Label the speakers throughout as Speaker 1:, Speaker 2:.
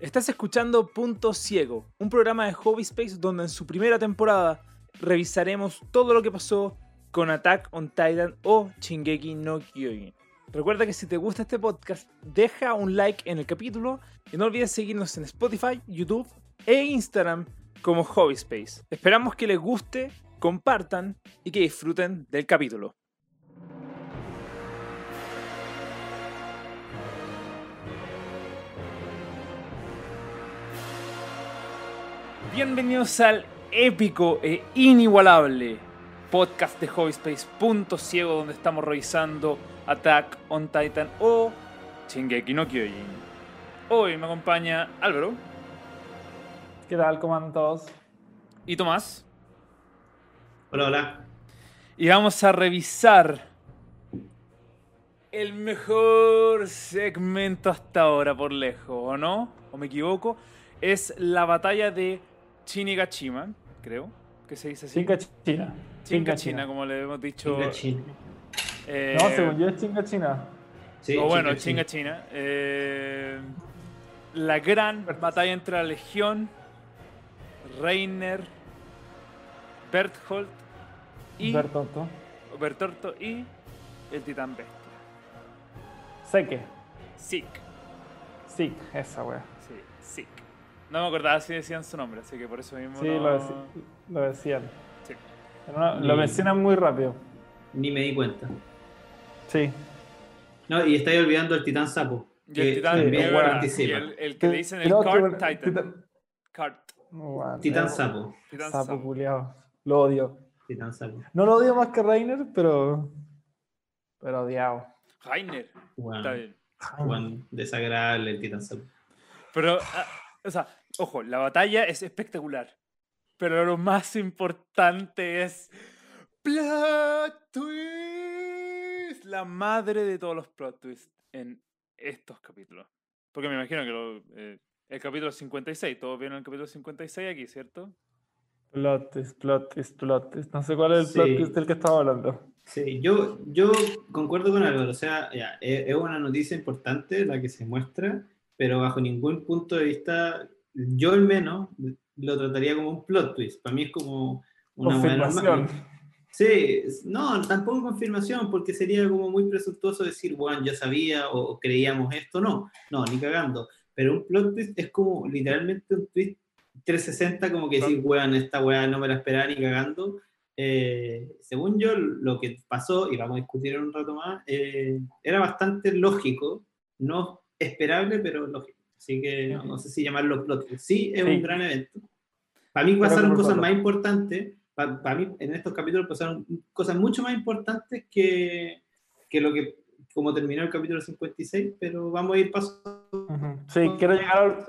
Speaker 1: Estás escuchando Punto Ciego, un programa de Hobby Space donde en su primera temporada revisaremos todo lo que pasó con Attack on Titan o Shingeki no Kyojin. Recuerda que si te gusta este podcast, deja un like en el capítulo y no olvides seguirnos en Spotify, YouTube e Instagram como Hobby Space. Esperamos que les guste, compartan y que disfruten del capítulo. Bienvenidos al épico e inigualable podcast de Hobby Space Punto Ciego donde estamos revisando Attack on Titan o Shingeki no Kyojin. Hoy me acompaña Álvaro
Speaker 2: ¿Qué tal? ¿Cómo andan todos?
Speaker 1: y Tomás
Speaker 3: Hola, hola.
Speaker 1: y vamos a revisar el mejor segmento hasta ahora por lejos, ¿o no? ¿O me equivoco? Es la batalla de Shinigashima, creo que se dice así.
Speaker 2: Chinga China.
Speaker 1: Chinkachina, como le hemos dicho.
Speaker 3: Chinga China.
Speaker 1: eh,
Speaker 2: No, según yo es Chinga China.
Speaker 3: Sí,
Speaker 1: o bueno,
Speaker 3: Chinga
Speaker 1: Chinga China. Eh, la gran batalla entre la Legión, Reiner, Berthold y
Speaker 2: Bertotto.
Speaker 1: Bertorto y el Titán Bestia.
Speaker 2: Seque.
Speaker 1: Sick.
Speaker 2: Sí, esa wea.
Speaker 1: No me acordaba si decían su nombre, así que por eso mismo
Speaker 2: Sí,
Speaker 1: no-
Speaker 2: lo, lo decían.
Speaker 1: Sí.
Speaker 2: No, lo mencionan muy rápido.
Speaker 3: Ni me di cuenta.
Speaker 2: Sí.
Speaker 3: No, y estáis olvidando el titán sapo.
Speaker 1: Y el Titán
Speaker 2: sí,
Speaker 1: verdad, y el, el que le dicen el Card Titan.
Speaker 2: Titan-
Speaker 1: Card
Speaker 2: bueno,
Speaker 3: Titán
Speaker 2: no.
Speaker 3: sapo.
Speaker 1: Titán
Speaker 2: Sapo culiao. Lo odio.
Speaker 3: Titán sapo.
Speaker 2: No lo odio más que Reiner, pero. Pero odiado.
Speaker 1: Reiner.
Speaker 3: Bueno,
Speaker 1: Está bien.
Speaker 3: bueno, desagradable el titán sapo.
Speaker 1: Pero, ah, o sea, ojo, la batalla es espectacular. Pero lo más importante es. ¡Plot twist! La madre de todos los plot twists en estos capítulos. Porque me imagino que lo- eh, el capítulo 56, todos vieron el capítulo 56 aquí, ¿cierto?
Speaker 2: Plot twist, plot twist, plot twist. No sé cuál es el
Speaker 3: Sí.
Speaker 2: plot twist del que estaba hablando.
Speaker 3: Sí, yo, yo concuerdo con Álvaro. O sea, ya, es, es una noticia importante la que se muestra, pero bajo ningún punto de vista, yo al menos lo trataría como un plot twist. Para mí es como una
Speaker 2: Confirmación.
Speaker 3: Sí, no, tampoco confirmación, porque sería como muy presuntuoso decir, bueno, ya sabía o, o creíamos esto, no, no, ni cagando. Pero un plot twist es como literalmente un twist 360, como que decir, weón, esta weá no me la esperaba ni cagando. Eh, según yo, lo que pasó, y vamos a discutir en un rato más, eh, era bastante lógico, no esperable, pero lógico. Así que no, no sé si llamarlo plot. Sí, es
Speaker 2: Sí.
Speaker 3: un gran evento. Para mí pasaron cosas más importantes, para, mí en estos capítulos pasaron cosas mucho más importantes que, que lo que como terminó el capítulo 56, pero vamos a ir paso.
Speaker 2: Sí, quiero llegar,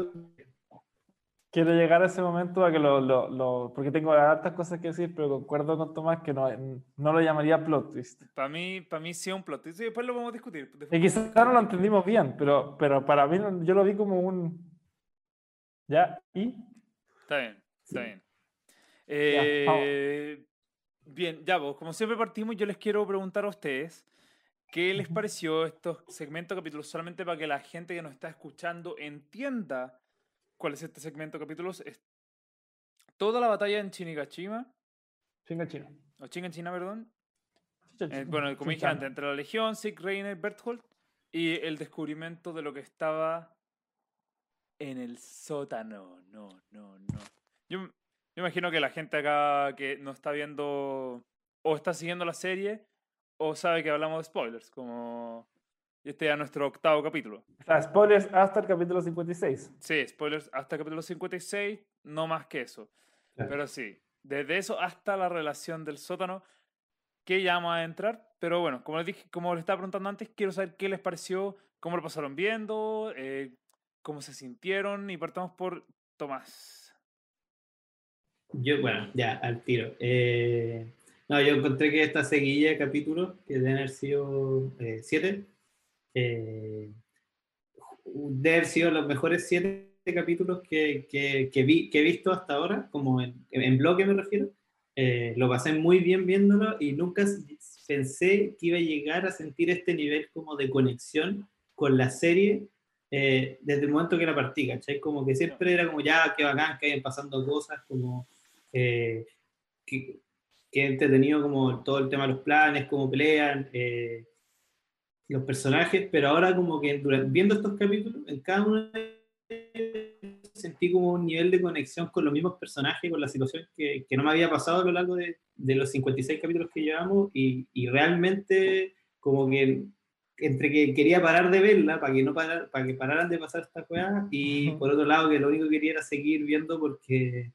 Speaker 2: quiero llegar a ese momento a que lo, lo, lo- porque tengo hartas cosas que decir, pero concuerdo con Tomás que no, no lo llamaría plot twist.
Speaker 1: Para mí, para mí sí es un plot twist. Y después lo vamos a discutir.
Speaker 2: Y quizás no lo entendimos bien, pero, pero para mí yo lo vi como un... ¿Ya? ¿Y?
Speaker 1: Está bien, está bien.
Speaker 2: Ya,
Speaker 1: Eh, bien, ya vos, como siempre partimos, yo les quiero preguntar a ustedes qué les pareció estos segmentos capítulos, solamente para que la gente que nos está escuchando entienda cuál es este segmento capítulos. Es toda la batalla en Shinigashima,
Speaker 2: Chinga chino.
Speaker 1: o China, perdón.
Speaker 2: Chicha
Speaker 1: Eh, bueno, como dije antes, entre la Legión, Sieg, Reiner, Berthold y el descubrimiento de lo que estaba en el sótano. No, no, no. Yo, yo imagino que la gente acá que no está viendo o está siguiendo la serie o sabe que hablamos de spoilers, como este es nuestro octavo capítulo.
Speaker 2: O sea, spoilers hasta el capítulo 56.
Speaker 1: Sí, spoilers hasta el capítulo 56, no más que eso.
Speaker 3: Claro.
Speaker 1: Pero sí, desde eso hasta la relación del sótano, que ya vamos a entrar. Pero bueno, como les dije, como les estaba preguntando antes, quiero saber qué les pareció, cómo lo pasaron viendo, eh, cómo se sintieron. Y partamos por Tomás.
Speaker 3: Yo, bueno, ya, al tiro. Eh, no, yo encontré que esta seguilla de capítulos, que deben haber sido eh, siete, eh, deben haber sido los mejores siete capítulos que, que, que vi, que he visto hasta ahora, como en, en bloque me refiero. Eh, lo pasé muy bien viéndolo y nunca pensé que iba a llegar a sentir este nivel como de conexión con la serie eh, desde el momento que la partí, ¿cachai? Como que siempre era como ya, qué bacán, que vayan pasando cosas, como eh, que, que entretenido como todo el tema de los planes, cómo pelean, eh, los personajes, pero ahora como que durante, viendo estos capítulos, en cada uno de ellos sentí como un nivel de conexión con los mismos personajes, con la situación que, que no me había pasado a lo largo de, de los 56 capítulos que llevamos y, y realmente como que entre que quería parar de verla para que no parar, para que pararan de pasar esta cosas y por otro lado que lo único que quería era seguir viendo porque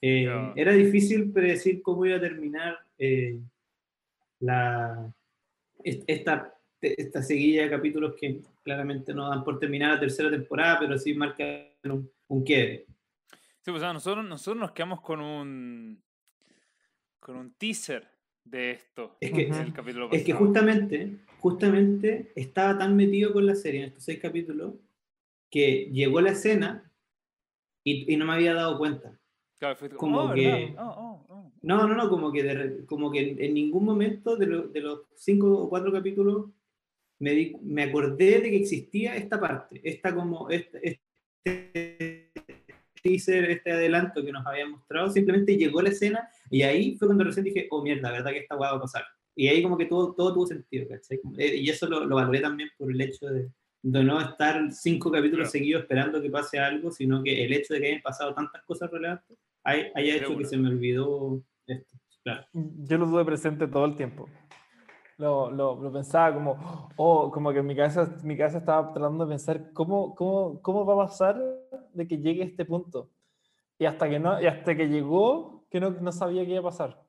Speaker 3: eh, era difícil predecir cómo iba a terminar eh, la est- esta esta seguilla de capítulos que claramente no dan por terminar la tercera temporada pero sí marcan un, un quiebre
Speaker 1: Sí, pues, o sea, nosotros, nosotros nos quedamos con un con un teaser de esto.
Speaker 3: Es que-
Speaker 1: del capítulo
Speaker 3: Es que justamente, justamente estaba tan metido con la serie en estos seis capítulos que llegó la escena y, y no me había dado cuenta.
Speaker 1: Claro, fue
Speaker 3: como
Speaker 1: oh,
Speaker 3: que-.
Speaker 1: Oh, oh, oh.
Speaker 3: No, no, no, como que, de como que en, en ningún momento de, lo- de los cinco o cuatro capítulos me, di- me acordé de que existía esta parte, esta como este, este teaser, este adelanto que nos había mostrado, simplemente llegó la escena y ahí fue cuando recién dije, oh mierda, verdad que esta hueá va a pasar. Y ahí como que todo, todo tuvo sentido, ¿cachai? Eh, Y eso lo, lo valoré también por el hecho de, de no estar cinco capítulos
Speaker 1: Claro.
Speaker 3: seguidos esperando que pase algo, sino que el hecho de que hayan pasado tantas cosas relevantes hay- haya hecho
Speaker 1: Seguro.
Speaker 3: que se me olvidó esto. Claro.
Speaker 2: Yo lo tuve presente todo el tiempo. Lo, lo, lo pensaba como, oh, como que en mi cabeza, mi cabeza estaba tratando de pensar cómo, cómo, cómo va a pasar de que llegue a este punto. Y hasta que, no, y hasta que llegó, que no, no sabía qué iba a pasar.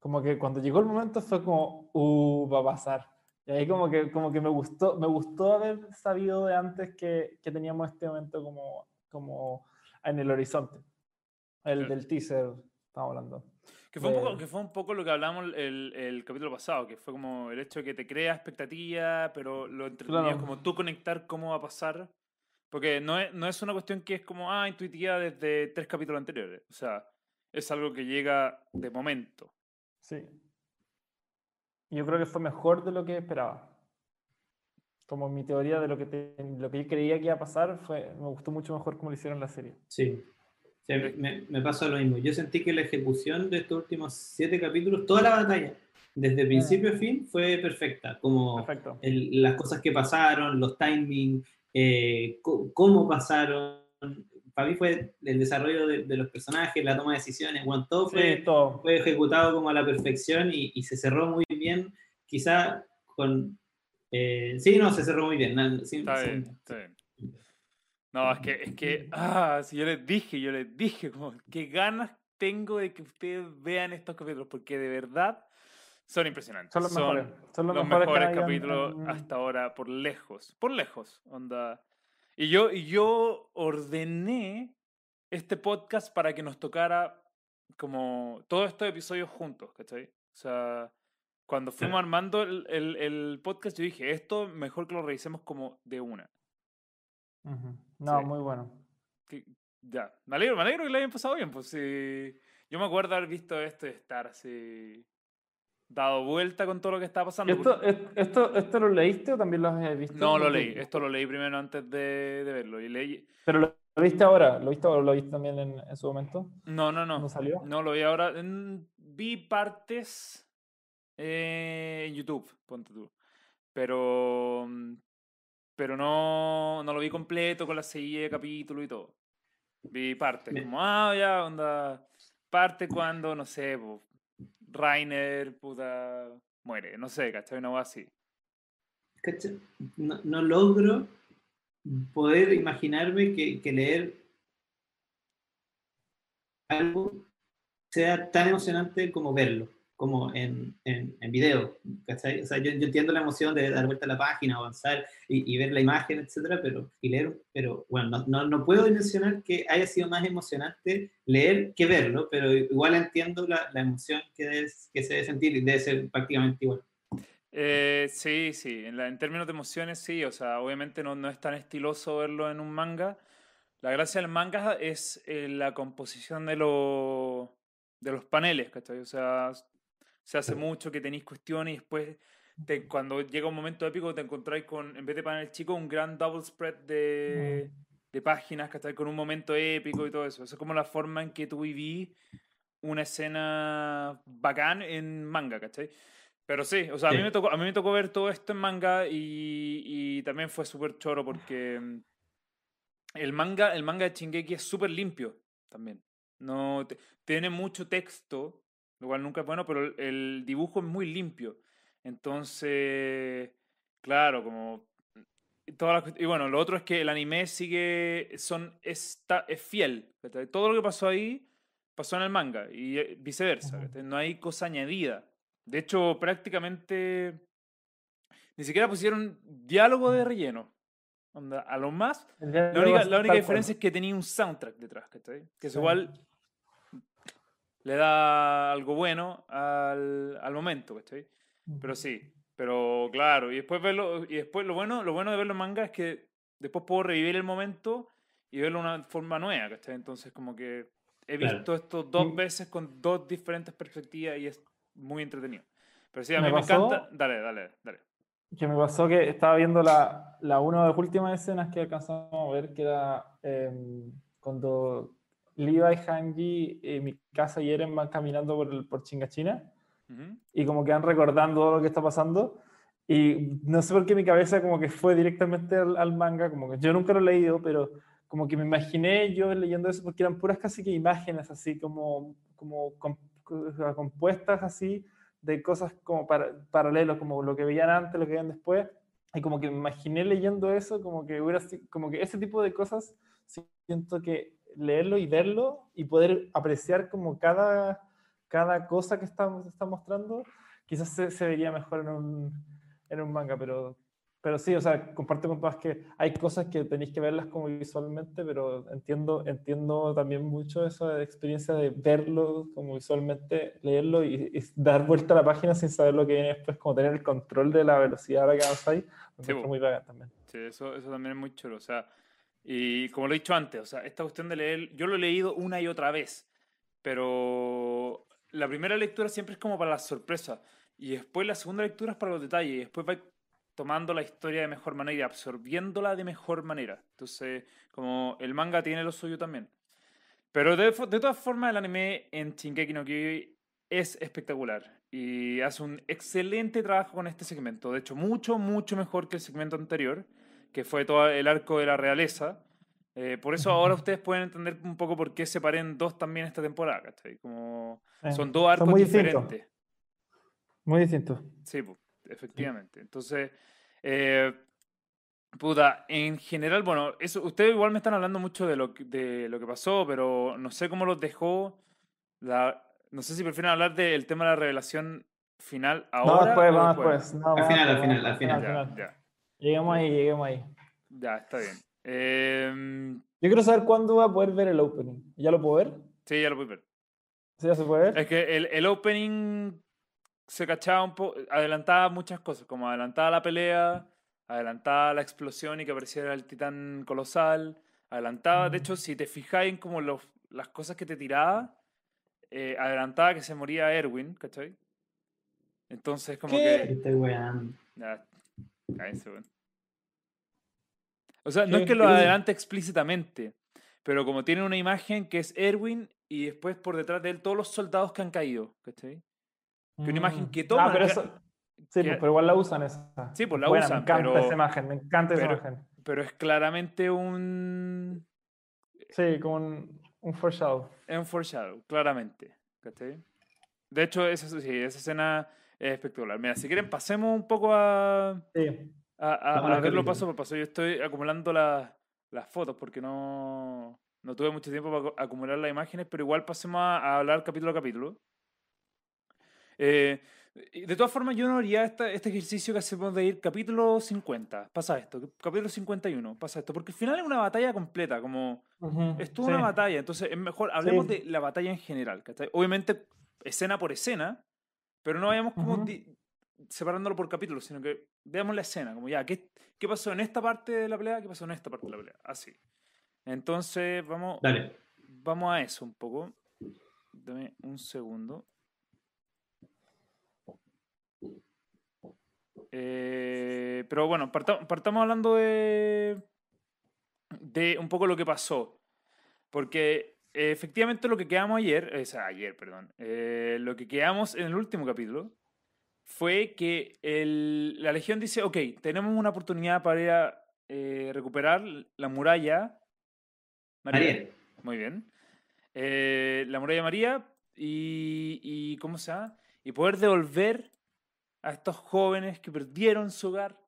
Speaker 2: Como que cuando llegó el momento fue como, uh, va a pasar. Y ahí como que, como que me gustó, me gustó haber sabido de antes que, que teníamos este momento como, como en el horizonte. El del teaser, estamos hablando.
Speaker 1: Que fue, un poco, que fue un poco lo que hablamos el, el capítulo pasado, que fue como el hecho de que te crea expectativa, pero lo entretenido es
Speaker 2: Claro.
Speaker 1: como tú conectar cómo va a pasar. Porque no es, no es una cuestión que es como, ah, intuitiva desde tres capítulos anteriores. O sea, es algo que llega de momento.
Speaker 2: Sí. Yo creo que fue mejor de lo que esperaba. Como mi teoría de lo que, te- lo que yo creía que iba a pasar, fue, me gustó mucho mejor como lo hicieron en la serie.
Speaker 3: Sí. Sí, me, me pasó lo mismo. Yo sentí que la ejecución de estos últimos siete capítulos, toda la batalla, desde principio a fin, fue perfecta. Como el- las cosas que pasaron, los timings, eh, cómo pasaron. Para mí fue el desarrollo de, de los personajes, la toma de decisiones, bueno, todo fue,
Speaker 2: Sí, todo.
Speaker 3: fue ejecutado como a la perfección y, y se cerró muy bien, quizá con... eh, sí, no, se cerró muy bien.
Speaker 1: Está bien, está bien. No, es que, es que, ah, si yo les dije, yo les dije, como, qué ganas tengo de que ustedes vean estos capítulos, porque de verdad son impresionantes.
Speaker 2: Son los mejores. Son los,
Speaker 1: los
Speaker 2: mejores,
Speaker 1: mejores capítulos
Speaker 2: en-
Speaker 1: hasta ahora, por lejos. Por lejos, onda. Y yo, y yo ordené este podcast para que nos tocara como todos estos episodios juntos, ¿cachai? O sea, cuando fuimos armando el, el- el podcast, yo dije, esto mejor que lo revisemos como de una.
Speaker 2: Ujú. No,
Speaker 1: Sí.
Speaker 2: muy bueno.
Speaker 1: Que- ya, me alegro, me alegro que le hayan pasado bien, pues sí. Yo me acuerdo haber visto esto y estar así dado vuelta con todo lo que estaba pasando.
Speaker 2: ¿Esto,
Speaker 1: porque-
Speaker 2: esto, ¿Esto lo leíste o también lo has visto?
Speaker 1: No lo leí, esto lo leí primero antes de, de verlo. Y leí...
Speaker 2: ¿Pero lo, lo viste ahora? ¿Lo viste o lo viste también en, en su momento?
Speaker 1: No, no, no.
Speaker 2: ¿Cuándo salió?
Speaker 1: No lo vi ahora. Vi partes eh, en YouTube, ponte tú. Pero. Pero no, no lo vi completo con la seguida de capítulo y todo. Vi partes, como, ah, ya, onda. Parte cuando, no sé, Rainer, puta, muere. No sé, ¿cachai? Una cosa así.
Speaker 3: ¿Cacha? No, no logro poder imaginarme que, que leer algo sea tan emocionante como verlo, como en, en, en video. ¿cachai? O sea, yo, yo entiendo la emoción de dar vuelta a la página, avanzar y, y ver la imagen, etcétera, pero, y leer, pero bueno, no, no, no puedo mencionar que haya sido más emocionante leer que verlo, pero igual entiendo la, la emoción que, debes- que se debe sentir y debe ser prácticamente igual.
Speaker 1: Eh, sí, sí, en, la- en términos de emociones sí, o sea, obviamente no, no es tan estiloso verlo en un manga. La gracia del manga es eh, la composición de, lo- de los paneles, ¿cachai? O sea, se hace mucho que tenéis cuestiones y después te- cuando llega un momento épico te encontráis con, en vez de panel chico, un gran double spread de, de páginas, ¿cachai? Con un momento épico y todo eso. Esa es como la forma en que tú viví una escena bacán en manga, ¿cachai? Pero sí, o sea, a mí me tocó, a mí me tocó ver todo esto en manga y, y también fue súper choro porque el manga, el manga de Shingeki es súper limpio también. No te- tiene mucho texto, lo cual nunca es bueno, pero el, el dibujo es muy limpio. Entonces, claro, como y todas las cuest- y bueno, lo otro es que el anime sigue son está es fiel. ¿cachai? Todo lo que pasó ahí pasó en el manga y eh, viceversa. ¿cachai? No hay cosa añadida. De hecho, prácticamente ni siquiera pusieron diálogo de relleno. Onda, a lo más la única, la única
Speaker 2: cual.
Speaker 1: diferencia es que tenía un soundtrack detrás. Que es
Speaker 2: Sí.
Speaker 1: igual le da algo bueno al, al momento, ¿cachai? Pero sí, pero claro, y después verlo, y después lo bueno, lo bueno de verlo en manga es que después puedo revivir el momento y verlo de una forma nueva, ¿cachai? Entonces como que he
Speaker 3: Claro.
Speaker 1: visto esto dos veces con dos diferentes perspectivas y es muy entretenido. Pero sí, a
Speaker 2: Me
Speaker 1: mí me
Speaker 2: pasó-
Speaker 1: encanta. Dale, dale, dale.
Speaker 2: que me pasó que estaba viendo la, la una de las últimas escenas que alcanzamos a ver, que era em, cuando Levi, Hanji, eh, Mikasa y Eren van caminando por, el, por Chingachina
Speaker 1: Ujú.
Speaker 2: y como que van recordando todo lo que está pasando. Y no sé por qué mi cabeza como que fue directamente al, al manga, como que yo nunca lo he leído, pero como que me imaginé yo leyendo eso porque eran puras casi que imágenes así como, como com- co- compuestas así de cosas como para, paralelos, como lo que veían antes, lo que veían después. Y como que me imaginé leyendo eso, como que hubiera como que ese tipo de cosas siento que leerlo y verlo y poder apreciar como cada, cada cosa que está, está mostrando, quizás se, se vería mejor en un, en un manga, pero, pero sí, o sea, comparto con todas que hay cosas que tenéis que verlas como visualmente, pero entiendo, entiendo también mucho esa experiencia de verlo como visualmente, leerlo y, y dar vuelta a la página sin saber lo que viene después, como tener el control de la velocidad a la que avanzáis,
Speaker 1: Sí,
Speaker 2: muy bacán también.
Speaker 1: Sí, eso, eso también es muy chulo. O sea, y como lo he dicho antes, o sea, esta cuestión de leer, yo lo he leído una y otra vez, pero la primera lectura siempre es como para la sorpresa, y después la segunda lectura es para los detalles, y después va tomando la historia de mejor manera y absorbiéndola de mejor manera. Entonces, como el manga tiene lo suyo también. Pero de, de todas formas, el anime en Shingeki no Kyojin es espectacular y hace un excelente trabajo con este segmento. De hecho, mucho, mucho mejor que el segmento anterior, que fue todo el arco de la realeza. Eh, por eso ahora ustedes pueden entender un poco por qué separé en dos también esta temporada, ¿cachai? Como son dos arcos
Speaker 2: muy distintos.
Speaker 1: diferentes.
Speaker 2: Muy distinto.
Speaker 1: Sí, po, efectivamente. Entonces, eh, puta, en general, bueno, eso, ustedes igual me están hablando mucho de lo, que- de lo que pasó, pero no sé cómo los dejó. La, no sé si prefieren hablar del tema de la revelación final ahora.
Speaker 2: no, después,
Speaker 1: o
Speaker 2: vamos
Speaker 1: después.
Speaker 2: después. No,
Speaker 3: Al final, al final, al final.
Speaker 1: Ya, ya,
Speaker 2: Lleguemos ahí, lleguemos ahí.
Speaker 1: ya, está bien. Em,
Speaker 2: Yo quiero saber cuándo va a poder ver el opening. ¿Ya lo puedo ver?
Speaker 1: sí, ya lo a ver.
Speaker 2: ¿Sí ya se puede ver?
Speaker 1: Es que el, el opening se cachaba un poco, adelantaba muchas cosas, como adelantaba la pelea, adelantaba la explosión y que apareciera el titán colosal, adelantaba, de
Speaker 2: Mm.
Speaker 1: hecho, si te fijáis en como los, las cosas que te tiraba, eh, adelantaba que se moría Erwin, ¿cachai? Entonces, como
Speaker 2: ¿Qué?
Speaker 1: que...
Speaker 3: Estoy weando.
Speaker 1: Ya, O sea, no es que lo adelante explícitamente, pero como tiene una imagen que es Erwin y después por detrás de él todos los soldados que han caído, ¿cachai? que una imagen que toman,
Speaker 2: Ah, pero
Speaker 1: que-
Speaker 2: eso. Sí,
Speaker 1: que-
Speaker 2: pues, pero igual la usan esa.
Speaker 1: Sí, pues la
Speaker 2: Buena,
Speaker 1: usan,
Speaker 2: Me encanta
Speaker 1: pero-
Speaker 2: esa imagen, me encanta esa
Speaker 1: pero-
Speaker 2: imagen.
Speaker 1: Pero es claramente un...
Speaker 2: Sí, como un, un foreshadow.
Speaker 1: Es un foreshadow, claramente. ¿cachai? De hecho, esa, sí, esa escena es espectacular. Mira, si quieren pasemos un poco a,
Speaker 2: Sí.
Speaker 1: a, verlo paso por paso. Yo estoy acumulando las- las fotos porque no, no tuve mucho tiempo para acu- acumular las imágenes, pero igual pasemos a, hablar capítulo a capítulo. Eh, de todas formas, yo no haría esta- este ejercicio que hacemos de ir capítulo 50, pasa esto, capítulo 51, pasa esto, porque al final es una batalla completa, como
Speaker 2: Ujú,
Speaker 1: es toda
Speaker 2: sí.
Speaker 1: una batalla, entonces es mejor, hablemos
Speaker 2: Sí.
Speaker 1: de la batalla en general, ¿cachai? Obviamente, escena por escena, pero no vayamos como separándolo por capítulos, sino que veamos la escena, como ya, ¿qué, ¿qué pasó en esta parte de la pelea? ¿Qué pasó en esta parte de la pelea? Así. Entonces, vamos,
Speaker 3: Dale.
Speaker 1: vamos a eso un poco. Dame un segundo. Eh, pero bueno, parta- partamos hablando de, de un poco lo que pasó. Porque efectivamente lo que quedamos ayer, o sea, ayer, perdón, eh, lo que quedamos en el último capítulo fue que el- la Legión dice, ok, tenemos una oportunidad para ir a eh, recuperar la muralla.
Speaker 3: María.
Speaker 1: Muy bien. Eh, la muralla María y, y ¿cómo se llama? Y poder devolver a estos jóvenes que perdieron su hogar,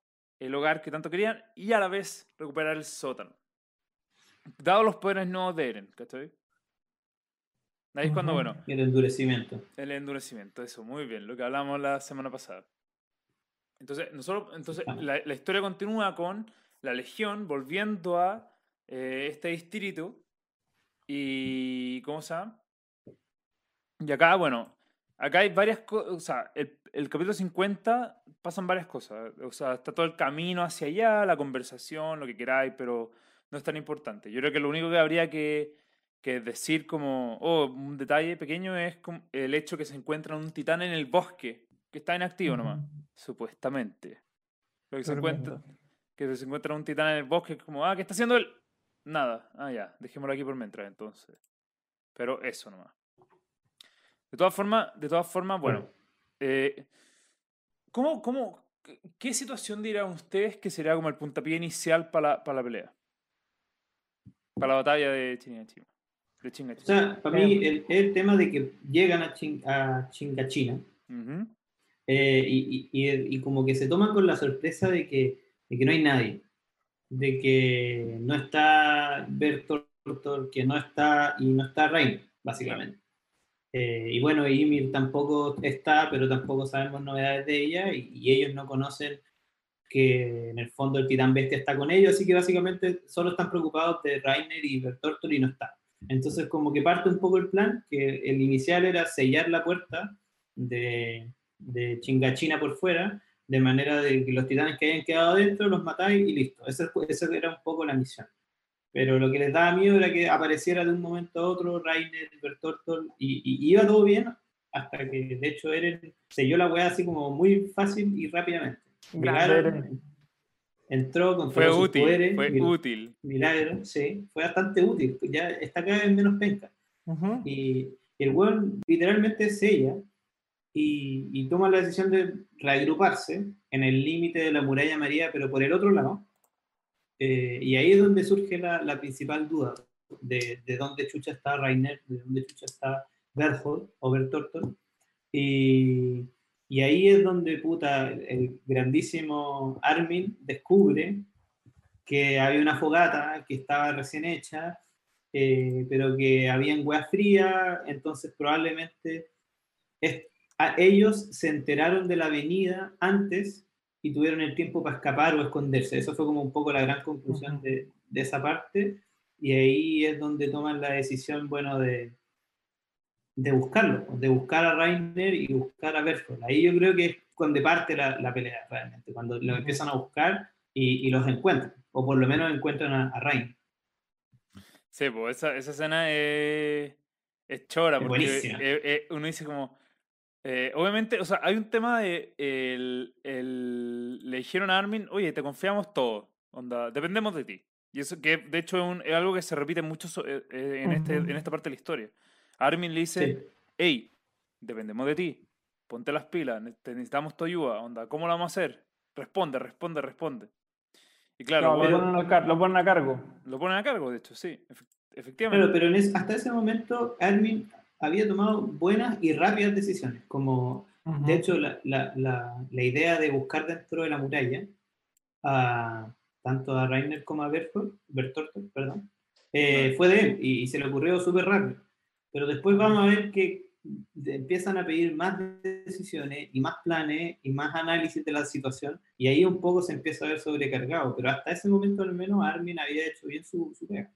Speaker 1: el hogar que tanto querían, y a la vez recuperar el sótano. Dado los poderes nuevos de Eren, ¿cachai? Ahí es cuando, bueno,
Speaker 3: Y el endurecimiento.
Speaker 1: el endurecimiento, eso, muy bien, lo que hablamos la semana pasada. Entonces, nosotros, entonces
Speaker 3: Ah.
Speaker 1: la, la historia continúa con la Legión volviendo a eh, este distrito y, ¿cómo se llama? Y acá, bueno, acá hay varias cosas, o sea, el, el capítulo 50 pasan varias cosas, o sea, está todo el camino hacia allá, la conversación, lo que queráis, pero no es tan importante. Yo creo que lo único que habría que, que decir como, oh, un detalle pequeño es como el hecho que se encuentra un titán en el bosque, que está inactivo nomás, supuestamente. Lo que se encuentra, que se encuentra un titán en el bosque, es como, ah, ¿qué está haciendo él? Nada. Ah, ya, dejémoslo aquí por mientras, entonces. Pero eso nomás. De todas formas, de todas formas, bueno. eh, ¿cómo, cómo, qué- situación dirán ustedes que sería como el puntapié inicial para la, para la pelea? Para la batalla de
Speaker 3: O sea, para mí el, el tema de que llegan a, Chin- a Chingachina eh, y, y- y- y como que se toman con la sorpresa de que, de que no hay nadie, de que no está Bertolt, que no está y no está Rain, básicamente. Eh, y bueno, Ymir tampoco está, pero tampoco sabemos novedades de ella y, y ellos no conocen que en el fondo el titán bestia está con ellos, así que básicamente solo están preocupados de Rainer y Bertortor y no está. Entonces como que parte un poco el plan, que el inicial era sellar la puerta de, de Chingachina por fuera, de manera de que los titanes que hayan quedado adentro los matáis y listo. Esa, esa era un poco la misión. Pero lo que les daba miedo era que apareciera de un momento a otro Rainer, Bertortol, y, y- iba todo bien hasta que de hecho Eren selló la weá así como muy fácil y rápidamente. Llegaron,
Speaker 2: Eren.
Speaker 3: Entró con
Speaker 1: Fue
Speaker 3: sus
Speaker 1: útil,
Speaker 3: poderes,
Speaker 1: fue
Speaker 3: mil-
Speaker 1: útil.
Speaker 3: milagro, sí, fue bastante útil. Ya está cada vez menos penca.
Speaker 2: Ujú.
Speaker 3: Y el weón literalmente sella y, y toma la decisión de reagruparse en el límite de la muralla María, pero por el otro lado. Eh, y ahí es donde surge la, la principal duda de, de dónde chucha está Rainer, de dónde chucha está Berthold o Bertortol. Y, y ahí es donde puta, el grandísimo Armin descubre que había una fogata que estaba recién hecha, eh, pero que habían hueá fría, entonces probablemente es- a ellos se enteraron de la avenida antes y tuvieron el tiempo para escapar o esconderse. Eso fue como un poco la gran conclusión de esa parte, y ahí es donde toman la decisión, bueno, de, de buscarlo, de buscar a Rainer y buscar a Berthold. Ahí yo creo que es cuando parte la, la pelea realmente, cuando lo empiezan a buscar y, y los encuentran, o por lo menos encuentran a, a Rainer.
Speaker 1: Sí, pues esa, esa escena es, es chora,
Speaker 3: Es
Speaker 1: porque
Speaker 3: buenísima.
Speaker 1: eh, eh, uno dice como, eh, obviamente, o sea, hay un tema de, el, el- le dijeron a Armin, oye, te confiamos todo, onda, dependemos de ti. Y eso que de hecho es, un- es algo que se repite mucho eh, en, este, en esta parte de la historia. Armin le dice,
Speaker 3: Sí.
Speaker 1: hey, dependemos de ti, ponte las pilas, te necesitamos tu ayuda, onda, ¿cómo lo vamos a hacer? Responde, responde, responde. Y claro,
Speaker 2: No, lo,
Speaker 1: bueno,
Speaker 2: ponen a car- lo ponen a cargo.
Speaker 1: lo ponen a cargo, de hecho, sí, efe- efectivamente.
Speaker 3: Pero en es- hasta ese momento Armin había tomado buenas y rápidas decisiones, como
Speaker 2: Ujú.
Speaker 3: de hecho la, la- la- la idea de buscar dentro de la muralla a tanto a Rainer como a Bertolt, perdón, eh, fue de él y, y se le ocurrió súper rápido. Pero después vamos a ver que empiezan a pedir más decisiones y más planes y más análisis de la situación y ahí un poco se empieza a ver sobrecargado, pero hasta ese momento al menos Armin había hecho bien su, su pega.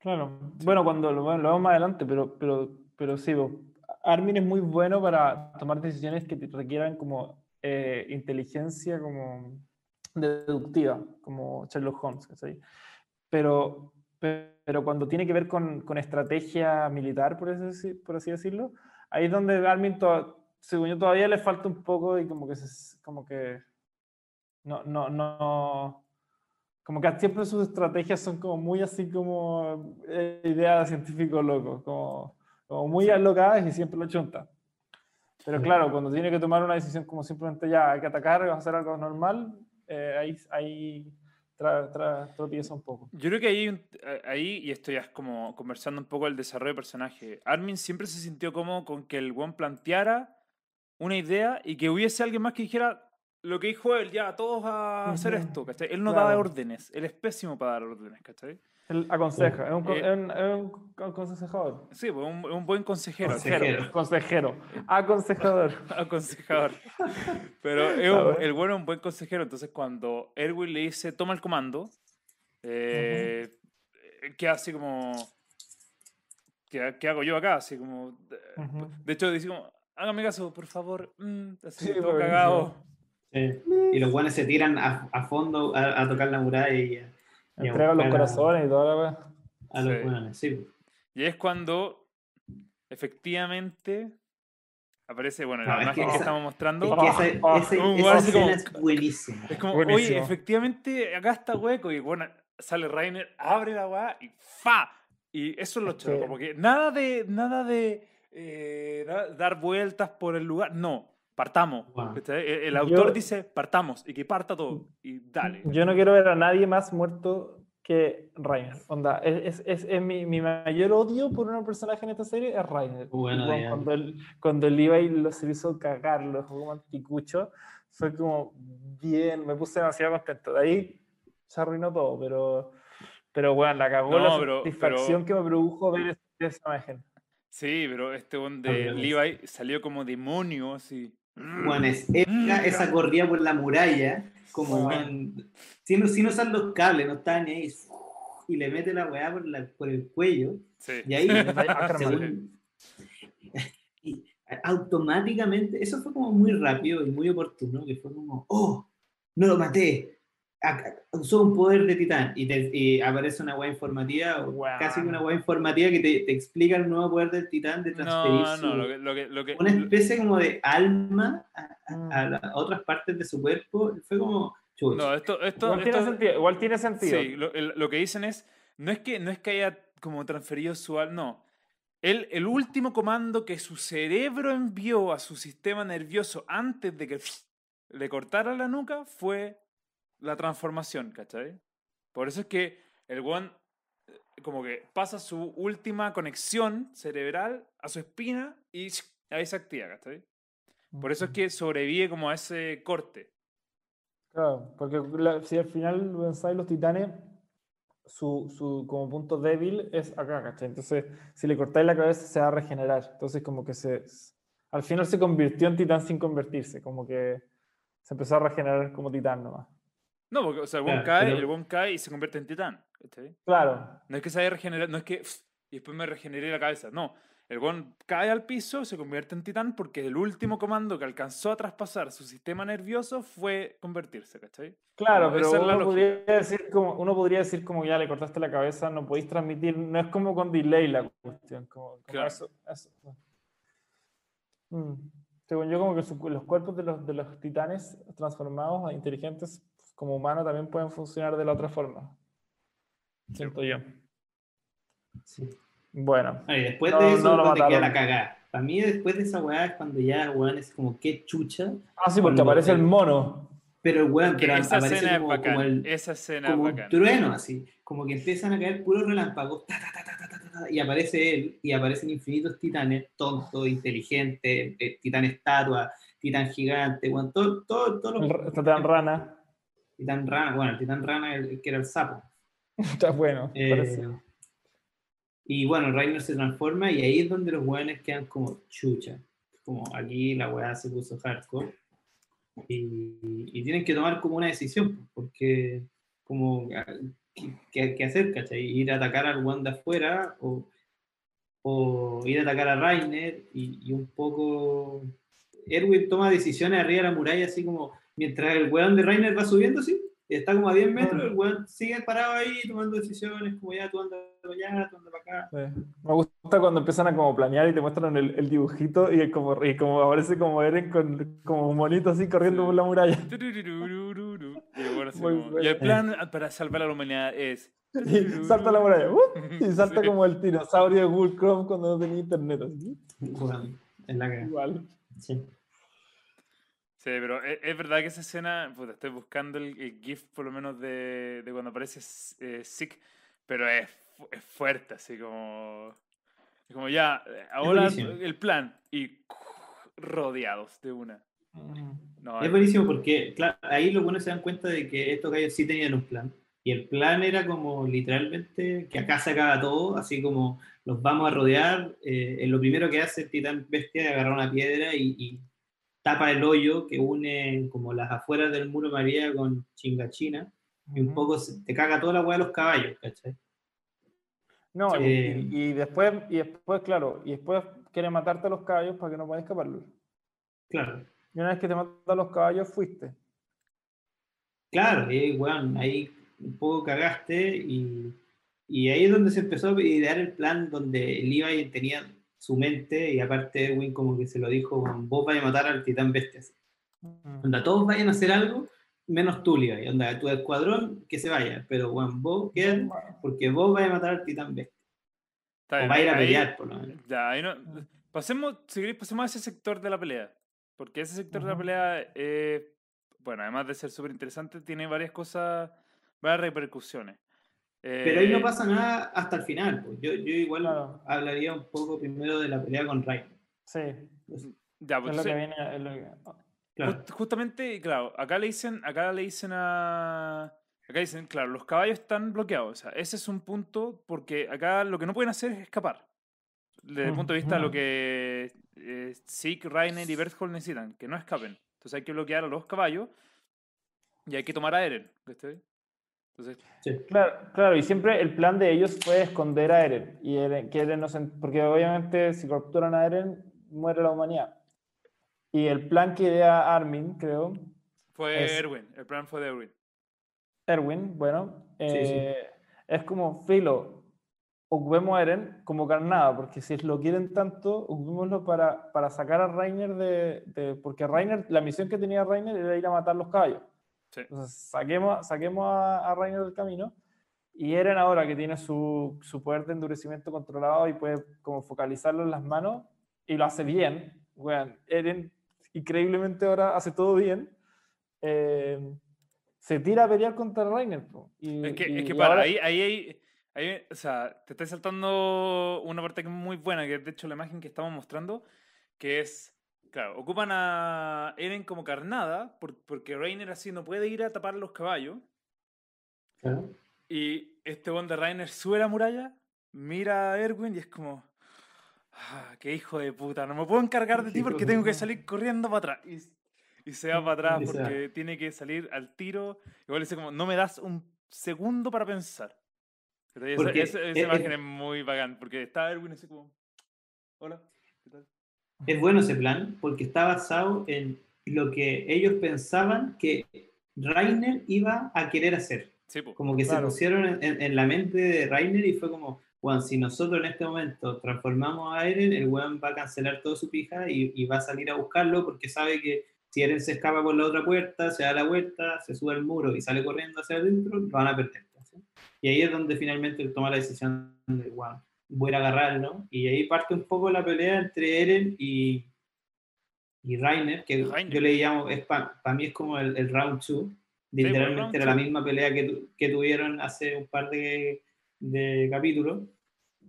Speaker 2: Claro. Bueno, cuando lo, lo vemos más adelante, pero, pero, pero sí, Armin es muy bueno para tomar decisiones que requieran como eh, inteligencia como deductiva, como Sherlock Holmes, ¿cachai? Pero, pero cuando tiene que ver con, con estrategia militar, por deci- por así decirlo, ahí es donde Armin to- según yo todavía le falta un poco y como que se, como que no, no, no, como que siempre sus estrategias son como muy así como eh, ideas de científico loco, como, como muy alocadas y siempre lo chunta. Pero claro, cuando tiene que tomar una decisión como simplemente ya hay que atacar, hacer algo normal, eh, ahí, ahí tra, tra, tropieza un poco.
Speaker 1: Yo creo que ahí, ahí, y esto ya es como conversando un poco del desarrollo de personaje, Armin siempre se sintió como con que el buen planteara una idea y que hubiese alguien más que dijera lo que dijo él, ya, todos a hacer esto, ¿cachai? Él no
Speaker 2: Claro.
Speaker 1: daba órdenes, él es pésimo para dar órdenes, ¿cachai?
Speaker 2: Él aconseja, es un,
Speaker 1: Eh,
Speaker 2: es un- es un con- consejador.
Speaker 1: Sí, pues un, un buen consejero.
Speaker 3: Consejero.
Speaker 2: Consejero. Aconsejador.
Speaker 1: aconsejador. Pero es el bueno es un buen consejero. Entonces, cuando Erwin le dice toma el comando, eh, queda así como. ¿qué, qué hago yo acá? Así como. De hecho, dice como. Hágame caso, por favor. mm", así,
Speaker 2: Sí,
Speaker 1: todo
Speaker 2: buenísimo.
Speaker 1: cagado.
Speaker 3: Sí. Y los guanes se tiran a, a fondo a, a tocar la muralla y a, y a
Speaker 2: Entrega los corazones y toda la wea.
Speaker 3: a los
Speaker 1: Sí.
Speaker 3: guanes. Sí.
Speaker 1: Y es cuando. Efectivamente. Aparece, bueno,
Speaker 3: No,
Speaker 1: la
Speaker 3: es
Speaker 1: imagen
Speaker 3: que
Speaker 1: estamos mostrando.
Speaker 3: Es que esa, ese- esa
Speaker 1: así como-
Speaker 3: escena es buenísima.
Speaker 1: Es como,
Speaker 2: Buenísimo.
Speaker 1: oye, efectivamente, acá está hueco. Y bueno, sale Rainer, abre la weá y ¡fa! Y eso es lo choro,
Speaker 2: Sí.
Speaker 1: como que nada de, nada de eh, da- dar vueltas por el lugar. No, partamos.
Speaker 3: Wow.
Speaker 1: ¿cachai? El, el
Speaker 2: Yo-
Speaker 1: autor dice, partamos, y que parta todo. Y dale.
Speaker 2: Yo no quiero ver a nadie más muerto que Rainer. Onda, es, es, es, es mi, mi mayor odio por un personaje en esta serie es Rainer.
Speaker 3: Bueno,
Speaker 2: Cuando-
Speaker 3: ya.
Speaker 2: cuando, el, cuando el Levi lo se hizo cagar, lo dejó como anticucho, fue como bien, me puse demasiado contento. De ahí se arruinó todo, pero, pero bueno, la cagó
Speaker 1: No,
Speaker 2: la
Speaker 1: pero-
Speaker 2: satisfacción que me produjo ver esa- imagen.
Speaker 1: Sí, pero este one de. Levi salió como demonio, así.
Speaker 3: Bueno, es épica esa corrida por la muralla, como weón, sin, sin usar los cables, no estaban ni ahí, y le mete la weá por, la- por el cuello,
Speaker 1: Sí.
Speaker 3: y ahí,
Speaker 2: Ackerman.
Speaker 3: según- y automáticamente, eso fue como muy rápido y muy oportuno, que fue como, oh, no lo maté, usó un poder de titán, y, te- y aparece una weá informativa, o
Speaker 2: Wow.
Speaker 3: casi que una weá informativa que te, te explica el nuevo poder del titán de transferir
Speaker 1: No,
Speaker 3: su-
Speaker 1: no, lo que, lo que, lo que-
Speaker 3: una especie como de alma a, a-
Speaker 2: Mm.
Speaker 3: a la- a otras partes de su cuerpo. Fue como
Speaker 1: no, esto, esto,
Speaker 2: Igual tiene
Speaker 1: esto-
Speaker 2: sentido. Igual tiene sentido.
Speaker 1: Sí, lo, el- lo que dicen es, no es que, no es que haya como transferido su alma, no. El, el último comando que su cerebro envió a su sistema nervioso antes de que le cortara la nuca fue la transformación, ¿cachai? Por eso es que el one eh, como que pasa su última conexión cerebral a su espina y ahí se activa, ¿cachai? Por eso es que sobrevive como a ese corte.
Speaker 2: Claro, porque la- si al final pensáis los titanes, su, su como punto débil es acá, ¿cachai? Entonces, si le cortáis la cabeza, se va a regenerar. Entonces, como que se. Al final se convirtió en titán sin convertirse, como que se empezó a regenerar como titán nomás.
Speaker 1: No, porque o sea, el
Speaker 3: Claro,
Speaker 1: cae,
Speaker 3: pero-
Speaker 1: el one cae y se convierte en titán. ¿cachai?
Speaker 2: Claro,
Speaker 1: No es que se haya regenerado, no es que "Pff", y después me regeneré la cabeza. No, el one cae al piso, se convierte en titán porque el último comando que alcanzó a traspasar su sistema nervioso fue convertirse, ¿cachai?
Speaker 2: claro,
Speaker 1: Como
Speaker 2: pero uno podría, decir como, uno podría decir como ya le cortaste la cabeza, no podéis transmitir, no es como con delay la cuestión, como, como
Speaker 1: Claro.
Speaker 2: eso. eso, no. Mm. Según yo, como que su- los cuerpos de los, de los titanes transformados a inteligentes como humano también pueden funcionar de la otra forma. Siento yo.
Speaker 3: Sí.
Speaker 2: Bueno.
Speaker 3: Después
Speaker 2: no,
Speaker 3: de eso,
Speaker 2: no lo
Speaker 3: te queda la cagada. Para mí, después de esa weá, es cuando ya, weón, es como qué chucha.
Speaker 2: Ah, sí, porque aparece el mono.
Speaker 3: Pero, weón, pero
Speaker 1: esa
Speaker 3: aparece como, como el,
Speaker 1: esa escena
Speaker 3: como un trueno, así. Como que empiezan a caer puros relámpagos. Ta, ta, ta, y aparece él, y aparecen infinitos titanes, tontos, inteligentes, eh, titán estatua, titán gigante, weón, todo, todo, todo lo...
Speaker 2: El, titán rana
Speaker 3: titán rana, bueno, el titán rana, el, el que era el sapo.
Speaker 2: Está bueno.
Speaker 3: Eh, y bueno, Reiner se transforma y ahí es donde los weones quedan como chucha. Como aquí la weá se puso hardcore. Y, y tienen que tomar como una decisión, porque como ah, ¿qué, qué- qué hacer, cachai? Ir a atacar al weón de afuera o, o ir a atacar a Reiner y, y un poco... Erwin toma decisiones arriba de la muralla así como mientras el weón de Reiner va subiendo así está como a 10 metros, el weón sigue parado ahí tomando decisiones, como ya tú andas para allá, tú andas para acá.
Speaker 2: Sí. Me gusta cuando empiezan a como planear y te muestran el, el dibujito y, es como, y como aparece como Eren con como un monito así corriendo
Speaker 1: Sí.
Speaker 2: por la muralla.
Speaker 1: Y, bueno, como- el plan para salvar a la humanidad es.
Speaker 2: Y salta la muralla. ¡uh! y salta
Speaker 1: Sí.
Speaker 2: como el dinosaurio de Google Chrome cuando no tenía internet. así.
Speaker 3: Weón, en la cara.
Speaker 2: Igual.
Speaker 3: Sí.
Speaker 1: Sí, pero es, es verdad que esa escena, puta, estoy buscando el, el GIF por lo menos de, de cuando aparece eh, Sick, pero es, es fuerte, así como. Es como ya, eh, ahora el plan y rodeados de una. No,
Speaker 3: Es buenísimo porque claro, ahí los buenos se dan cuenta de que estos gallos sí tenían un plan. Y el plan era como literalmente que acá se acaba todo, así como los vamos a rodear. eh, en lo primero que hace el titán bestia es agarrar una piedra y, y tapa el hoyo que une como las afueras del muro María con Chingachina. Y un poco se- te caga toda la hueá de los caballos, ¿cachai?
Speaker 2: No, y,
Speaker 3: Eh,
Speaker 2: y- y después, y después, claro, y después quiere matarte a los caballos para que no puedas escaparlos.
Speaker 3: Claro.
Speaker 2: Y una vez que te matan a los caballos, fuiste.
Speaker 3: Claro, y weón, ahí un poco cagaste y, y ahí es donde se empezó a idear el plan donde el Levi tenía su mente y aparte Erwin como que se lo dijo, vos vais a matar al titán bestia. Onda, todos vayan a hacer algo, menos tú, Levi. Onda, tu escuadrón que se vaya, pero weón, vos quedan porque vos vais a matar al titán bestia.
Speaker 1: está
Speaker 3: O
Speaker 1: bien,
Speaker 3: vais a ir a
Speaker 1: ahí-
Speaker 3: pelear, por lo menos.
Speaker 1: Ya, ahí no. Pasemos, si queréis, pasemos a ese sector de la pelea. Porque ese sector de la pelea, eh, bueno, además de ser súper interesante, tiene varias cosas, varias repercusiones.
Speaker 3: Pero ahí no
Speaker 1: Eh,
Speaker 3: pasa nada hasta el final. Pues. Yo, yo igual
Speaker 2: Claro.
Speaker 3: hablaría un poco primero de la pelea con Ray.
Speaker 2: Sí,
Speaker 1: Ya, pues,
Speaker 2: es lo que
Speaker 1: entonces,
Speaker 2: viene. es lo que-
Speaker 3: Claro.
Speaker 1: Just- justamente, claro, acá le dicen, acá le dicen a. Acá dicen, claro, los caballos están bloqueados. O sea, ese es un punto porque acá lo que no pueden hacer es escapar. Desde el
Speaker 2: Mm,
Speaker 1: punto de vista de lo
Speaker 2: no.
Speaker 1: que eh, Zeke, Rainer y Berthold necesitan, que no escapen. Entonces hay que bloquear a los caballos y hay que tomar a Eren. Entonces,
Speaker 3: Sí.
Speaker 2: Claro, claro, y siempre el plan de ellos fue esconder a Eren. Y Eren- que Eren no se- porque obviamente si capturan a Eren, muere la humanidad. Y el plan que idea Armin, creo,
Speaker 1: fue
Speaker 2: Es-
Speaker 1: Erwin. El plan fue de Erwin.
Speaker 2: Erwin, bueno,
Speaker 3: Sí, sí.
Speaker 2: eh, es como filo, ocupemos a Eren como carnada, porque si lo quieren tanto, ocupémoslo para, para sacar a Reiner de, de- Porque Reiner, la misión que tenía Reiner era ir a matar los caballos.
Speaker 1: Sí.
Speaker 2: Entonces, saquemos, saquemos a, a Reiner del camino. Y Eren ahora que tiene su, su poder de endurecimiento controlado y puede como focalizarlo en las manos, y lo hace bien, weón, Eren increíblemente ahora hace todo bien, eh, se tira a pelear contra Reiner. Y,
Speaker 1: Es que,
Speaker 2: y-
Speaker 1: es que para,
Speaker 2: ahora-
Speaker 1: ahí, ahí, hay- ahí, o sea, te está saltando una parte que es muy buena, que es de hecho la imagen que estamos mostrando, que es, claro, ocupan a Eren como carnada, por- porque Reiner así no puede ir a tapar los caballos,
Speaker 3: Claro.
Speaker 1: y este bond de Reiner sube la muralla, mira a Erwin y es como, ah, qué hijo de puta, no me puedo encargar de ti porque tengo que salir corriendo para atrás. Y, y se va para atrás porque tiene que salir al tiro. Igual dice como, no me das un segundo para pensar. Pero esa, esa- esa
Speaker 3: es-
Speaker 1: imagen
Speaker 3: es-
Speaker 1: es muy bacán, porque está Erwin así como, hola, ¿qué tal?
Speaker 3: Es bueno ese plan porque está basado en lo que ellos pensaban que Rainer iba a querer hacer.
Speaker 1: Sí, po.
Speaker 3: Como que
Speaker 2: Claro.
Speaker 3: se pusieron en, en- en la mente de Rainer y fue como, bueno, si nosotros en este momento transformamos a Eren, el weón va a cancelar toda su pija y, y va a salir a buscarlo porque sabe que si Eren se escapa por la otra puerta, se da la vuelta, se sube al muro y sale corriendo hacia adentro, lo van a perder. ¿sí? Y ahí es donde finalmente él toma la decisión de, bueno, voy a ir a agarrarlo. Y ahí parte un poco la pelea entre Eren y, y Rainer, que
Speaker 1: Reiner.
Speaker 3: yo le llamo, es para mí es como el, el round 2. Literalmente
Speaker 1: round
Speaker 3: era la misma pelea que, tu- que tuvieron hace un par de, de capítulos.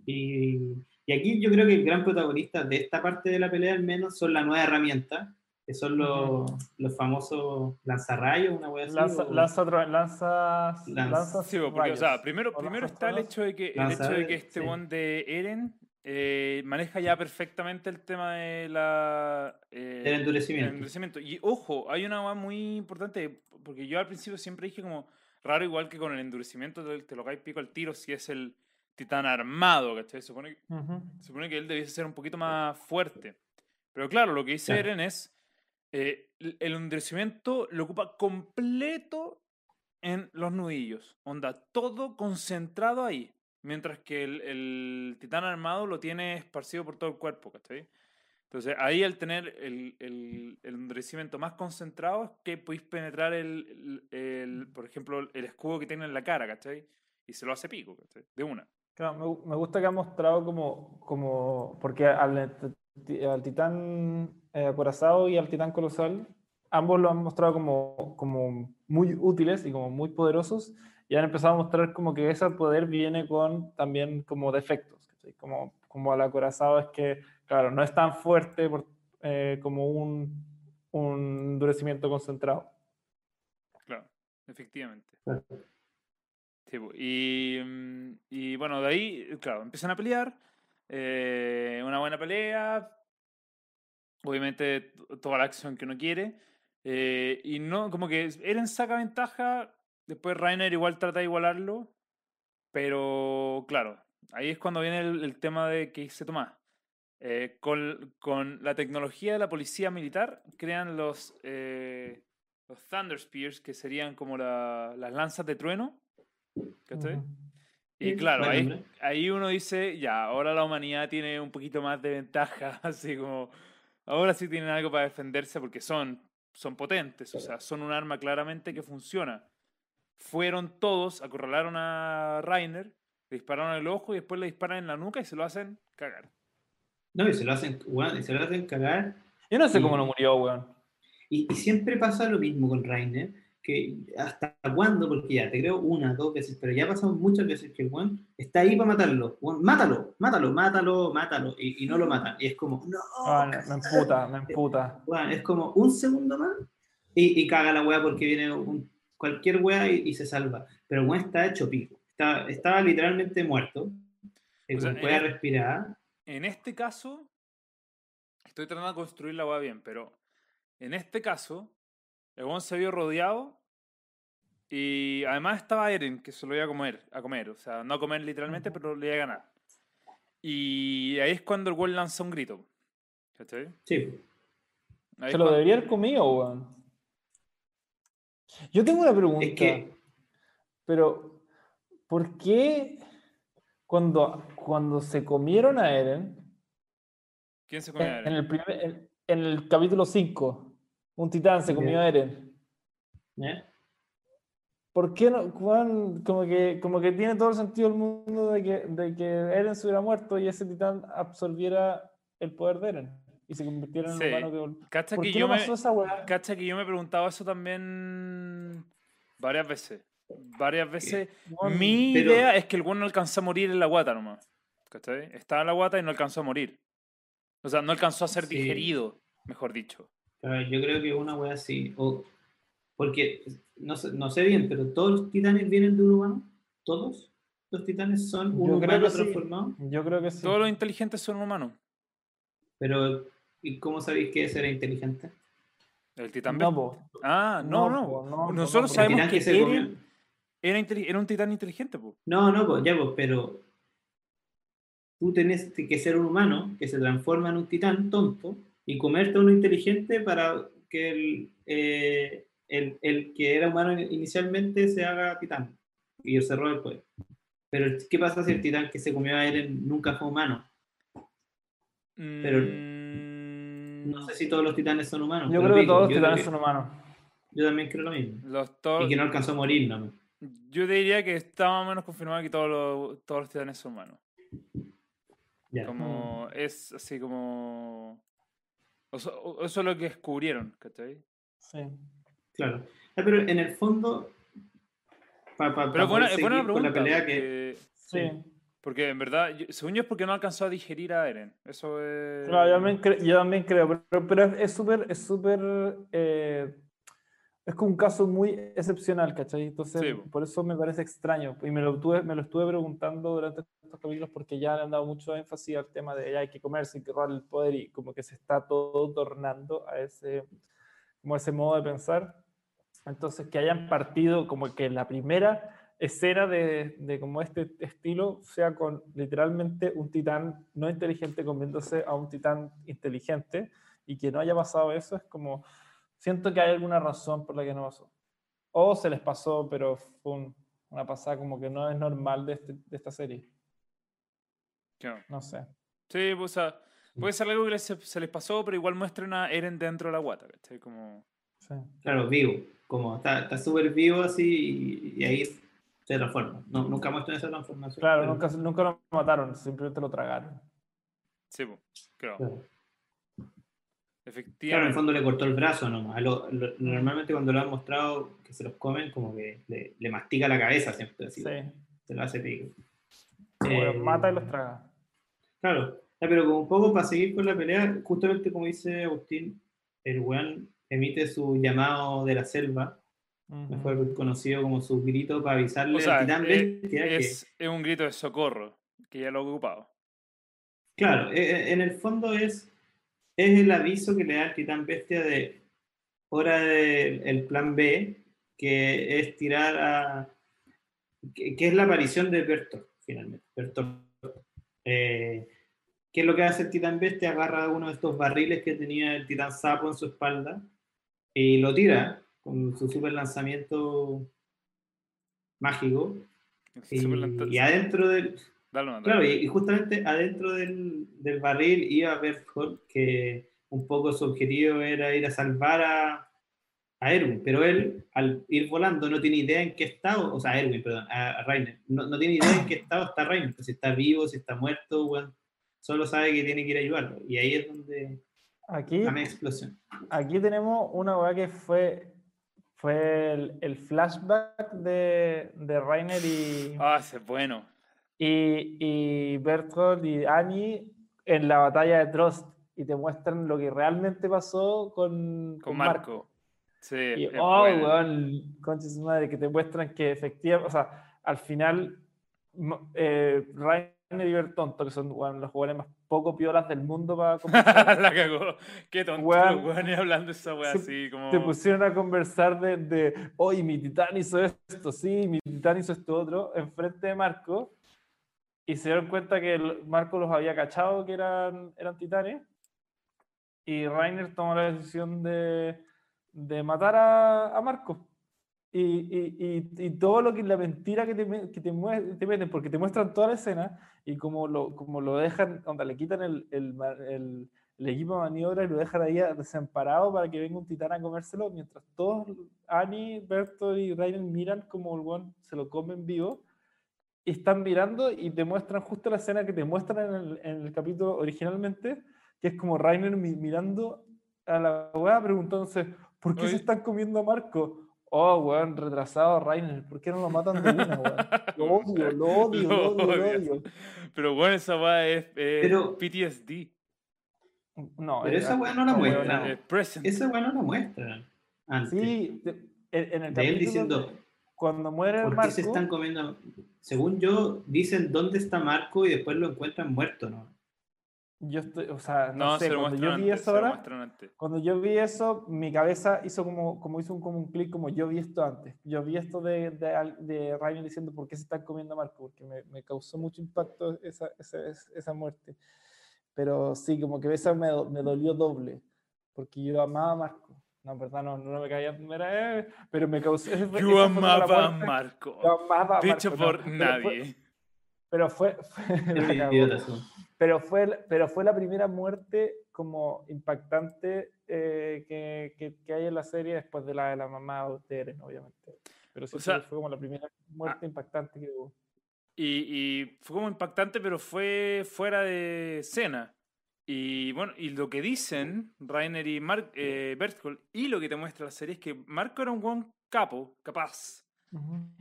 Speaker 3: Y, y aquí yo creo que el gran protagonista de esta parte de la pelea, al menos, son la nueva herramienta, que son los, los famosos lanzarrayos, una wea así.
Speaker 2: Lanza,
Speaker 3: o-
Speaker 2: lanza, lanza,
Speaker 3: Lanza.
Speaker 2: lanza
Speaker 1: Sí, po, porque, o sea, primero,
Speaker 2: O
Speaker 1: primero está el hecho de que, el hecho de que este
Speaker 3: sí.
Speaker 1: one de Eren eh, maneja ya perfectamente el tema de la... eh,
Speaker 3: el
Speaker 1: el
Speaker 3: endurecimiento.
Speaker 1: endurecimiento. Y ojo, hay una cosa muy importante, porque yo al principio siempre dije como raro, igual que con el endurecimiento te, te lo cae pico al tiro si es el titán armado, ¿cachai? Se supone, supone que él debiese ser un poquito más fuerte. Pero claro, lo que dice
Speaker 3: Claro.
Speaker 1: Eren es, eh, el endurecimiento lo ocupa completo en los nudillos. Onda, todo concentrado ahí. Mientras que el, el titán armado lo tiene esparcido por todo el cuerpo, ¿cachai? Entonces ahí al tener el, el, el endurecimiento más concentrado es que podéis penetrar el, el- por ejemplo, el escudo que tiene en la cara, ¿cachai? Y se lo hace pico, ¿cachai? De una.
Speaker 2: Claro, me, me gusta que ha mostrado como, como porque al, al titán eh, acorazado y al titán colosal, ambos lo han mostrado como, como muy útiles y como muy poderosos, y han empezado a mostrar como que ese poder viene con también como defectos, ¿cachai? Como, como al acorazado es que, claro, no es tan fuerte por- eh, como un, un endurecimiento concentrado.
Speaker 1: Claro, efectivamente. Sí, y, y bueno, de ahí, claro, empiezan a pelear. Eh, una buena pelea. Obviamente, toda la acción que uno quiere. eh, y no, como que Eren saca ventaja. Después Rainer igual trata de igualarlo. Pero claro, ahí es cuando viene el, tema de que dice Tomás. Eh, con, con la tecnología de la policía militar, crean los, Thunder Spears, que serían como la- las lanzas de trueno. ¿cachai? Y claro, ahí, ahí uno dice, ya, ahora la humanidad tiene un poquito más de ventaja, así como, ahora sí tienen algo para defenderse porque son, son potentes, o sea, son un arma claramente que funciona. Fueron todos, acorralaron a Rainer, le dispararon el ojo y después le disparan en la nuca y se lo hacen cagar.
Speaker 3: No, y se lo hacen, weón, y se lo hacen cagar.
Speaker 2: Yo no sé cómo no murió, weón.
Speaker 3: Y, y siempre pasa lo mismo con Rainer, que hasta cuándo, porque ya te creo una, dos veces, pero ya ha pasado muchas veces que el weón está ahí para matarlo. Weón, mátalo, mátalo, mátalo, mátalo, y, y no lo matan. Y es como, no,
Speaker 2: Ah, me emputa, me emputa.
Speaker 3: weón, es como un segundo más y, y caga la weá porque viene un- cualquier weá y, y se salva. Pero el weón está hecho pico, está, estaba literalmente muerto, eh,
Speaker 1: O sea,
Speaker 3: cueva
Speaker 1: en-
Speaker 3: respirada.
Speaker 1: En este caso, estoy tratando de construir la hueá bien, pero en este caso, el se vio rodeado y además estaba Eren, que se lo iba a comer, a comer, o sea, no a comer literalmente, pero le iba a ganar. Y ahí es cuando el weón lanza un grito. ¿Cachai?
Speaker 3: Sí,
Speaker 1: Ahí
Speaker 2: Se lo
Speaker 1: cuando-
Speaker 2: debería haber comido, weón. Yo tengo una pregunta.
Speaker 3: es que
Speaker 2: Pero, ¿por qué cuando, cuando se comieron a Eren,
Speaker 1: ¿Quién se comió a
Speaker 2: en
Speaker 1: Eren?
Speaker 2: el, primer- en, en el capítulo 5, un titán se comió a Eren?
Speaker 3: ¿eh?
Speaker 2: ¿Por qué no? Juan, como que, como que tiene todo el sentido del mundo de que, de que Eren se hubiera muerto y ese titán absorbiera el poder de Eren y se convirtiera en
Speaker 1: Sí.
Speaker 2: un humano que...
Speaker 1: Cacha
Speaker 2: ¿Por
Speaker 1: que
Speaker 2: qué
Speaker 1: yo
Speaker 2: no
Speaker 1: me,
Speaker 2: pasó esa weá?
Speaker 1: cacha que yo me he preguntado eso también varias veces. Varias veces. Mi
Speaker 3: Pero-
Speaker 1: idea es que el weón no alcanzó a morir en la guata nomás. ¿Cachai? Estaba en la guata y no alcanzó a morir. O sea, no alcanzó a ser
Speaker 3: Sí.
Speaker 1: digerido, mejor dicho.
Speaker 3: Yo creo que una wea así, o, porque no sé, no sé bien, pero todos los titanes vienen de un humano, todos los titanes son un
Speaker 2: Yo creo
Speaker 3: humano
Speaker 2: sí.
Speaker 3: transformado,
Speaker 2: Yo creo que sí.
Speaker 1: Todos los inteligentes son humanos.
Speaker 3: pero ¿y cómo sabéis que ese era inteligente?
Speaker 1: El titán
Speaker 2: No, po.
Speaker 1: Ah, no, no.
Speaker 2: po, no,
Speaker 1: Nosotros sabemos que Eren era, era un titán inteligente, po.
Speaker 3: No, no, pues ya, pues, pero tú tenés que ser un humano que se transforma en un titán tonto y comerte a uno inteligente para que el, eh, el, el que era humano inicialmente se haga titán y se robe el poder. Pero, ¿qué pasa si el titán que se comió a Eren nunca fue humano? Pero-
Speaker 1: Mm,
Speaker 3: No sé si todos los titanes son humanos.
Speaker 2: Yo creo que todos los titanes son humanos.
Speaker 3: Yo también creo lo mismo.
Speaker 1: los to-
Speaker 3: Y que no alcanzó a morir, ¿no?
Speaker 1: Yo diría que está más o menos confirmado que todos los, todos los titanes son humanos.
Speaker 3: Ya.
Speaker 1: Como es así como. O sea, o- eso es lo que descubrieron, ¿cachai?
Speaker 2: Sí.
Speaker 3: Claro. Ah, pero en el fondo, pa- pa-
Speaker 1: Pero buena, buena
Speaker 3: con
Speaker 1: pregunta.
Speaker 3: la pelea que...
Speaker 1: porque,
Speaker 2: Sí.
Speaker 1: porque en verdad, según yo es porque no alcanzó a digerir a Eren. Eso es.
Speaker 2: Claro, yo también, cre- yo también creo, pero, es súper, es súper, eh, es como un caso muy excepcional, ¿cachai? Entonces,
Speaker 1: Sí, po.
Speaker 2: por eso me parece extraño. Y me lo, tuve, me lo estuve preguntando durante estos capítulos porque ya le han dado mucho énfasis al tema de ya hay que comerse, hay que robar el poder y como que se está todo tornando a ese, como ese modo de pensar. Entonces, que hayan partido como que la primera escena de, de como este estilo sea con literalmente un titán no inteligente comiéndose a un titán inteligente y que no haya pasado eso es como siento que hay alguna razón por la que no pasó o se les pasó, pero fue un- una pasada como que no es normal de, este- de esta serie.
Speaker 1: Claro.
Speaker 2: No sé.
Speaker 1: Sí, pues, o sea, puede ser algo que les- se les pasó, pero igual muestran a Eren dentro de la guata, ¿cachai? Como...
Speaker 2: Sí.
Speaker 3: Claro, vivo. Como está está súper vivo así y, y ahí se transforma. No, nunca muestran esa transformación.
Speaker 2: Claro,
Speaker 3: pero-
Speaker 2: nunca, nunca lo mataron, simplemente lo tragaron.
Speaker 1: Sí, pues. Claro.
Speaker 3: Claro, en el fondo le cortó el brazo nomás. A lo- lo- normalmente cuando lo han mostrado que se los comen, como que le, le mastica la cabeza siempre, así,
Speaker 2: Sí.
Speaker 3: se lo hace pico.
Speaker 2: Sí,
Speaker 3: Eh,
Speaker 2: los mata y los traga.
Speaker 3: Claro, Ya, pero como un poco para seguir con la pelea, justamente como dice Agustín, el weón emite su llamado de la selva,
Speaker 2: Ujú.
Speaker 3: mejor conocido como su grito para avisarle
Speaker 1: O sea,
Speaker 3: al titán bestia que,
Speaker 1: es, es un grito de socorro, que ya lo he ocupado.
Speaker 3: claro, eh, eh, en el fondo es, es el aviso que le da el titán bestia de hora del el plan B, que es tirar a... que, que es la aparición de Bertolt, finalmente. Bertolt. Eh, ¿Qué es lo que hace el titán bestia? Agarra uno de estos barriles que tenía el titán sapo en su espalda y lo tira con su super lanzamiento mágico. Y, y adentro del,
Speaker 1: Dale, dale.
Speaker 3: Claro, y, y justamente adentro del, del barril iba Berthold, que un poco su objetivo era ir a salvar a, a Erwin, pero él, al ir volando, no tiene idea en qué estado, o sea, a Erwin, perdón, a, a Rainer, no, no tiene idea en qué estado está Rainer, pues, si está vivo, si está muerto, bueno, solo sabe que tiene que ir a ayudarlo. Y ahí es donde
Speaker 2: Aquí,
Speaker 3: la explosión.
Speaker 2: aquí tenemos una weá que fue, fue el, el flashback de, de Rainer y,
Speaker 1: Ah, ese es bueno.
Speaker 2: Y, y Berthold y Annie en la batalla de Trost y te muestran lo que realmente pasó con,
Speaker 1: Con Marco. Sí,
Speaker 2: Y, oh,
Speaker 1: bueno.
Speaker 2: weón, concha de su madre, que te muestran que efectivamente, o sea, al final, eh, Rainer y Bertonto, que son los jugadores más poco piolas del mundo para conversar,
Speaker 1: la cagó. Qué tonto,
Speaker 2: Weón.
Speaker 1: weón, y hablando esa
Speaker 2: Se-
Speaker 1: así, como.
Speaker 2: se pusieron a conversar de, de, oye, mi titán hizo esto, sí, mi titán hizo esto otro, enfrente de Marco, y se dieron cuenta que el- Marco los había cachado que eran, eran titanes, y Rainer tomó la decisión de, de matar a, a Marco. Y, y, y, y todo lo que la mentira que te, que te, te meten, porque te muestran toda la escena y como lo, como lo dejan, onda, le quitan el, el, el- el equipo de maniobra y lo dejan ahí desamparado para que venga un titán a comérselo, mientras todos, Annie, Berto y Rainer miran como el weón se lo comen vivo. Y están mirando y te muestran justo la escena que te muestran en el, en el capítulo originalmente, que es como Rainer mi- mirando a la weá preguntándose, ¿por qué
Speaker 1: Oye.
Speaker 2: se están comiendo a Marco? Oh, weón, retrasado Rainer, ¿por qué no lo matan de una, weón? Lo odio, lo odio, lo
Speaker 1: Lo
Speaker 2: odio, lo odio.
Speaker 1: Pero bueno, esa wea es, es
Speaker 3: Pero-
Speaker 1: PTSD.
Speaker 2: No,
Speaker 3: Pero
Speaker 2: eh,
Speaker 3: esa weá no la
Speaker 2: weón,
Speaker 3: muestra.
Speaker 1: eh, present.
Speaker 3: Esa weá no la muestran antes.
Speaker 2: Sí, en, el
Speaker 3: de él
Speaker 2: capítulo
Speaker 3: diciendo,
Speaker 2: cuando muere el
Speaker 3: ¿por qué
Speaker 2: Marco,
Speaker 3: se están comiendo? Según yo, dicen dónde está Marco y después lo encuentran muerto, ¿no?
Speaker 2: yo estoy, o sea, no,
Speaker 1: No,
Speaker 2: sé,
Speaker 1: se
Speaker 2: cuando yo vi
Speaker 1: antes.
Speaker 2: eso
Speaker 1: se lo
Speaker 2: ahora,
Speaker 1: muestran antes.
Speaker 2: cuando yo vi eso, mi cabeza hizo como, como hizo un, como un clic, como yo vi esto antes. Yo vi esto de, de, Rainer diciendo por qué se están comiendo a Marco, porque me, me causó mucho impacto esa, esa, esa- muerte. Pero sí, como que esa me, me dolió doble, porque yo amaba a Marco. No, en verdad, no, no me caía, no era, eh, pero me causó.
Speaker 1: Yo amaba a Marco.
Speaker 2: yo amaba a
Speaker 1: Dicho
Speaker 2: Marco, no,
Speaker 1: por
Speaker 2: pero fue-
Speaker 1: nadie.
Speaker 2: Pero fue, fue- pero fue, pero fue la primera muerte como impactante eh, que, que, que hay en la serie después de la de la mamá de Eren, obviamente. Pero sí
Speaker 1: O sea,
Speaker 2: fue como la primera muerte impactante que hubo.
Speaker 1: Y, y fue como impactante, pero fue fuera de escena. Y bueno, y lo que dicen Rainer y Mark, eh, Berthold, y lo que te muestra la serie es que Marco era un buen capo, capaz.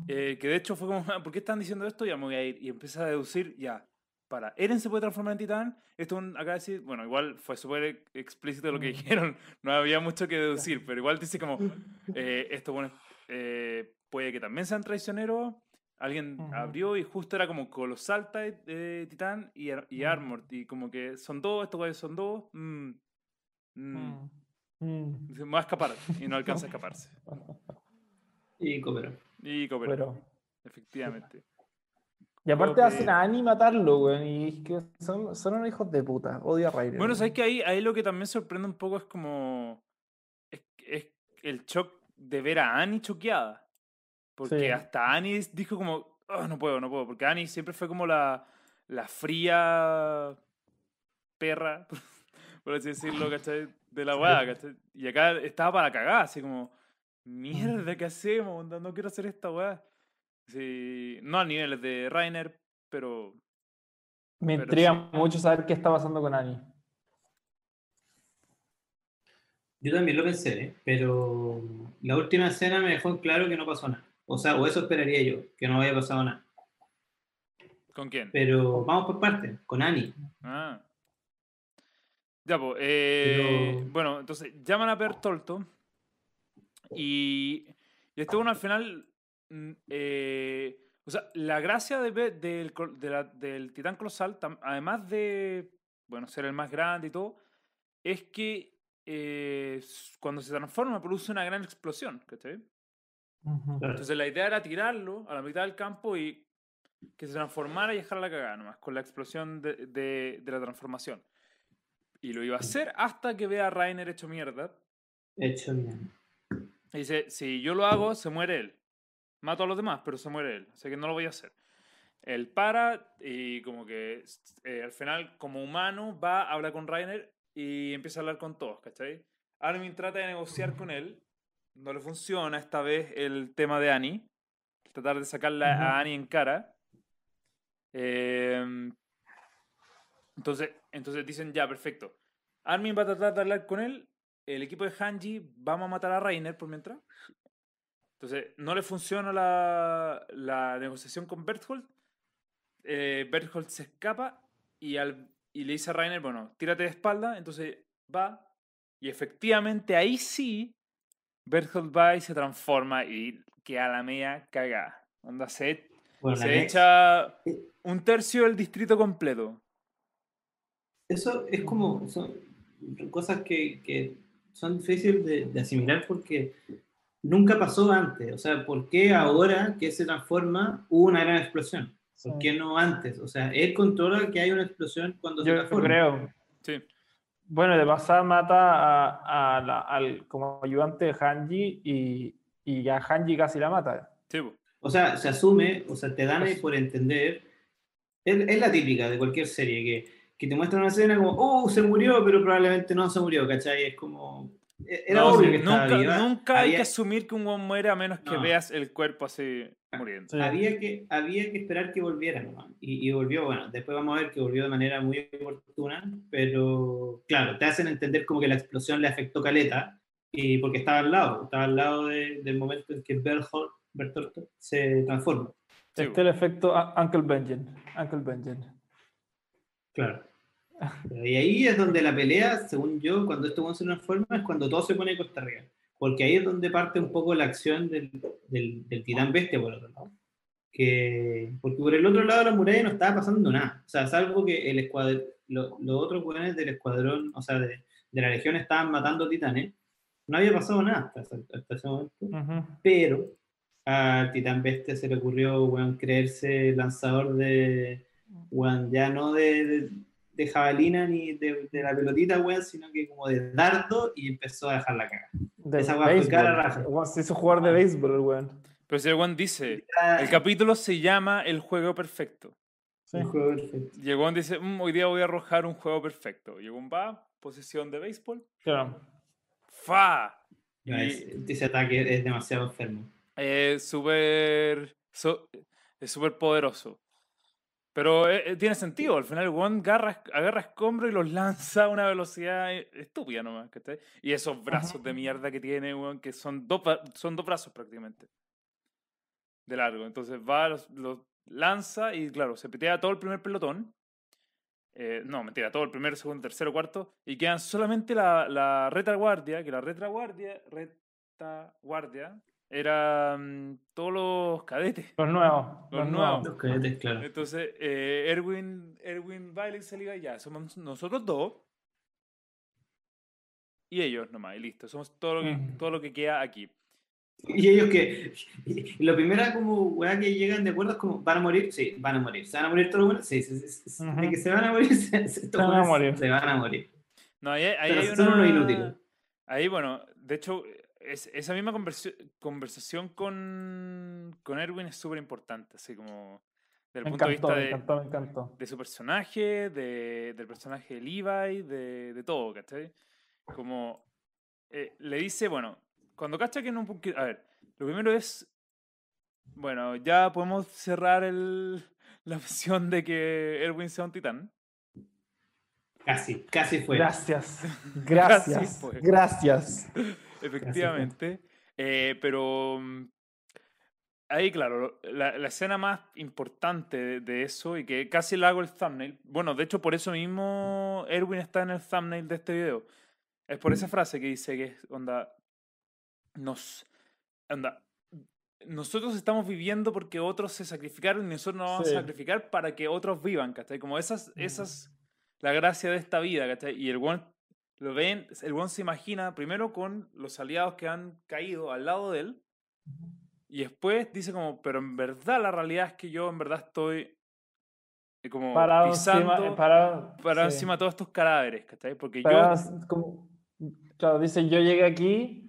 Speaker 1: Eh, que de hecho fue como, "Ah, ¿por qué están diciendo esto? Ya me voy a ir. Y empieza a deducir, ya, para, Eren se puede transformar en titán. Esto acá decir, bueno, igual fue súper ex- explícito lo que dijeron, no había mucho que deducir, pero igual dice como, eh, esto bueno, eh, puede que también sean traicioneros. Alguien abrió y justo era como colosal ti- eh, titán y, y. Armored. Y como que son dos, estos güeyes son dos. mm, mm,
Speaker 2: Mm.
Speaker 1: Me va a escapar y no alcanza a escaparse.
Speaker 3: Y cooperó.
Speaker 1: Y cooperó,
Speaker 2: Pero,
Speaker 1: efectivamente.
Speaker 2: y aparte
Speaker 1: Creo
Speaker 2: hacen
Speaker 1: que-
Speaker 2: a Annie matarlo, güey. Y es que son, son unos hijos de puta. Odio a Rainer.
Speaker 1: Bueno, sabes que ahí, ahí lo que también sorprende un poco es como. Es, es el shock de ver a Annie choqueada. Porque
Speaker 2: Sí.
Speaker 1: hasta Annie dijo como, "Oh, no puedo, no puedo. Porque Annie siempre fue como la, la fría perra, por así decirlo, ¿cachai? De la weá, ¿cachai? Y acá estaba para cagar, así como, mierda, ¿qué hacemos? No quiero hacer esta weá. Sí, no a niveles de Rainer, pero
Speaker 2: Me
Speaker 1: Pero
Speaker 2: intriga
Speaker 1: sí.
Speaker 2: mucho saber qué está pasando con Annie.
Speaker 3: Yo también lo pensé, ¿eh? pero la última escena me dejó en claro que no pasó nada. O sea, o eso esperaría yo, que no haya pasado nada.
Speaker 1: ¿con quién?
Speaker 3: Pero vamos por partes, con Annie.
Speaker 1: Ah. Ya, pues. eh,
Speaker 3: Pero-
Speaker 1: Bueno, entonces llaman a Bertolto. Y, y este bueno al final. mm, eh, o sea, la gracia de, del, col- de la- del titán colosal, tam- además de bueno, ser el más grande y todo, es que eh, cuando se transforma produce una gran explosión. ¿cachai?
Speaker 2: Ujú.
Speaker 3: Claro.
Speaker 1: Entonces la idea era tirarlo a la mitad del campo y que se transformara y dejar la cagada nomás, con la explosión de, de- de la transformación. Y lo iba a hacer hasta que vea a Rainer hecho mierda.
Speaker 3: Hecho bien.
Speaker 1: Y dice, si yo lo hago, se muere él. Mato a los demás, pero se muere él. Así que no lo voy a hacer. Él para y como que eh, al final, como humano, va, habla con Rainer y empieza a hablar con todos, ¿cachai? Armin trata de negociar con él. No le funciona esta vez el tema de Annie. Tratar de sacarla a Annie en cara. Eh, entonces, entonces dicen, ya, perfecto. Armin va a tratar de hablar con él. El equipo de Hanji vamos a matar a Rainer por mientras. Entonces, no le funciona la, la negociación con Berthold. Eh, Berthold se escapa y, al, y le dice a Rainer, bueno, tírate de espalda. Entonces va y efectivamente ahí sí Berthold va y se transforma y queda la media cagada. Onda, se,
Speaker 3: Bueno,
Speaker 1: se echa un tercio del distrito completo.
Speaker 3: Eso es como, son cosas que, que son difíciles de, de asimilar porque nunca pasó antes. O sea, ¿por qué ahora que se transforma hubo una gran explosión? ¿Por
Speaker 2: Sí.
Speaker 3: qué no antes? O sea, él controla que hay una explosión cuando se
Speaker 2: Yo
Speaker 3: transforma.
Speaker 2: creo.
Speaker 1: Sí.
Speaker 2: Bueno, de pasada mata a, a la- al como ayudante de Hanji y, y a Hanji casi la mata.
Speaker 1: Sí.
Speaker 3: O sea, se asume, o sea, te dan ahí
Speaker 2: Pues-
Speaker 3: por entender. Es, es la típica de cualquier serie, que, que te muestran una escena como, oh, se murió, pero probablemente no se murió, ¿cachai? Es como. E- Era
Speaker 1: No,
Speaker 3: obvio
Speaker 1: sí,
Speaker 3: que estaba
Speaker 1: nunca,
Speaker 3: viva.
Speaker 1: nunca hay
Speaker 3: Había-
Speaker 1: que asumir que un buen muere a menos que
Speaker 3: No.
Speaker 1: veas el cuerpo así muriendo.
Speaker 2: Sí.
Speaker 3: había que, había que esperar que volviera nomás. Y, y volvió, bueno, después vamos a ver que volvió de manera muy oportuna, pero claro, te hacen entender como que la explosión le afectó Caleta, y porque estaba al lado, estaba al lado de- del momento en que Berthold, Bertolto se transforma.
Speaker 1: Sí,
Speaker 2: Este es el efecto Uncle Benjen. Uncle Benjen.
Speaker 3: Claro. Y ahí es donde la pelea, según yo, cuando esto se transforma, es cuando todo se pone costa arriba. Porque ahí es donde parte un poco la acción del, del, del titán bestia por otro lado. Que, porque por el otro lado de la muralla no estaba pasando nada. O sea, salvo que el escuadrón, los otros jugadores del escuadrón, o sea, de, de la legión estaban matando titanes, no había pasado nada hasta, ese- hasta ese momento. Pero al titán bestia se le ocurrió, weón, creerse lanzador de, weón, ya no de, de, de jabalina ni de, de la pelotita, weón, sino que como de dardo y empezó a dejar la cara.
Speaker 2: De
Speaker 3: Esa weá fue cara raja.
Speaker 2: El weón Se hizo jugar de béisbol, el weón.
Speaker 1: Pero si el Juan dice, el capítulo se llama El juego perfecto.
Speaker 2: Sí.
Speaker 3: Un juego perfecto.
Speaker 1: Y el Juan dice, "Mm, hoy día voy a arrojar un juego perfecto. Y el Juan va, posesión de béisbol,
Speaker 2: Claro.
Speaker 1: ¡fa!
Speaker 3: No,
Speaker 1: Y-
Speaker 3: es- ese ataque es demasiado enfermo.
Speaker 1: Es súper. so- es súper poderoso. Pero eh, eh, tiene sentido. Al final, One agarra, agarra escombros y los lanza a una velocidad estúpida nomás. ¿cachai? Y esos brazos de mierda que tiene, weón, que son dos, son dos brazos prácticamente. De largo. Entonces va, los, los lanza y, claro, se pitea todo el primer pelotón. Eh, no, mentira, todo el primero, segundo, tercero, cuarto. Y quedan solamente la, la retaguardia, que la retaguardia, retaguardia era mm, todos los cadetes.
Speaker 2: Los nuevos.
Speaker 1: Los
Speaker 2: Los,
Speaker 1: nuevos.
Speaker 3: Los cadetes, claro.
Speaker 1: Entonces, eh, Erwin, Erwin Bailey se liga ya, somos nosotros dos. Y ellos nomás, y listo. Somos todo lo que, todo lo que queda aquí.
Speaker 3: Y ellos que. y lo primero como weá que llegan de acuerdo es como, ¿van a morir? Sí, van a morir. ¿Se van a morir todos los buenos? Sí, sí, sí. De que se van a morir, se,
Speaker 2: van a morir.
Speaker 3: Se van a morir.
Speaker 1: No, ahí, ahí
Speaker 3: Pero
Speaker 1: hay
Speaker 3: son
Speaker 1: una-
Speaker 3: unos inútiles.
Speaker 1: Ahí, bueno, de hecho, es- esa misma conversi- conversación con, con Erwin es súper importante, así como desde el
Speaker 2: Me
Speaker 1: punto de
Speaker 2: encantó,
Speaker 1: vista
Speaker 2: me
Speaker 1: de,
Speaker 2: encantó, me encantó.
Speaker 1: de su personaje, de, del personaje de Levi, de, de todo, ¿cachai? Como eh, le dice, bueno, cuando cacha que no... A ver, lo primero es, bueno, ya podemos cerrar el, la opción de que Erwin sea un titán.
Speaker 3: Casi, casi fue.
Speaker 2: Gracias, gracias,
Speaker 1: fue.
Speaker 2: gracias.
Speaker 1: Efectivamente. Eh, pero mm, ahí, claro, la, la escena más importante de, de eso y que casi le hago el thumbnail. Bueno, de hecho, por eso mismo Erwin está en el thumbnail de este video. Es por esa frase que dice que es, onda, nos, onda, nosotros estamos viviendo porque otros se sacrificaron y nosotros nos vamos
Speaker 2: Sí.
Speaker 1: a sacrificar para que otros vivan, ¿cachai? Como esas,
Speaker 2: Mm.
Speaker 1: esas, la gracia de esta vida, ¿cachai? Y el one lo ven, el one se imagina primero con los aliados que han caído al lado de él y después dice como, pero en verdad la realidad es que yo en verdad estoy eh, como
Speaker 2: Parado
Speaker 1: pisando
Speaker 2: encima, eh, parado,
Speaker 1: para
Speaker 2: sí.
Speaker 1: encima de todos estos cadáveres, ¿cachai? Porque
Speaker 2: Parado
Speaker 1: yo...
Speaker 2: como- claro, dice, yo llegué aquí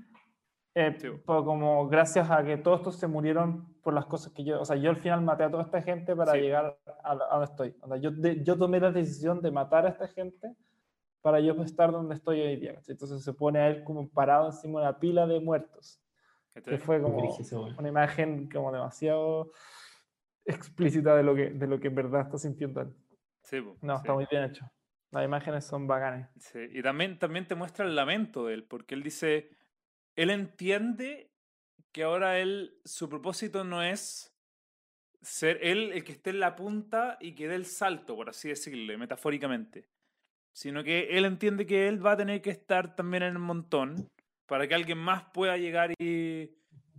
Speaker 2: eh,
Speaker 1: Sí.
Speaker 2: por como gracias a que todos estos se murieron por las cosas que yo, o sea, yo al final maté a toda esta gente para
Speaker 1: Sí.
Speaker 2: llegar a, a donde estoy. O sea, yo, de- yo tomé la decisión de matar a esta gente para yo estar donde estoy hoy día. ¿cachai? Entonces se pone a él como parado encima de una pila de muertos, que fue como una imagen como demasiado explícita de lo que, de lo que en verdad está sintiendo él.
Speaker 1: Sí, po,
Speaker 2: No,
Speaker 1: sí.
Speaker 2: está muy bien hecho. Las imágenes son bacanes.
Speaker 1: Sí, Y también, también te muestra el lamento de él, porque él dice, él entiende que ahora él, su propósito no es ser él el que esté en la punta y que dé el salto, por así decirlo, metafóricamente, sino que él entiende que él va a tener que estar también en el montón para que alguien más pueda llegar y,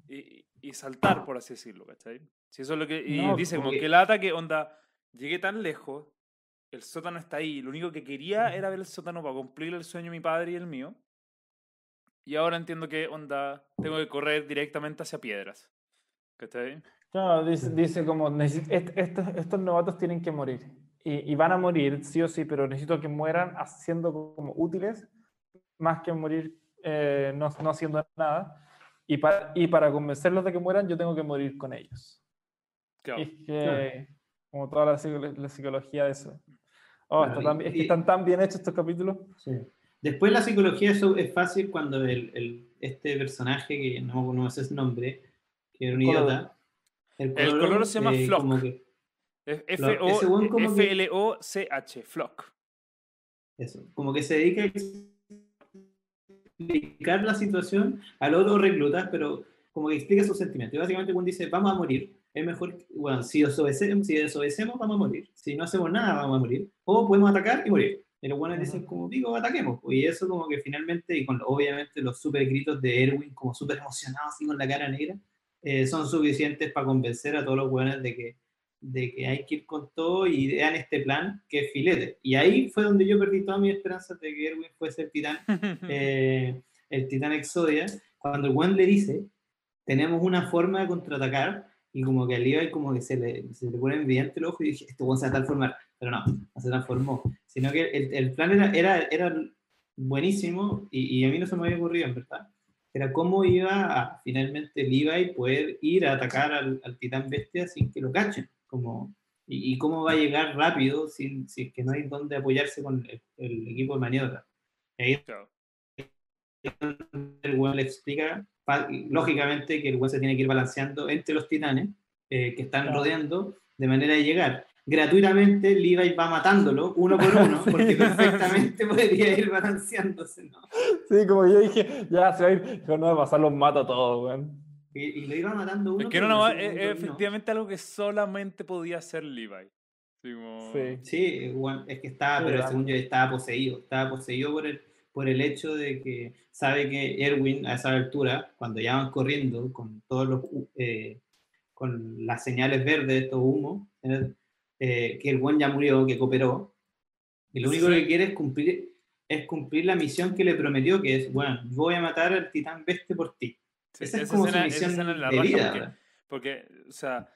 Speaker 1: y, y saltar, por así decirlo, ¿cachai? Si eso es lo que... Y
Speaker 2: No,
Speaker 1: dice como que lata que, onda, llegué tan lejos, el sótano está ahí, lo único que quería era ver el sótano para cumplir el sueño de mi padre y el mío. Y ahora entiendo que, onda, tengo que correr directamente hacia piedras. ¿Cachai?
Speaker 2: Claro, dice, dice como, "Necesi- est- estos, estos novatos tienen que morir. Y, y van a morir, sí o sí, pero necesito que mueran siendo como útiles, más que morir eh, no, no haciendo nada. Y para, y para convencerlos de que mueran, yo tengo que morir con ellos.
Speaker 1: Claro.
Speaker 2: Es que, como toda la, la psicología de eso. Oh,
Speaker 3: Claro,
Speaker 2: está tan-
Speaker 3: y-
Speaker 2: es que están tan bien hechos estos capítulos.
Speaker 3: Sí. Después la psicología eso es fácil cuando el, el- este personaje, que no, no sé su nombre, que era un idiota. El
Speaker 1: El coloro se llama Es
Speaker 3: Flock. Que-
Speaker 1: F-L-O-C-H, Flock.
Speaker 3: Eso, como que se dedica a explicar la situación al otro recluta, pero como que explica sus sentimientos. Y básicamente cuando dice, vamos a morir, es mejor, bueno, si desobedecemos, si desobedecemos, vamos a morir. Si no hacemos nada, vamos a morir. O podemos atacar y morir. Y los buenos dicen, como digo, ataquemos. Y eso como que finalmente, y con obviamente los super gritos de Erwin, como súper emocionado, así con la cara negra, eh, son suficientes para convencer a todos los buenos de que, de que hay que ir con todo y vean este plan que es filete. Y ahí fue donde yo perdí todas mis esperanzas de que Erwin fuese el titán, eh, el titán Exodia, cuando el Juan le dice, tenemos una forma de contraatacar, y como que al Levi como que se le, se le pone evidente el ojo y dije, este Juan se va a transformar, pero no, no se transformó, sino que el, el plan era, era, era buenísimo y, y a mí no se me había ocurrido, en verdad. Era cómo iba a finalmente Levi poder ir a atacar al, al titán bestia sin que lo cachen, como, y, y cómo va a llegar rápido sin, sin que no hay dónde apoyarse con el, el equipo de maniobra. Y ahí
Speaker 1: Claro.
Speaker 3: el weón le explica, lógicamente, que el weón se tiene que ir balanceando entre los titanes eh, que están
Speaker 2: Claro.
Speaker 3: rodeando de manera de llegar. Gratuitamente, Levi va matándolo uno por uno,
Speaker 2: Sí,
Speaker 3: porque perfectamente podría ir balanceándose, ¿no?
Speaker 2: Sí, como yo dije, ya se va a ir, no va a pasar, los mato a todos, weón.
Speaker 3: Y, y lo iba matando uno
Speaker 1: Es que no,
Speaker 3: así
Speaker 1: es, es
Speaker 3: dominó.
Speaker 1: efectivamente algo que solamente podía hacer Levi. Así como-
Speaker 2: Sí.
Speaker 3: Sí, weón, es que estaba, pero según yo estaba poseído, estaba poseído por el, por el hecho de que sabe que Erwin a esa altura, cuando ya van corriendo con todos los eh, con las señales verdes de estos humos, ¿eh? Eh, que el buen ya murió, que cooperó, y lo único
Speaker 1: Sí.
Speaker 3: que quiere es cumplir, es cumplir la misión que le prometió, que es, bueno, voy a matar al titán bestia por ti.
Speaker 1: Sí,
Speaker 3: esa es
Speaker 1: esa
Speaker 3: como
Speaker 1: escena-
Speaker 3: su
Speaker 1: esa escena es la
Speaker 3: de
Speaker 1: raja
Speaker 3: vida.
Speaker 1: porque-. Porque, o sea,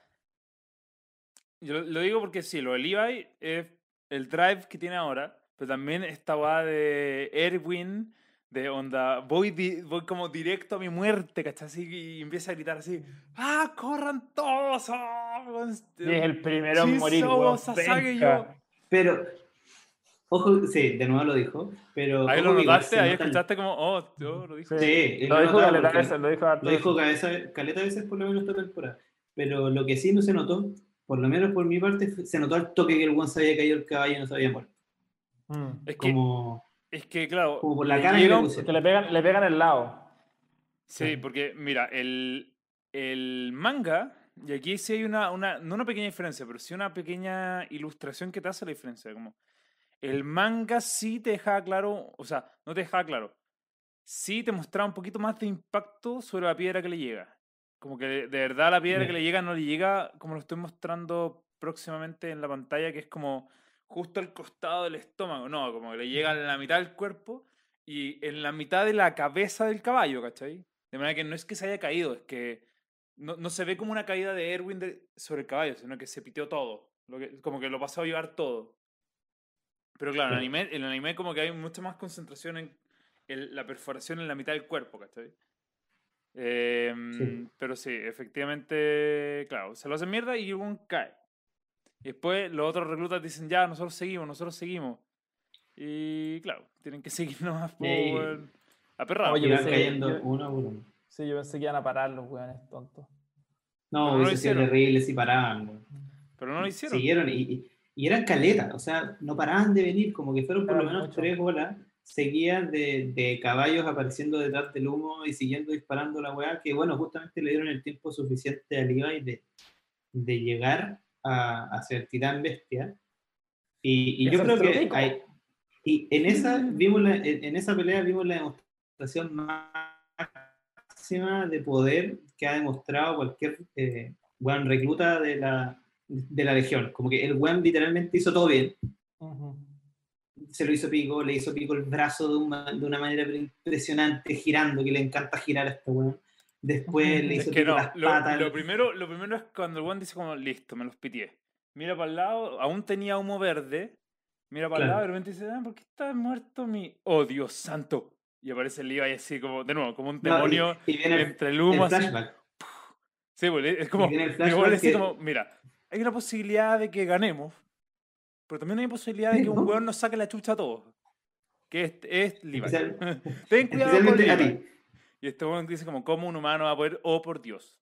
Speaker 1: yo lo- digo porque sí, lo de Levi es el drive que tiene ahora, pero también esta va de Erwin, De onda, voy, di- voy como directo a mi muerte, ¿cachai? Así, y empieza a gritar así, ¡ah, corran todos! weón,
Speaker 2: Y es el primero en
Speaker 1: Sí,
Speaker 2: morir,
Speaker 1: somos Sasage y yo.
Speaker 3: Pero, ojo, sí, de nuevo lo dijo, pero...
Speaker 1: Ahí lo
Speaker 3: que
Speaker 1: notaste, ahí escuchaste como, oh, oh, lo dijo.
Speaker 2: Sí,
Speaker 3: Sí,
Speaker 2: lo
Speaker 3: lo
Speaker 2: dijo caleta
Speaker 3: porque-
Speaker 2: veces, lo dijo
Speaker 3: Lo dijo
Speaker 2: veces.
Speaker 3: cabeza, caleta veces por lo menos esta temporada. Pero lo que sí no se notó, por lo menos por mi parte, se notó al toque que el one se había caído el caballo y no se había muerto.
Speaker 2: Mm.
Speaker 1: Es que,
Speaker 3: Como,
Speaker 1: es que, claro,
Speaker 3: como por la cara que
Speaker 1: un-
Speaker 3: pusieron.
Speaker 2: Que le pegan, le pegan el lado.
Speaker 1: Sí, porque mira, el, el manga, y aquí sí hay una, una, no una pequeña diferencia, pero sí una pequeña ilustración que te hace la diferencia. Como el manga sí te dejaba claro, o sea, no te dejaba claro, sí te mostraba un poquito más de impacto sobre la piedra que le llega. Como que de, verdad la piedra que le llega no le llega como lo estoy mostrando próximamente en la pantalla, que es como justo al costado del estómago, no, como que le llega en la mitad del cuerpo y en la mitad de la cabeza del caballo, ¿cachai? De manera que no es que se haya caído, es que no, no se ve como una caída de Erwin de- sobre el caballo, sino que se piteó todo. Lo que, como que lo pasó a llevar todo. Pero claro, en el
Speaker 3: Sí.
Speaker 1: anime, en el anime como que hay mucha más concentración en el- la perforación en la mitad del cuerpo, ¿cachai? Em, Pero sí, efectivamente, claro, se lo hacen mierda y un cae. Y después los otros reclutas dicen, ya, nosotros seguimos, nosotros seguimos. Y claro, tienen que seguir nomás po,
Speaker 3: Y-
Speaker 1: weón, aperrados.
Speaker 2: Oye, pensé-
Speaker 3: cayendo
Speaker 2: yo-
Speaker 3: uno a uno.
Speaker 2: Sí, yo pensé que iban a parar los weones tontos.
Speaker 3: No,
Speaker 1: no
Speaker 3: hubiese sido
Speaker 1: hicieron.
Speaker 3: terrible si paraban.
Speaker 1: Pero no lo hicieron.
Speaker 3: Siguieron y, y, y eran caletas, o sea, no paraban de venir, como que fueron por lo
Speaker 2: Eran
Speaker 3: menos
Speaker 2: muchos.
Speaker 3: tres olas seguidas de, de caballos apareciendo detrás del humo y siguiendo disparando la weá, que bueno, justamente le dieron el tiempo suficiente a Levi de, de llegar a, hacia el titán bestia. Y, y yo creo
Speaker 2: lo
Speaker 3: que hay, y en esa, vimos la- en, en esa pelea vimos la demostración máxima de poder que ha demostrado cualquier eh, weón recluta de la, de la legión. Como que el weón literalmente hizo todo bien. Se lo hizo pico, le hizo pico el brazo de una, de una manera impresionante, girando, que le encanta girar a este weón. Después le
Speaker 1: Es
Speaker 3: hizo
Speaker 1: que
Speaker 3: pico
Speaker 1: no,
Speaker 3: las
Speaker 1: lo,
Speaker 3: patas.
Speaker 1: lo primero, lo primero es cuando el one dice como, listo, me los pitié. Mira para el lado, aún tenía humo verde. Mira para el
Speaker 3: Claro.
Speaker 1: lado y de repente dice, ah, ¿por qué está muerto mi... Oh, Dios santo. Y aparece el Levi así como, de nuevo, como un
Speaker 3: No, y-
Speaker 1: demonio
Speaker 3: y, viene el,
Speaker 1: entre el
Speaker 3: el
Speaker 1: humo así.
Speaker 3: flashback.
Speaker 1: Sí, pues, es como,
Speaker 3: el
Speaker 1: dice
Speaker 3: que-
Speaker 1: como, mira, hay una posibilidad de que ganemos, pero también hay posibilidad de que un weón nos saque la chucha a todos. Que es, es Levi. Ten cuidado con Levi. Y este weón dice como, ¿cómo un humano va a poder? Oh, por Dios.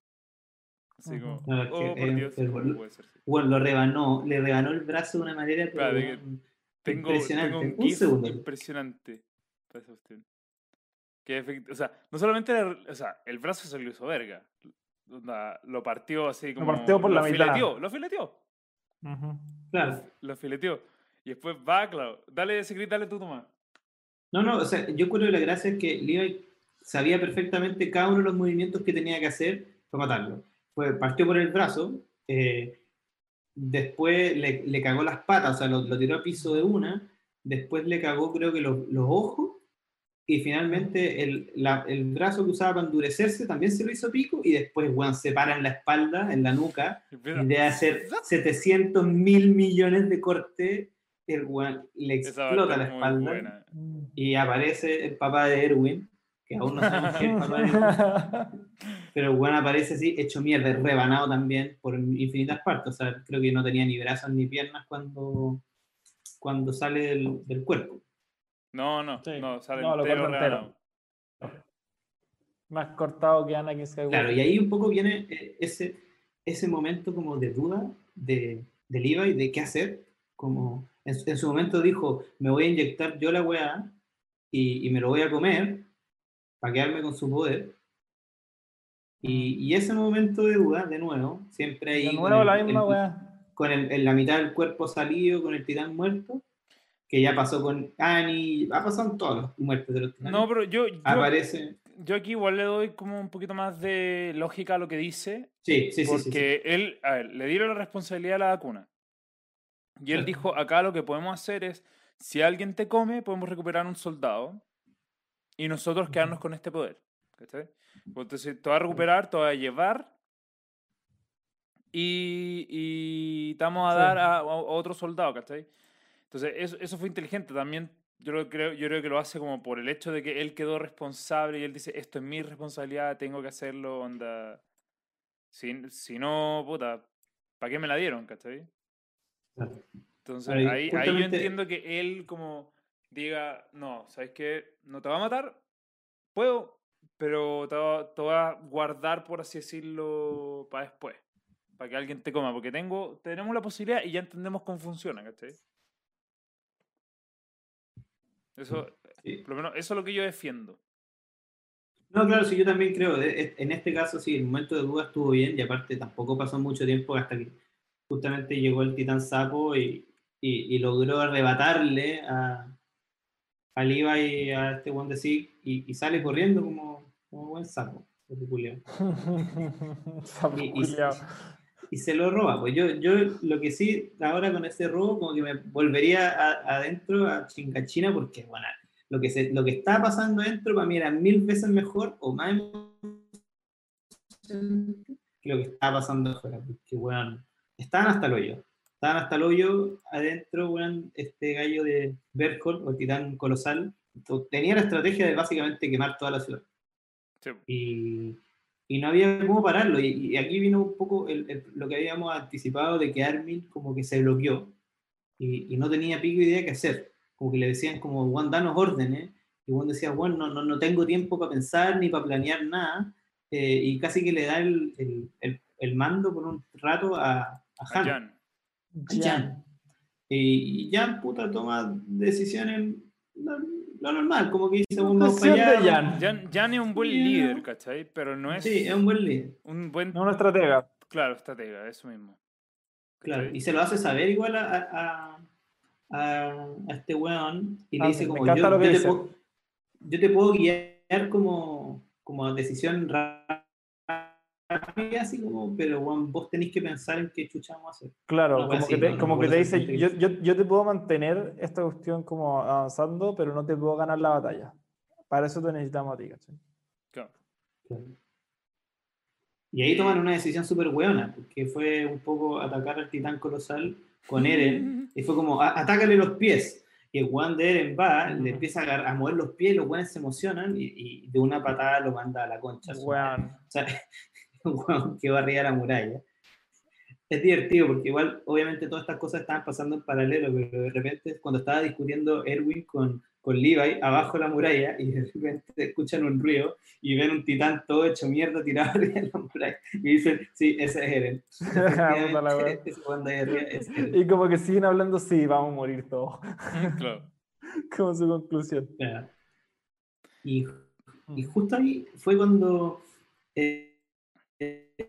Speaker 1: Así como,
Speaker 3: No, es que
Speaker 1: oh, por Dios,
Speaker 3: es-
Speaker 1: ¿cómo puede ser?
Speaker 3: Bueno, lo rebanó, le rebanó el brazo de una manera
Speaker 1: Espérate, que Tengo,
Speaker 3: impresionante.
Speaker 1: tengo un
Speaker 3: un segundo.
Speaker 1: impresionante. Que o sea, no solamente o sea, el brazo se lo hizo verga. Onda, Lo partió así como.
Speaker 2: partió por la
Speaker 1: lo
Speaker 2: mitad.
Speaker 1: fileteó, lo fileteó.
Speaker 2: Ujú.
Speaker 3: Claro.
Speaker 1: Lo fileteó. Y después va, claro. Dale ese grito, dale tú, Tomás.
Speaker 3: No, no, o sea, yo creo que la gracia es que Levi sabía perfectamente cada uno de los movimientos que tenía que hacer para matarlo. Fue, partió por el brazo, eh, después le, le cagó las patas, o sea, lo, lo tiró a piso de una, después le cagó creo que los, los ojos, y finalmente el, la- el brazo que usaba para endurecerse también se lo hizo pico, y después, weón, se para en la espalda, en la nuca,
Speaker 1: Y
Speaker 3: de hacer 700 mil millones de cortes, el weón le explota la espalda
Speaker 1: buena.
Speaker 3: y aparece el papá de Erwin, que aún no sabemos quién es el papá de Erwin, pero weón aparece así, hecho mierda, rebanado también por infinitas partes, o sea, creo que no tenía ni brazos ni piernas cuando, cuando sale del, del cuerpo.
Speaker 1: No, no,
Speaker 2: Sí.
Speaker 1: no, sale
Speaker 2: No, lo
Speaker 1: entero.
Speaker 2: Más cortado que Anakin Skywalker.
Speaker 3: Claro, y ahí un poco viene eh, ese, ese momento como de duda de, de Levi de qué hacer, como en, su- en su momento dijo, me voy a inyectar yo la weá y, y me lo voy a comer para quedarme con su poder. Y, y ese momento de duda, de nuevo, siempre ahí
Speaker 2: De
Speaker 3: con
Speaker 2: nuevo
Speaker 3: el-
Speaker 2: la misma
Speaker 3: el-
Speaker 2: weá.
Speaker 3: con el- en la mitad del cuerpo salido, con el titán muerto, que ya pasó con Annie, ha pasado en todos los muertos de los titanes.
Speaker 1: No, pero yo, yo,
Speaker 3: Aparece.
Speaker 1: yo aquí igual le doy como un poquito más de lógica a lo que dice,
Speaker 3: Sí, sí, sí, sí, sí.
Speaker 1: Porque él, a ver, le dieron la responsabilidad a la vacuna. Y él dijo, acá lo que podemos hacer es, si alguien te come, podemos recuperar un soldado y nosotros quedarnos con este poder. ¿cachai? Pues Entonces, te va a recuperar, te va a llevar y, y te vamos a
Speaker 2: Sí.
Speaker 1: dar a, a otro soldado, ¿cachai? Entonces, eso, eso fue inteligente. También Yo, lo creo, yo creo que lo hace como por el hecho de que él quedó responsable y él dice, esto es mi responsabilidad, tengo que hacerlo, onda. Si, si no, puta, ¿para qué me la dieron, cachai? Entonces
Speaker 3: Ahí,
Speaker 1: ahí, ahí yo
Speaker 3: justamente-
Speaker 1: entiendo que él como diga, no, ¿sabes qué? No te va a matar, puedo, pero te va, te va a guardar, por así decirlo, para después, para que alguien te coma, porque tengo, tenemos la posibilidad y ya entendemos cómo funciona, ¿cachai? Eso,
Speaker 3: Sí.
Speaker 1: por lo menos, eso es lo que yo defiendo.
Speaker 3: No, claro, sí, yo también creo. de- En este caso, sí, el momento de duda estuvo bien y aparte tampoco pasó mucho tiempo hasta que justamente llegó el titán sapo y, y- y logró arrebatarle a, a Levi y a este One de y, y sale corriendo como, como buen sapo. Y- y-. y se lo roba. Pues yo, yo lo que sí, ahora con ese robo, como que me volvería a- adentro a Chincachina, porque bueno, lo que, se, lo que está pasando adentro para mí era mil veces mejor o más que lo que estaba pasando afuera. Porque, weón, estaban hasta el hoyo. Estaban hasta el hoyo adentro, weón, este gallo de Berkol, o el titán colosal. Tenía la estrategia de básicamente quemar toda la ciudad
Speaker 1: Sí.
Speaker 3: y, y no había cómo pararlo. Y, y aquí vino un poco el- el- lo que habíamos anticipado de que Armin como que se bloqueó y, y no tenía pico idea qué hacer. Como que le decían como, Juan, danos órdenes. Y Juan decía, bueno, no, no, no tengo tiempo para pensar ni para planear nada. Eh, y casi que le da el, el, el- el mando por un rato a, a
Speaker 1: A
Speaker 3: Han.
Speaker 1: Jan.
Speaker 3: a Jan. Y, y Jan, puta, toma decisiones lo, normal, como que dice, vamos para allá.
Speaker 2: Jan.
Speaker 1: Jan, es un buen
Speaker 3: Yeah.
Speaker 1: líder, ¿cachai? Pero no es
Speaker 3: Sí, es un buen líder.
Speaker 1: un buen,
Speaker 2: No una estratega.
Speaker 1: claro, estratega, eso mismo.
Speaker 3: Claro,
Speaker 1: ¿cachai?
Speaker 3: y se lo hace saber igual a, a, a- a este weón y le
Speaker 2: Ah,
Speaker 3: dice como yo, te puedo, yo te puedo guiar como, como decisión rápida, así como, pero weón, vos tenés que pensar en qué chucha vamos a hacer.
Speaker 2: Claro,
Speaker 3: wea
Speaker 2: como
Speaker 3: así,
Speaker 2: que te,
Speaker 3: no, no
Speaker 2: como que te dice, yo, yo, yo te puedo mantener esta cuestión como avanzando, pero no te puedo ganar la batalla. Para eso te necesitamos a ti, ¿cachai?
Speaker 1: Claro.
Speaker 3: Y ahí toman una decisión súper weona, porque fue un poco atacar al titán colosal con Eren, y fue como, "A- atácale los pies. Y el weón de Eren va, le empieza a, a mover los pies, los weones se emocionan y, y de una patada lo manda a la concha.
Speaker 2: Weón.
Speaker 3: O sea, un hueón que barría la muralla. Es divertido porque igual, obviamente, todas estas cosas estaban pasando en paralelo, pero de repente, cuando estaba discutiendo Erwin con, con Levi abajo de la muralla, y de repente escuchan un ruido y ven un titán todo hecho mierda tirado arriba de la muralla, y dicen, sí, ese es Eren. De arriba.
Speaker 2: Y como que siguen hablando, sí, vamos a morir todos.
Speaker 1: claro.
Speaker 2: Como su conclusión.
Speaker 3: Y, y justo ahí fue cuando eh,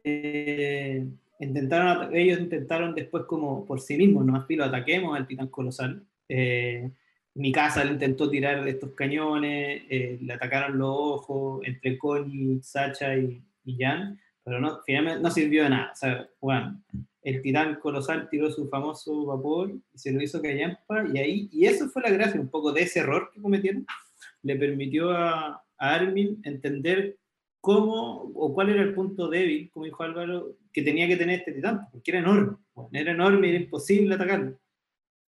Speaker 3: eh, intentaron, ellos intentaron después como por sí mismos, nomás filo, ataquemos al titán colosal. Eh, mi casa le intentó tirar estos cañones, eh, le atacaron los ojos entre Connie, Sacha y, y Jan, pero no, finalmente no sirvió de nada. O sea, bueno, el titán colosal tiró su famoso vapor y se lo hizo Callampa, y ahí, y eso fue la gracia un poco de ese error que cometieron, le permitió a, a Armin entender cómo o cuál era el punto débil, como dijo Álvaro, que tenía que tener este titán, porque era enorme, bueno, era enorme y era imposible atacarlo.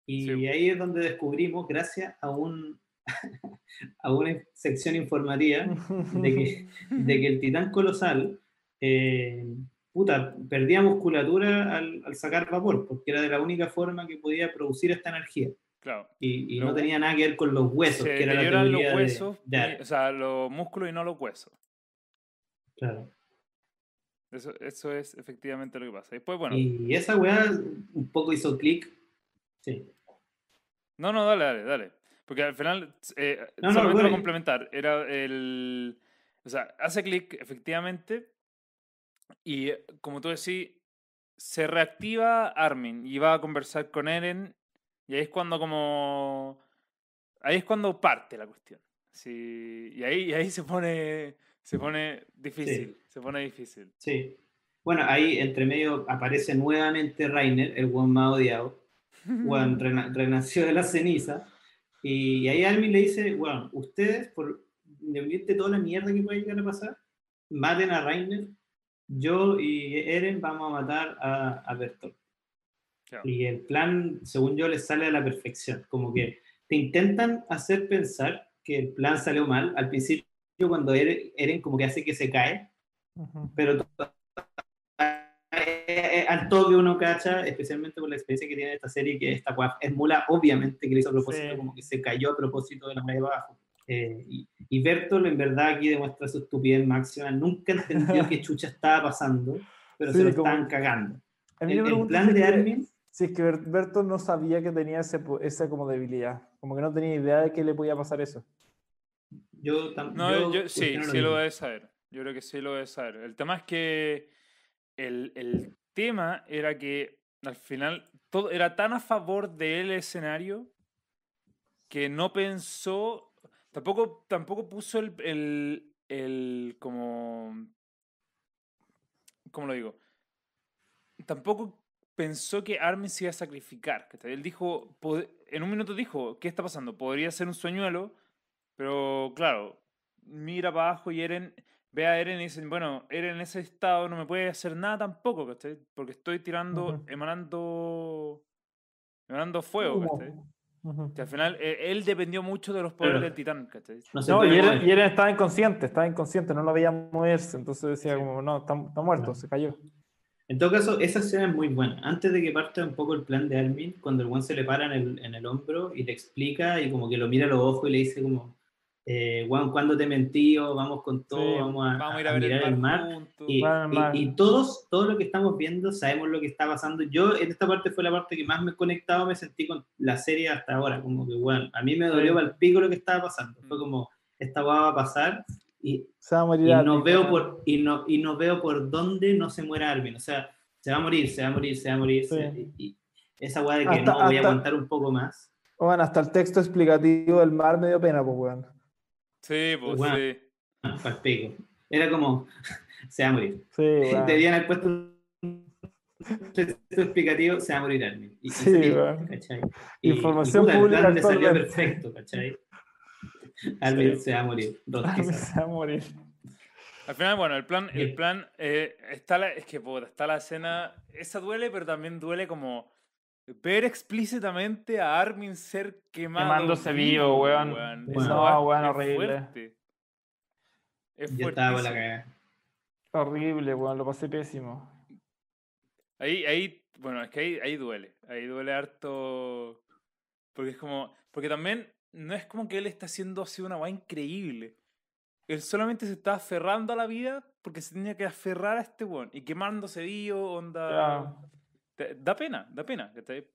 Speaker 3: Y
Speaker 1: Sí.
Speaker 3: ahí es donde descubrimos, gracias a, un, a una sección informativa, de que, de que el titán colosal, eh, puta, perdía musculatura al, al sacar vapor, porque era de la única forma que podía producir esta energía.
Speaker 1: Claro.
Speaker 3: Y, y
Speaker 1: Lo-
Speaker 3: no tenía nada que ver con los huesos,
Speaker 1: Se
Speaker 3: que era la
Speaker 1: los
Speaker 3: de-
Speaker 1: huesos,
Speaker 3: de Armin.
Speaker 1: o sea, los músculos y no los huesos.
Speaker 3: Claro.
Speaker 1: Eso, eso es efectivamente lo que pasa. Después, bueno,
Speaker 3: Y esa weá un poco hizo clic. Sí.
Speaker 1: no, no, dale, dale, dale. Porque al final, eh,
Speaker 3: No, no,
Speaker 1: solamente
Speaker 3: bueno.
Speaker 1: para complementar, era el. O sea, hace clic efectivamente. Y eh, como tú decís, se reactiva Armin y va a conversar con Eren. Y ahí es cuando, como. Ahí es cuando parte la cuestión. Sí, y ahí, y ahí se pone. Se pone difícil. Se pone difícil.
Speaker 3: Sí. Bueno, ahí entre medio aparece nuevamente Rainer, el buen más odiado. Bueno, rena- renació de la ceniza. Y ahí Armin le dice, bueno, ustedes, por independiente de toda la mierda que pueda llegar a pasar, maten a Rainer. Yo y Eren vamos a matar a, a Bertolt.
Speaker 1: Claro.
Speaker 3: Y el plan, según yo, les sale a la perfección. Como que te intentan hacer pensar que el plan salió mal. Al principio, cuando Eren, Eren como que hace que se cae, pero eh, al toque uno cacha, especialmente por la experiencia que tiene esta serie, que esta es mula, obviamente que lo hizo a propósito,
Speaker 2: Sí.
Speaker 3: como que se cayó a propósito de la marea abajo. Eh, y, y Bertolt en verdad aquí demuestra su estupidez máxima, nunca entendió qué chucha estaba pasando, pero
Speaker 2: Sí,
Speaker 3: se lo
Speaker 2: como-
Speaker 3: estaban cagando.
Speaker 2: A mí
Speaker 3: El,
Speaker 2: me
Speaker 3: el plan de Armin,
Speaker 2: Si es que Ber- Berto no sabía que tenía ese, esa como debilidad. Como que no tenía idea de que le podía pasar eso.
Speaker 3: Yo también...
Speaker 1: No, yo, sí, sí lo debe saber. Yo creo que sí lo debe saber. El tema es que el, el tema era que al final todo era tan a favor del escenario que no pensó, tampoco, tampoco puso el, el, el como, ¿cómo lo digo? Tampoco pensó que Armin se iba a sacrificar. Él dijo, en un minuto dijo, ¿qué está pasando? Podría ser un sueñuelo, pero claro, mira para abajo y Eren ve a Eren y dicen, bueno, Eren en ese estado no me puede hacer nada tampoco, ¿cachai? Porque estoy tirando, emanando, emanando fuego. ¿cachai? Que al final eh, él dependió mucho de los poderes del titán, ¿cachai?
Speaker 3: No, se
Speaker 2: No, y Eren, y Eren estaba inconsciente, estaba inconsciente, no lo veía moverse. Entonces decía
Speaker 1: Sí.
Speaker 2: como, no, está, está muerto,
Speaker 3: No.
Speaker 2: se cayó.
Speaker 3: En todo caso, esa escena es muy buena. Antes de que parta un poco el plan de Armin, cuando el one se le para en el, en el hombro y le explica y como que lo mira a los ojos y le dice como, eh, Juan, ¿cuándo te mentí? O vamos con todo,
Speaker 2: Sí,
Speaker 3: vamos a,
Speaker 1: Vamos a ir
Speaker 3: a
Speaker 1: a ver
Speaker 3: mirar
Speaker 1: el mar,
Speaker 3: el. Y, y-
Speaker 2: mar.
Speaker 3: y todos, todo lo que estamos viendo, sabemos lo que está pasando. Yo, en esta parte fue la parte que más me he conectado, me sentí con la serie hasta ahora. Como que, bueno, a mí me dolió
Speaker 2: Sí.
Speaker 3: al pico lo que estaba pasando. Fue
Speaker 1: Mm.
Speaker 3: como, esta guava va a pasar y,
Speaker 2: Se va a morir
Speaker 3: y
Speaker 2: Armin,
Speaker 3: no veo por y no y no veo por dónde no se muera Armin o sea se va a morir se va a morir se va a morir
Speaker 2: Sí.
Speaker 3: se- y, y esa weá de que
Speaker 2: Hasta-
Speaker 3: no voy a
Speaker 2: hasta-
Speaker 3: aguantar un poco más
Speaker 2: Bueno, hasta el texto explicativo del mar me dio pena, pues, weón.
Speaker 1: Sí, pues
Speaker 3: Bueno.
Speaker 1: sí.
Speaker 3: ah, era como se va a morir
Speaker 2: Sí, weón.
Speaker 3: debían haber puesto un explicativo se va a morir Armin y, y
Speaker 2: Sí. Información
Speaker 3: puta, el
Speaker 2: pública
Speaker 3: le salió perfecto ¿cachai? Armin
Speaker 2: Sí.
Speaker 3: se va a morir
Speaker 2: se va a morir.
Speaker 1: Al final, bueno, el plan, el plan eh, está la, es que puta, está la escena, esa duele, pero también duele como ver explícitamente a Armin ser quemado.
Speaker 2: Quemándose vivo, weón.
Speaker 3: Bueno.
Speaker 1: Esa
Speaker 2: No, weón,
Speaker 1: es
Speaker 2: horrible.
Speaker 1: fuerte. Es
Speaker 3: la cagada
Speaker 2: Horrible, weón, lo pasé pésimo.
Speaker 1: Ahí, ahí, bueno, es que ahí, ahí duele. Ahí duele harto. Porque es como. Porque también no es como que él está haciendo así una weá increíble. Él solamente se está aferrando a la vida porque se tenía que aferrar a este weón. Y quemándose vivo, onda.
Speaker 2: Ya.
Speaker 1: Te- Da pena, da pena. ¿cachai?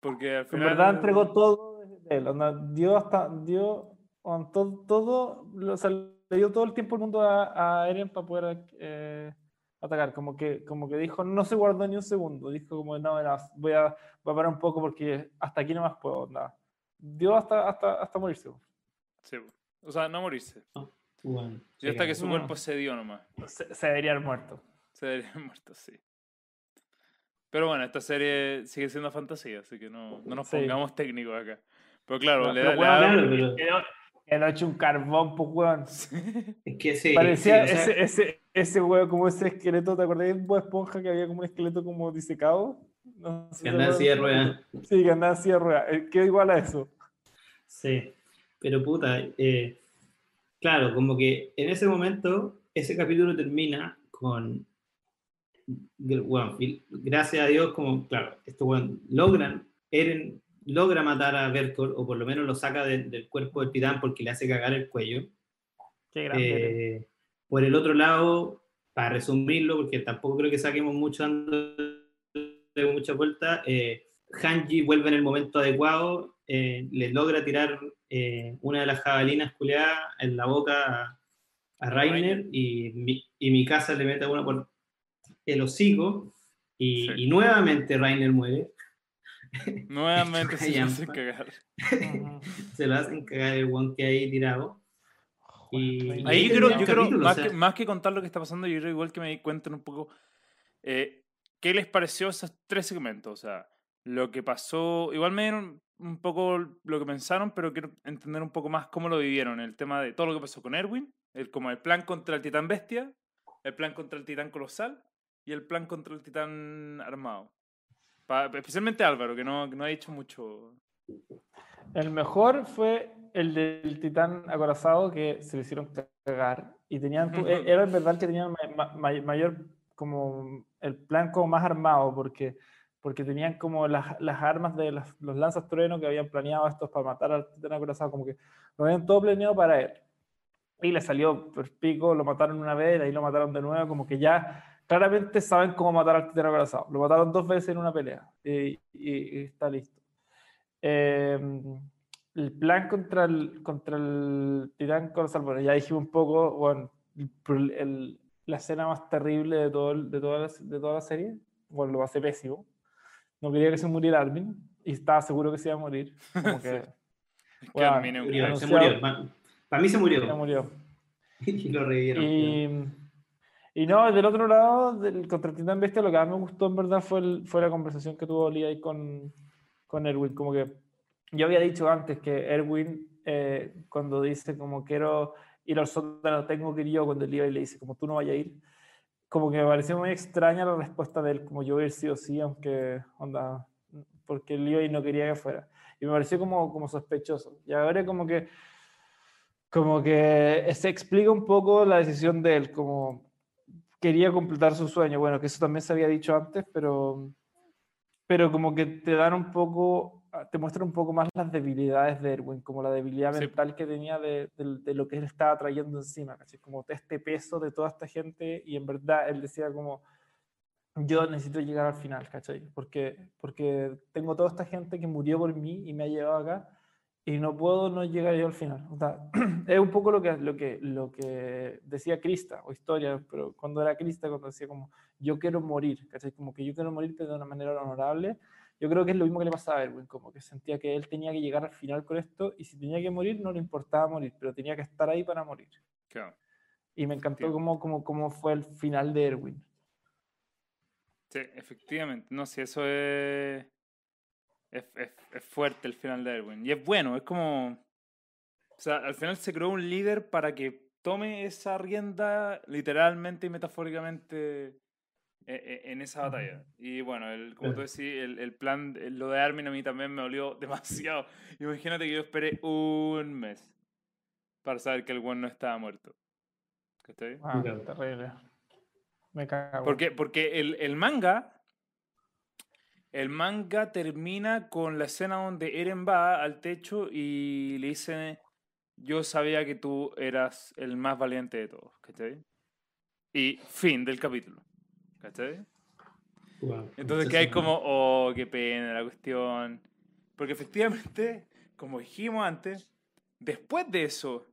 Speaker 1: Porque al
Speaker 2: En
Speaker 1: final.
Speaker 2: verdad entregó todo él. onda, dio hasta, dio on, todo, todo lo- o sea, le dio todo el tiempo el mundo a, a Eren para poder eh, atacar. Como que, como que dijo, no se guardó ni un segundo. Dijo como, no, no, voy, a, voy a parar un poco porque hasta aquí no más puedo. Nada. Dio hasta, hasta, hasta morirse.
Speaker 1: Sí, o sea, no morirse.
Speaker 3: Bueno,
Speaker 1: Y hasta que su cuerpo se dio nomás.
Speaker 2: Se, se debería haber muerto.
Speaker 1: Se debería haber muerto, sí. Pero bueno, esta serie sigue siendo fantasía, así que no, no nos
Speaker 2: Sí.
Speaker 1: pongamos técnicos acá. Pero claro,
Speaker 2: No,
Speaker 1: le
Speaker 2: pero
Speaker 1: da. le
Speaker 2: weón,
Speaker 1: da-
Speaker 3: claro, pero-
Speaker 2: hecho un carbón, pues, weón.
Speaker 3: es que sí,
Speaker 2: Parecía
Speaker 3: sí, o sea,
Speaker 2: ese, ese, ese huevo, como ese esqueleto, ¿te acordás de Bob Esponja que había como un esqueleto como disecado? No sé
Speaker 3: que andaba así de ruedas.
Speaker 2: Sí, que andaba así de ruedas. Eh, Quedó igual a eso.
Speaker 3: Sí, pero puta, eh, claro, como que en ese momento, ese capítulo termina con, bueno, gracias a Dios, como, claro, esto, bueno, logran, Eren logra matar a Verkor, o por lo menos lo saca de- del cuerpo del titán porque le hace cagar el cuello.
Speaker 2: Qué grande.
Speaker 3: Eh, por el otro lado, para resumirlo, porque tampoco creo que saquemos mucho dando mucha vuelta, eh, Hanji vuelve en el momento adecuado, eh, le logra tirar eh, una de las jabalinas culeadas en la boca a, a Rainer y, mi, y mi casa le mete una por el hocico y,
Speaker 1: Sí.
Speaker 3: y nuevamente Rainer muere.
Speaker 1: Nuevamente se lo hacen cagar.
Speaker 3: Se lo hacen cagar el one que hay tirado. Y-
Speaker 2: Ahí
Speaker 1: Ahí creo, yo creo,
Speaker 3: capítulo,
Speaker 1: más,
Speaker 3: o sea.
Speaker 1: que, más que contar lo que está pasando, yo creo igual que me cuenten un poco eh, qué les pareció esos tres segmentos. O sea, lo que pasó, igual me dieron un poco lo que pensaron, pero quiero entender un poco más cómo lo vivieron. El tema de todo lo que pasó con Erwin, el, como el plan contra el titán bestia, el plan contra el titán colosal y el plan contra el titán armado. Pa- especialmente Álvaro, que no, que no ha dicho mucho.
Speaker 2: El mejor fue el del titán acorazado que se le hicieron cagar y tenían, e- era verdad que tenían ma- ma- mayor, como el plan como más armado porque, porque tenían como las, las armas de las- los lanzas trueno que habían planeado estos para matar al titán acorazado, como que lo habían todo planeado para él. Y le salió por pico, lo mataron una vez, de ahí lo mataron de nuevo, como que ya claramente saben cómo matar al titán acorazado. Lo mataron dos veces en una pelea y, y- y está listo. Eh, el plan contra el, contra el titán acorazado, bueno, ya dijimos un poco, bueno, el el- la escena más terrible de, todo, el- de, toda la, de toda la serie, bueno, lo hace pésimo. No quería que se muriera Armin y estaba seguro que se iba a morir. Como que
Speaker 1: Que
Speaker 2: Bueno,
Speaker 1: Armin es un
Speaker 3: Murió,
Speaker 1: crack.
Speaker 3: se murió. Para, mí se
Speaker 2: se
Speaker 3: murió.
Speaker 2: murió.
Speaker 3: y lo revivieron.
Speaker 2: Y, y no, del otro lado, del contra el Titán Bestia, lo que más me gustó en verdad fue, el- fue la conversación que tuvo Levi con, con Erwin. Como que yo había dicho antes que Erwin, eh, cuando dice como quiero ir al sótano, tengo que ir yo, cuando Levi le dice como tú no vayas a ir, como que me pareció muy extraña la respuesta de él, como yo ir sí o sí, aunque onda, porque Levi no quería que fuera. Y me pareció como, como sospechoso. Y ahora como que como que se explica un poco la decisión de él, como quería completar su sueño. Bueno, que eso también se había dicho antes, pero, pero como que te dan un poco, te muestran un poco más las debilidades de Erwin, como la debilidad
Speaker 1: Sí.
Speaker 2: mental que tenía de, de- de lo que él estaba trayendo encima, ¿cachai? como este peso de toda esta gente y en verdad él decía como, yo necesito llegar al final, ¿cachai? Porque, porque tengo toda esta gente que murió por mí y me ha llevado acá y no puedo no llegar yo al final. O sea, es un poco lo que, lo, que, lo que decía Krista, o historia, pero cuando era Krista, cuando decía como, yo quiero morir, ¿cachai? Como que yo quiero morir, pero de una manera honorable. Yo creo que es lo mismo que le pasaba a Erwin, como que sentía que él tenía que llegar al final con esto, y si tenía que morir, no le importaba morir, pero tenía que estar ahí para morir.
Speaker 1: Claro.
Speaker 2: Y me encantó cómo, cómo, cómo fue el final de Erwin.
Speaker 1: Sí, efectivamente. No sé, eso es, es, es- es fuerte el final de Erwin. Y es bueno, es como... O sea, al final se creó un líder para que tome esa rienda literalmente y metafóricamente e- e- en esa batalla. Y bueno, el, como tú decís, el, el plan, el- lo de Armin a mí también me olió demasiado. Imagínate que yo esperé un mes para saber que el buen no estaba muerto. ¿Cachai?
Speaker 2: Ah,
Speaker 3: Claro.
Speaker 2: terrible. Me cago.
Speaker 1: Porque, porque el, el manga. El manga termina con la escena donde Eren va al techo y le dice: Yo sabía que tú eras el más valiente de todos. ¿Cachai? Y fin del capítulo. ¿Cachai?
Speaker 3: Wow.
Speaker 1: Entonces que hay como, oh, qué pena la cuestión. Porque efectivamente, como dijimos antes, después de eso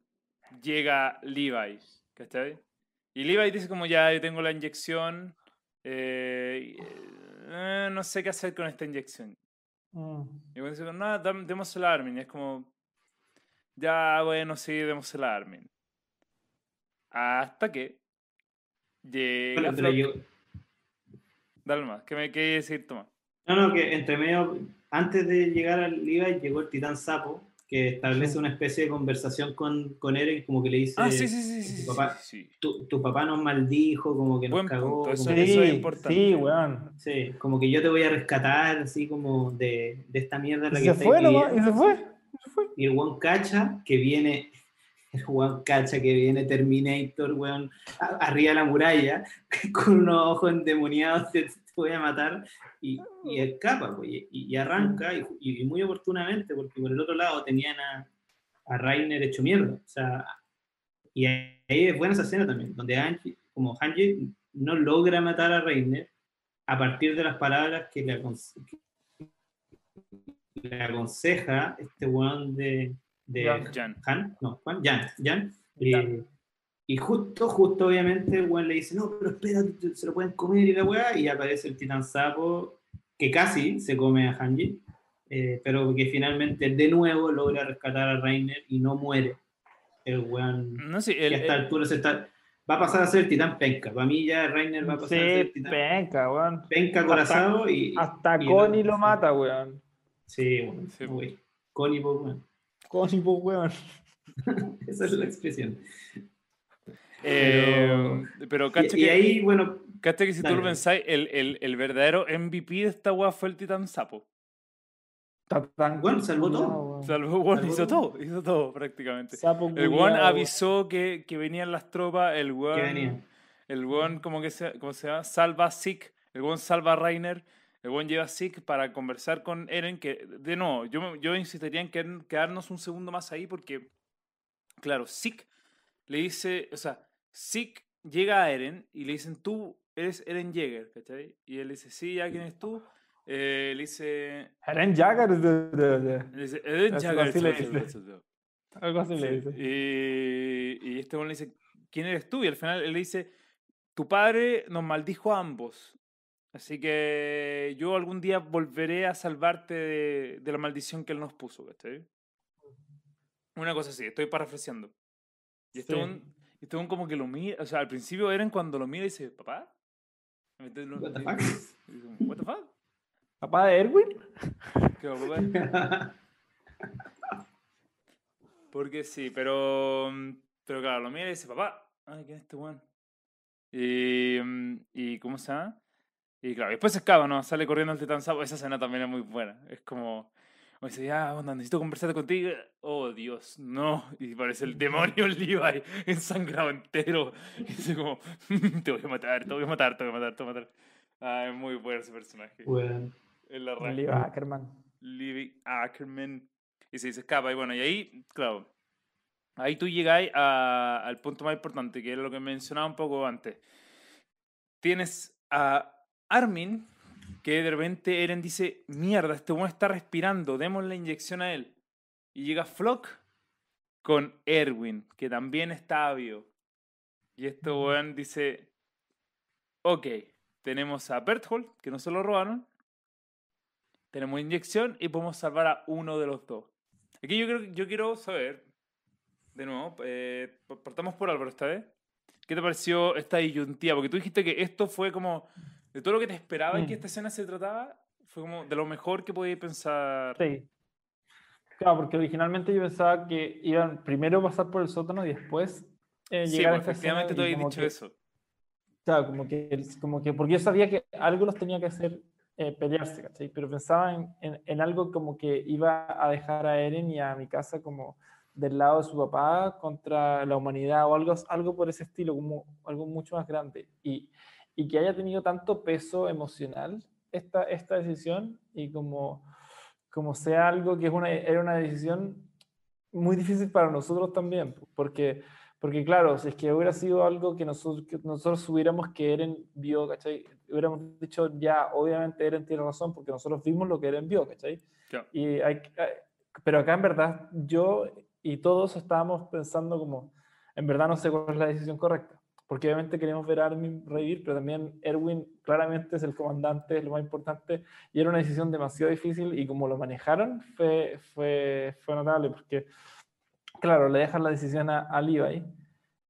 Speaker 1: llega Levi, ¿cachai? Y Levi dice como ya, yo tengo la inyección, eh, y, eh, no sé qué hacer con esta inyección.
Speaker 2: Mm.
Speaker 1: Y cuando dice, no, démosela a Armin. Y es como, ya, bueno, sí, démosela a Armin. Hasta que llega
Speaker 3: Bueno, yo-
Speaker 1: Dale más, ¿qué me qué decir, Tomás?
Speaker 3: No, no, que entre medio, antes de llegar al Levi, llegó el titán sapo, que establece una especie de conversación con, con Eren, como que le dice,
Speaker 1: Ah, sí, sí, sí, sí,
Speaker 3: tu papá-
Speaker 1: sí, sí.
Speaker 3: Tu, tu papá nos maldijo, como que nos
Speaker 1: Buen
Speaker 3: cagó.
Speaker 1: punto, eso
Speaker 3: como
Speaker 1: es-
Speaker 3: que-
Speaker 2: Sí,
Speaker 1: es importante.
Speaker 2: sí, weón.
Speaker 3: sí, como que yo te voy a rescatar, así como de, de esta mierda en la
Speaker 2: Y
Speaker 3: que
Speaker 2: se fue nomás, y
Speaker 3: viviendo.
Speaker 2: se fue.
Speaker 3: Y el Juan Cacha, que viene, el Juan Cacha que viene Terminator, weón, arriba de la muralla, con unos ojos endemoniados, voy a matar, y, y escapa, pues, y, y arranca, y, y muy oportunamente, porque por el otro lado tenían a, a Rainer hecho mierda, o sea, y ahí es buena esa escena también, donde Angie, como Hanji no logra matar a Rainer a partir de las palabras que le, aconse- que le aconseja este weón de, de
Speaker 2: Jan.
Speaker 3: Han, no, Juan, Jan, Jan.
Speaker 2: Jan.
Speaker 3: eh, y justo, justo obviamente el weón le dice, no, pero espérate, se lo pueden comer y la weá, y aparece el titán sapo, que casi se come a Hanji, eh, pero que finalmente de nuevo logra rescatar a Rainer y no muere. El weón,
Speaker 1: No
Speaker 3: que
Speaker 1: el,
Speaker 3: a esta
Speaker 1: el-
Speaker 3: altura se está, va a pasar a ser el titán penca. Para mí ya Rainer va a pasar a ser
Speaker 2: Sí,
Speaker 3: el titán
Speaker 2: penca, weón.
Speaker 3: penca corazado y...
Speaker 2: Hasta
Speaker 3: y
Speaker 2: Connie
Speaker 3: no-
Speaker 2: lo mata, weón.
Speaker 3: Sí, weón,
Speaker 1: Sí.
Speaker 3: güey. Connie, weón.
Speaker 2: Connie, weón.
Speaker 3: Esa es la expresión.
Speaker 1: Eh, pero
Speaker 3: Y,
Speaker 1: cacha
Speaker 3: y
Speaker 1: que,
Speaker 3: ahí, bueno,
Speaker 1: cacha que si tú lo pensáis, el, el, el verdadero MVP de esta weá fue el Titán Sapo.
Speaker 2: Está tan
Speaker 3: Bueno, salvó todo.
Speaker 2: weón.
Speaker 1: Salvo, bueno, hizo
Speaker 3: todo.
Speaker 1: todo, hizo todo prácticamente.
Speaker 2: Sapo
Speaker 1: El one avisó que, que venían las tropas, el
Speaker 3: venía.
Speaker 1: el one como que se, ¿cómo se llama? Salva a Zeke, el one salva a Rainer, el one lleva a Zeke para conversar con Eren, que de nuevo, yo, yo insistiría en que- quedarnos un segundo más ahí porque, claro, Zeke le dice, o sea, Zeke llega a Eren y le dicen, tú eres Eren Jaeger, ¿cachai? Y él dice, sí, ¿ya quién eres tú? Eh, le dice,
Speaker 2: Eren de-
Speaker 1: le dice, Eren Jaeger.
Speaker 2: algo así le dice.
Speaker 1: Y, y este hombre le dice, ¿quién eres tú? Y al final él le dice, tu padre nos maldijo a ambos. Así que yo algún día volveré a salvarte de, de la maldición que él nos puso, ¿cachai? Una cosa así, estoy parafraseando. Y este
Speaker 2: Sí.
Speaker 1: un, este un como que lo mira, o sea, al principio Eren cuando lo mira dice, papá. Entonces lo-
Speaker 3: What the
Speaker 1: y-
Speaker 3: fuck?
Speaker 1: y dice, What the fuck?
Speaker 2: ¿Papá de Erwin?
Speaker 1: ¿Qué papá? Porque sí, pero. Pero claro, lo mira y dice, papá, ay, ¿quién es este weón? Y, y. ¿Cómo se llama? Y claro, después se escapa, ¿no? Sale corriendo el titán sapo. Esa escena también es muy buena. Es como. Como dice, ya, onda, necesito conversar contigo. Oh, Dios, no. Y parece el demonio Levi ensangrado entero. Y dice como, te voy a matar, te voy a matar, te voy a matar, te voy a matar. Ah, es muy bueno ese personaje.
Speaker 3: Bueno,
Speaker 1: Es la raja.
Speaker 2: Lee Ackerman.
Speaker 1: Living Ackerman. Y se, se escapa. Y bueno, y ahí, claro, ahí tú llegáis a- al punto más importante, que es lo que mencionaba un poco antes. Tienes a Armin, que de repente Eren dice, mierda, este weón está respirando, demos la inyección a él. Y llega Flock con Erwin, que también está vivo. Y este weón dice, ok, tenemos a Berthold, que no se lo robaron, tenemos inyección y podemos salvar a uno de los dos. Aquí yo, creo, yo quiero saber, de nuevo, eh, pa- partamos por Álvaro esta vez. ¿Qué te pareció esta disyuntiva? Porque tú dijiste que esto fue como, de todo lo que te esperaba y que
Speaker 2: Mm.
Speaker 1: esta escena se trataba, fue como de lo mejor que podías pensar.
Speaker 2: Sí. Claro, porque originalmente yo pensaba que iban primero a pasar por el sótano y después eh,
Speaker 1: Sí,
Speaker 2: llegar a
Speaker 1: pues,
Speaker 2: esta escena
Speaker 1: efectivamente tú
Speaker 2: y
Speaker 1: habías
Speaker 2: como
Speaker 1: dicho
Speaker 2: que-
Speaker 1: eso.
Speaker 2: Claro, como que, como que, porque yo sabía que algo los tenía que hacer eh, pelearse, ¿cachai? Pero pensaba en, en- en algo como que iba a dejar a Eren y a mi casa como del lado de su papá contra la humanidad o algo, algo por ese estilo, como algo mucho más grande. Y, y que haya tenido tanto peso emocional esta, esta decisión y como, como sea algo que es una, era una decisión muy difícil para nosotros también, porque porque claro, si es que hubiera sido algo que nosotros, que nosotros hubiéramos que Eren vio, ¿cachai? Hubiéramos dicho, ya, obviamente Eren tiene razón porque nosotros vimos lo que Eren vio, ¿cachai? Y hay, hay- pero acá en verdad yo y todos estábamos pensando como, en verdad no sé cuál es la decisión correcta, porque obviamente queremos ver a Armin revivir, pero también Erwin claramente es el comandante, es lo más importante, y era una decisión demasiado difícil y como lo manejaron fue, fue, fue notable, porque claro, le dejan la decisión a, a Levi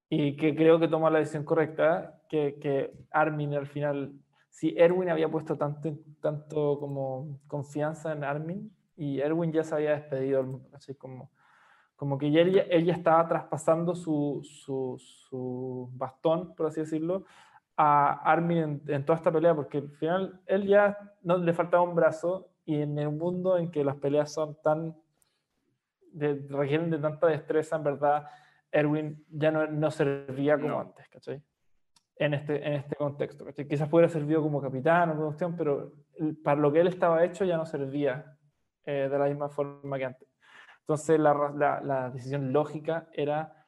Speaker 2: y que creo que toma la decisión correcta, que, que Armin al final, si Erwin había puesto tanto, tanto como confianza en Armin y Erwin ya se había despedido, así como, como que él ya estaba traspasando su, su, su bastón, por así decirlo, a Armin en, en toda esta pelea, porque al final él ya no le faltaba un brazo y en el mundo en que las peleas son tan de, requieren de tanta destreza, en verdad, Erwin ya no, no servía como
Speaker 1: No.
Speaker 2: antes, ¿cachai? En este, en este contexto, ¿cachai? Quizás hubiera servido como capitán o como cuestión, pero para lo que él estaba hecho ya no servía eh, de la misma forma que antes. Entonces la, la, la decisión lógica era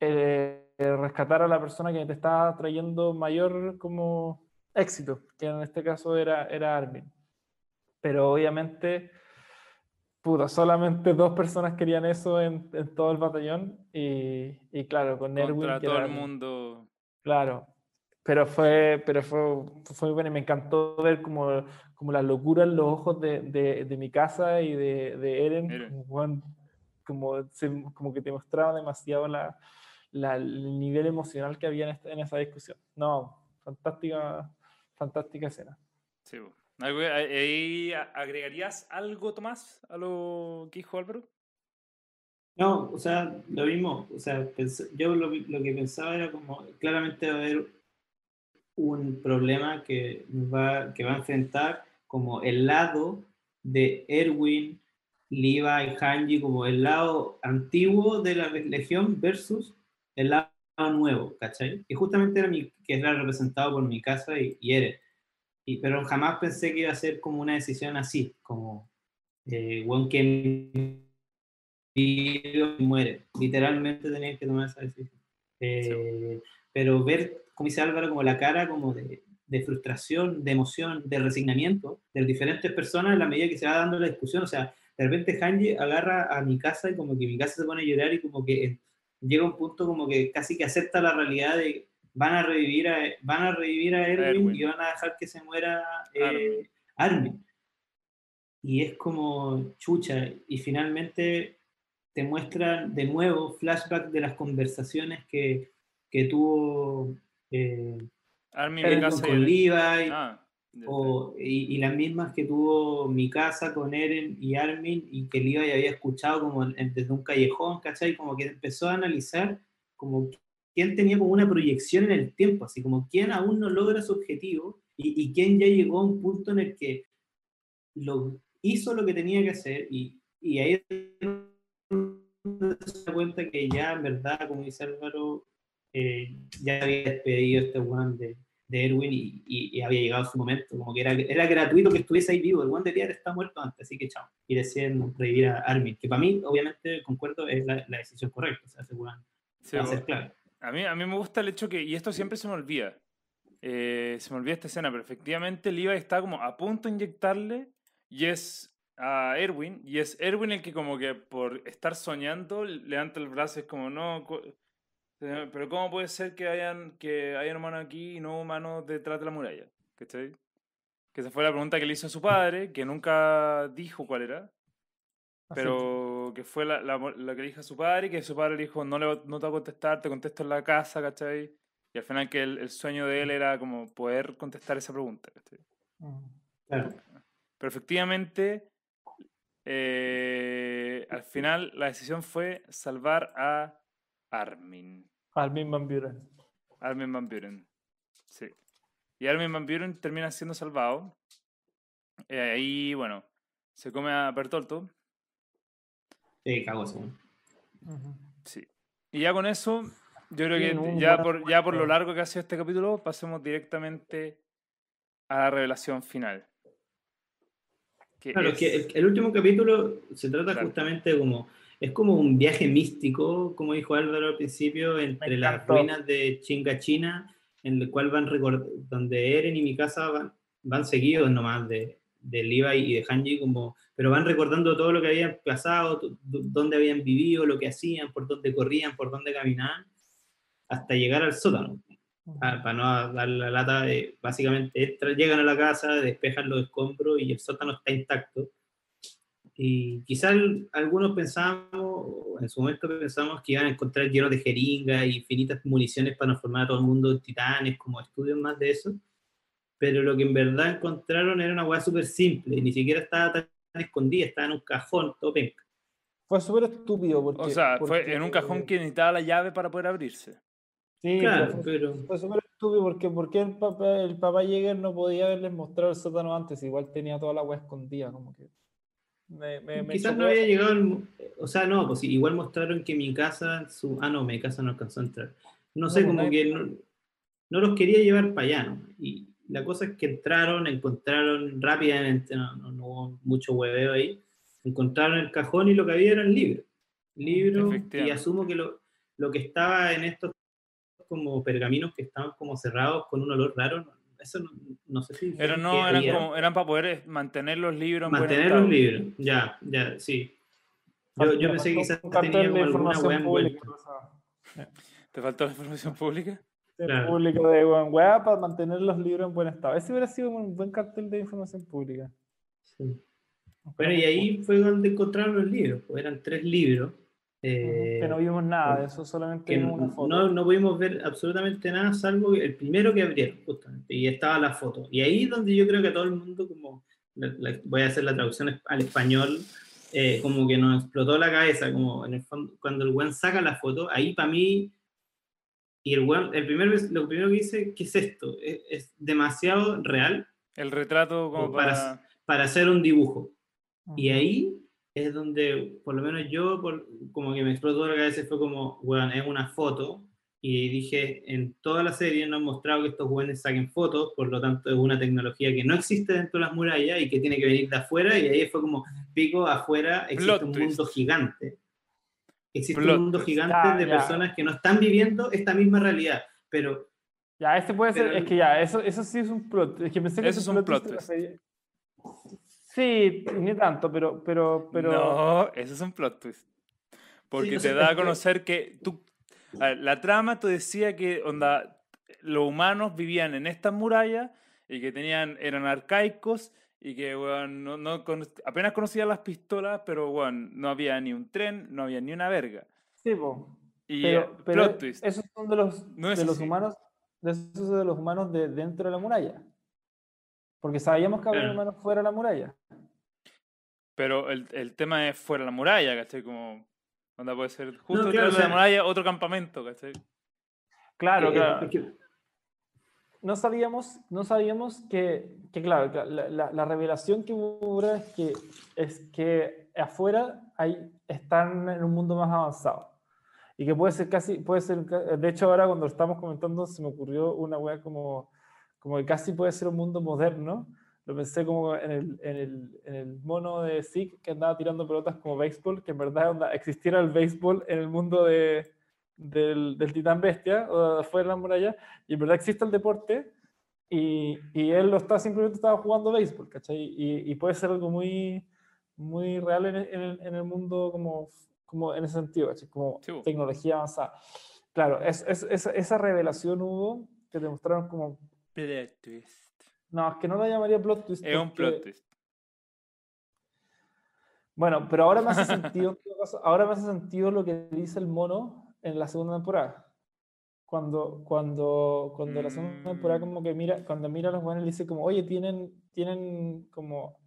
Speaker 2: eh, rescatar a la persona que te estaba trayendo mayor como éxito, que en este caso era, era Armin. Pero obviamente puta, solamente dos personas querían eso en, en todo el batallón y, y claro, con Erwin.
Speaker 1: Contra todo el mundo.
Speaker 2: Claro, pero fue, pero fue, fue muy bueno y me encantó ver como, como la locura en los ojos de, de, de mi casa y de, de Eren,
Speaker 1: Eren.
Speaker 2: como, como, se- como que te mostraba demasiado la, la- el nivel emocional que había en, esta- en esa discusión. No, fantástica, fantástica escena.
Speaker 1: Sí, bo. ¿Algo- ¿Ahí agregarías algo, Tomás, a lo que dijo Álvaro?
Speaker 3: No, o sea, lo mismo. O sea, yo lo, lo que pensaba era como, claramente va a haber un problema que, va, que va a enfrentar como el lado de Erwin, Levi, Hanji, como el lado antiguo de la legión versus el lado nuevo, ¿cachai? Que justamente era mi, que era representado por mi casa y, y. Y, pero jamás pensé que iba a ser como una decisión así, como eh, one que vive y muere. Literalmente tenían que tomar esa decisión. Eh, Pero ver, como dice Álvaro, como la cara como de, de frustración, de emoción, de resignamiento de diferentes personas en la medida que se va dando la discusión. O sea, de repente Hanji agarra a mi casa y como que mi casa se pone a llorar y como que llega un punto como que casi que acepta la realidad de van a revivir a, van a revivir a Erwin,
Speaker 1: Erwin.
Speaker 3: y van a dejar que se muera eh, Armin. Y es como chucha. Y finalmente te muestran de nuevo flashback de las conversaciones que, que tuvo eh,
Speaker 1: Armin Mikasa y
Speaker 3: con
Speaker 1: el-
Speaker 3: Levi,
Speaker 1: Ah,
Speaker 3: o- y, y las mismas que tuvo mi casa con Eren y Armin y que Levi había escuchado como en- desde un callejón, ¿cachai? Como que empezó a analizar como quién tenía como una proyección en el tiempo, así como quién aún no logra su objetivo y, y quién ya llegó a un punto en el que lo, hizo lo que tenía que hacer y, y ahí se da cuenta que ya en verdad, como dice Álvaro, eh, ya había despedido este one de, de Erwin y, y- y había llegado su momento, como que era, era gratuito que estuviese ahí vivo, el one de Tiar está muerto antes, así que chao. Y deciden revivir a Armin, que para mí, obviamente, concuerdo, es la, la decisión correcta, o sea, ese
Speaker 1: Sí,
Speaker 3: va a ser clave.
Speaker 1: A mí, a mí me gusta el hecho que, y esto siempre se me olvida, eh, se me olvida esta escena, pero efectivamente Levi está como a punto de inyectarle y es a Erwin, y es Erwin el que como que por estar soñando levanta el brazo es como, no, pero ¿cómo puede ser que hayan, que hayan humanos aquí y no humanos detrás de la muralla? ¿Cachai? Que esa fue la pregunta que le hizo a su padre, que nunca dijo cuál era,
Speaker 2: Así.
Speaker 1: pero que fue la, la, la que le dijo a su padre y que su padre le dijo, no, le, va- no te voy a contestar, te contesto en la casa, ¿cachai? Y al final que el, el sueño de él era como poder contestar esa pregunta, ¿cachai?
Speaker 2: Mm.
Speaker 3: Claro.
Speaker 1: Pero efectivamente, eh, al final la decisión fue salvar a Armin.
Speaker 2: Armin Van Buren.
Speaker 1: Armin Van Buren. Sí. Y Armin Van Buren termina siendo salvado. Eh, ahí, bueno, se come a Bertolto.
Speaker 3: Eh, one.
Speaker 2: Ujú.
Speaker 1: Sí. Y ya con eso, yo creo
Speaker 2: Sí,
Speaker 1: que
Speaker 2: no,
Speaker 1: ya por, ya por lo largo que ha sido este capítulo, pasemos directamente a la revelación final. Que
Speaker 3: Claro,
Speaker 1: es-
Speaker 3: que el, el último capítulo se trata
Speaker 1: Claro.
Speaker 3: justamente como, es como un viaje místico, como dijo Álvaro al principio, entre las ruinas de Chingachina, en el cual van donde Eren y Mikasa van, van seguidos nomás de, de Levi y de Hanji, como, pero van recordando todo lo que habían pasado, dónde habían vivido, lo que hacían, por dónde corrían, por dónde caminaban, hasta llegar al sótano. Para, para no dar la lata, de, básicamente llegan a la casa, despejan los escombros y el sótano está intacto. Y quizás algunos pensábamos, o en su momento pensamos que iban a encontrar llenos de jeringas y infinitas municiones para transformar a todo el mundo en titanes, como estudios más de eso. Pero lo que en verdad encontraron era una hueá súper simple, y ni siquiera estaba tan escondida, estaba en un cajón, todo penca.
Speaker 2: Fue súper estúpido porque...
Speaker 1: o sea, fue
Speaker 2: porque-
Speaker 1: en un cajón que necesitaba la llave para poder abrirse.
Speaker 2: Sí,
Speaker 3: Claro,
Speaker 2: pero fue, fue súper estúpido porque, porque el papá, el papá Jäger no podía haberles mostrado el sótano antes, igual tenía toda la wea escondida, como que... Me, me, me
Speaker 3: Quizás
Speaker 2: chocó
Speaker 3: no había llegado, el o sea, no, pues igual mostraron que mi casa, su, ah, no, mi casa no alcanzó a entrar. No sé,
Speaker 2: No, pues
Speaker 3: como que no, no los quería llevar para allá, ¿no? Y la cosa es que entraron, encontraron rápidamente, no, no- no hubo mucho hueveo ahí, encontraron el cajón y lo que había eran libros. Libros, y asumo que lo, lo que estaba en estos como pergaminos que estaban como cerrados con un olor raro, no- eso no, no sé si...
Speaker 1: Pero no, eran, como, eran para poder eh, mantener los libros en buen
Speaker 3: Mantener los libros, ya, ya, sí. Yo, yo pensé que quizás
Speaker 2: un cartel
Speaker 3: tenía
Speaker 2: de
Speaker 3: como alguna
Speaker 2: información
Speaker 3: weá
Speaker 2: pública,
Speaker 1: ¿Te faltó la información pública?
Speaker 3: Claro.
Speaker 2: público de weá para mantener los libros en buen estado. Ese hubiera sido un buen cartel de información pública.
Speaker 3: Sí. Bueno, y ahí fue donde encontraron los libros, pues eran tres libros. Eh,
Speaker 2: que no vimos nada de eso, solamente
Speaker 3: que
Speaker 2: vimos una foto.
Speaker 3: no, no pudimos ver absolutamente nada, salvo el primero que abrieron, justamente, y estaba la foto. Y ahí es donde yo creo que a todo el mundo, como la- la- voy a hacer la traducción al español, eh, como que nos explotó la cabeza, como en el fondo, cuando el buen saca la foto, ahí para mí, y el buen, el primero, lo primero que dice, ¿qué es esto? Es, es demasiado real
Speaker 1: El retrato como
Speaker 3: para-
Speaker 1: para...
Speaker 3: para hacer un dibujo. Y ahí es donde, por lo menos yo, por- como que me explotó la cabeza, fue como, weón, es una foto. Y dije, en toda la serie no han mostrado que estos weones saquen fotos, por lo tanto es una tecnología que no existe dentro de las murallas y que tiene que venir de afuera. Y ahí fue como, pico, afuera existe
Speaker 1: Plot
Speaker 3: un
Speaker 1: twist.
Speaker 3: mundo gigante. Existe
Speaker 1: Plot
Speaker 3: un mundo gigante
Speaker 2: Ya,
Speaker 3: de
Speaker 2: ya.
Speaker 3: personas que no están viviendo esta misma realidad. Pero
Speaker 2: Ya, este puede ser,
Speaker 3: Pero-
Speaker 2: es que ya, eso, eso sí es un plot. Es que pensé que
Speaker 1: Eso es un plot
Speaker 2: twist Sí, ni tanto, pero, pero, pero.
Speaker 1: No, eso es un plot twist. Porque
Speaker 3: no
Speaker 1: te da a conocer que tú. a ver, la trama te decía que onda, los humanos vivían en estas murallas y que tenían, eran arcaicos y que weón, no, no cono- apenas conocían las pistolas, pero weón, no había ni un tren, no había ni una verga.
Speaker 2: Sí, po.
Speaker 1: Y
Speaker 2: Pero,
Speaker 1: eh,
Speaker 2: pero
Speaker 1: plot twist.
Speaker 2: esos son de los,
Speaker 1: No es
Speaker 2: de los
Speaker 1: así.
Speaker 2: humanos, de esos de los humanos de dentro de la muralla. Porque sabíamos que había
Speaker 3: Claro.
Speaker 2: humanos fuera de la muralla.
Speaker 1: Pero el, el tema es fuera de la muralla, ¿cachai? Como. Onda puede ser justo
Speaker 3: claro,
Speaker 1: detrás
Speaker 3: o
Speaker 1: de la muralla otro campamento, ¿cachai?
Speaker 2: Claro,
Speaker 3: eh,
Speaker 2: claro.
Speaker 3: es que-
Speaker 2: no sabíamos, no sabíamos que, que claro, que la, la- la revelación que hubo es que, es que afuera hay, están en un mundo más avanzado. Y que puede ser casi, puede ser, de hecho ahora cuando lo estamos comentando se me ocurrió una wea como, como que casi puede ser un mundo moderno. Lo pensé como en el, en el, en el mono de Zeke que andaba tirando pelotas como béisbol, que en verdad onda, existiera el béisbol en el mundo de, del, del titán bestia o de afuera de la muralla y en verdad existe el deporte y, y él lo está simplemente estaba jugando béisbol, ¿cachai? Y, y puede ser algo muy, muy real en el, en el, en el mundo como, como en ese sentido, ¿cachai? Como
Speaker 1: Sí,
Speaker 2: tecnología avanzada. Claro, es, es- esa- esa revelación hubo que te mostraron como,
Speaker 1: Plot twist.
Speaker 2: no, es que no la llamaría plot twist.
Speaker 1: Es un plot twist.
Speaker 2: Bueno, pero ahora me hace sentido, ahora me hace sentido lo que dice el mono en la segunda temporada. Cuando, cuando, cuando la segunda temporada
Speaker 1: Mm.
Speaker 2: como que mira, cuando mira a los buenos dice como, oye, tienen, tienen como,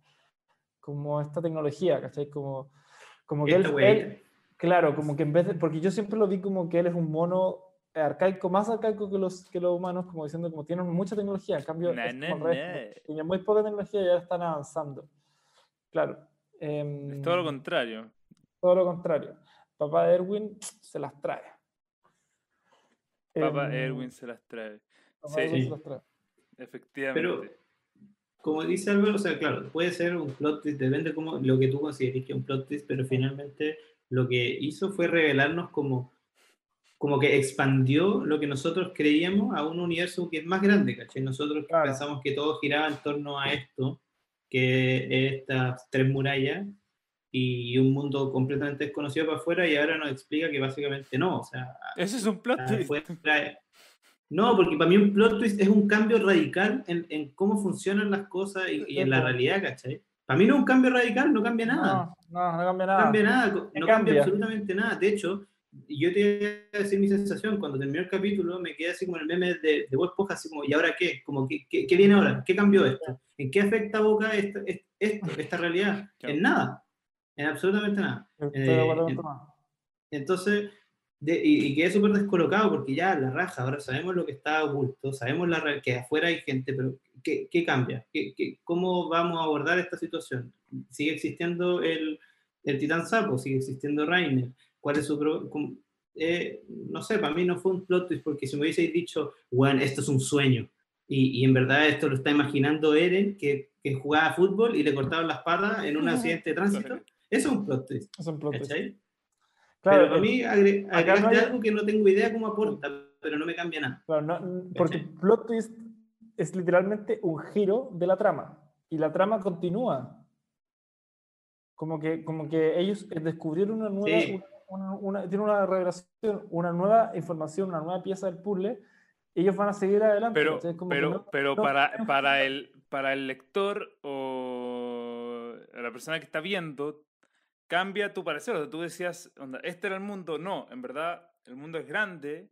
Speaker 2: como esta tecnología, ¿cachai? Como, como que él, él- claro, como que en vez de, porque yo siempre lo vi como que él es un mono arcaico, más arcaico que los, que los humanos, como diciendo como tienen mucha tecnología, en cambio
Speaker 1: Na,
Speaker 2: es
Speaker 1: na,
Speaker 2: como al revés,
Speaker 1: na.
Speaker 2: como tienen muy poca tecnología y ya están avanzando. Claro.
Speaker 1: Es todo lo
Speaker 2: em,
Speaker 1: contrario.
Speaker 2: todo lo contrario. Papá de Erwin se las trae.
Speaker 1: Papa
Speaker 2: Em,
Speaker 1: Erwin se las trae.
Speaker 2: Papá
Speaker 1: Sí.
Speaker 2: Erwin se las trae.
Speaker 1: Efectivamente.
Speaker 3: Pero, como dice Álvaro, o sea, claro, puede ser un plot twist, depende como lo que tú consideres que es un plot twist, pero finalmente lo que hizo fue revelarnos como, como que expandió lo que nosotros creíamos a un universo que es más grande, ¿cachai? Nosotros
Speaker 2: Claro.
Speaker 3: pensamos que todo giraba en torno a esto, que es estas tres murallas y un mundo completamente desconocido para afuera y ahora nos explica que básicamente no, o sea,
Speaker 1: Eso es un plot
Speaker 3: Ah,
Speaker 1: twist.
Speaker 3: No, porque para mí un plot twist es un cambio radical en, en cómo funcionan las cosas y, y en la realidad, ¿cachai? Para mí no es un cambio radical, no cambia nada.
Speaker 2: No, no, no cambia
Speaker 3: No
Speaker 2: nada.
Speaker 3: cambia nada, co-
Speaker 2: ¿Qué
Speaker 3: no cambia
Speaker 2: cambia?
Speaker 3: absolutamente nada. De hecho, yo te voy a decir mi sensación, cuando terminó el capítulo me quedé así como el meme de, de Bob así como, ¿y ahora qué? Como, ¿qué, qué, qué viene ahora? ¿Qué cambió esto? ¿En qué afecta a Boca esta, est- esto, esta realidad?
Speaker 1: Claro.
Speaker 3: En nada, en absolutamente nada. Eh, en-. Entonces, de- y, y quedé súper descolocado porque ya la raja, ahora sabemos lo que está oculto, sabemos la, que afuera hay gente, pero ¿qué, qué cambia? ¿Qué, qué- cómo vamos a abordar esta situación? ¿Sigue existiendo el, el titán sapo? ¿Sigue existiendo Rainer? ¿Cuál es su... pro- eh, no sé, para mí no fue un plot twist porque si me hubieseis dicho, bueno, esto es un sueño, y, y en verdad esto lo está imaginando Eren, que, que jugaba fútbol y le cortaron las patas en un accidente de tránsito, eso es un plot twist,
Speaker 2: Es un plot twist. Claro,
Speaker 3: pero para
Speaker 2: eh,
Speaker 3: mí agre- agregaste
Speaker 2: no hay-
Speaker 3: algo que no tengo idea cómo aporta, pero no me cambia nada.
Speaker 2: claro, no- porque
Speaker 3: ¿Cachai?
Speaker 2: plot twist es literalmente un giro de la trama. Y la trama continúa. Como que, como que ellos descubrieron una nueva,
Speaker 3: Sí.
Speaker 2: Una, una- tienen una revelación, una nueva información, una nueva pieza del puzzle. Ellos van a seguir adelante.
Speaker 1: Pero, pero,
Speaker 2: no-
Speaker 1: pero
Speaker 2: no-
Speaker 1: para, para, el, para el lector o la persona que está viendo, cambia tu parecer. O sea, tú decías, onda, este era el mundo. No, en verdad, el mundo es grande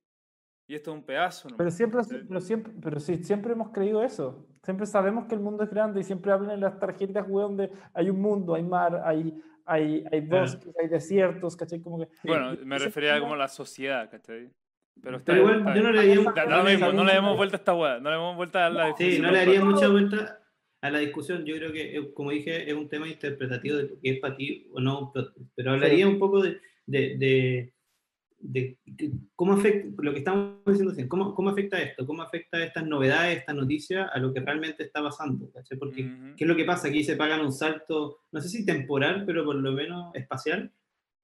Speaker 1: y esto es un pedazo.
Speaker 2: Pero siempre, pero siempre, pero sí, siempre hemos creído eso. Siempre sabemos que el mundo es grande y siempre hablan en las tarjetas web donde hay un mundo, hay mar, hay, hay, hay
Speaker 3: Claro.
Speaker 2: bosques, hay desiertos, ¿cachai? Como que,
Speaker 1: Bueno, me refería
Speaker 2: siempre-
Speaker 1: como a la sociedad, ¿cachai? Pero, está
Speaker 3: Pero igual yo no le daría
Speaker 2: Da-
Speaker 1: mismo, no le demos vuelta a esta weá, no le demos vuelta a la
Speaker 3: Sí,
Speaker 1: definición
Speaker 3: no le daría mucha vuelta. a la discusión. Yo creo que, eh, como dije, es un tema interpretativo de lo que es para ti o no. Pero hablaría un poco de, de, de, de cómo afecta, lo que estamos diciendo, cómo, cómo afecta esto, cómo afecta estas novedades, estas noticias a lo que realmente está pasando. ¿cachai? Porque,
Speaker 1: Ujú.
Speaker 3: ¿qué es lo que pasa? Aquí se pagan un salto, no sé si temporal, pero por lo menos espacial.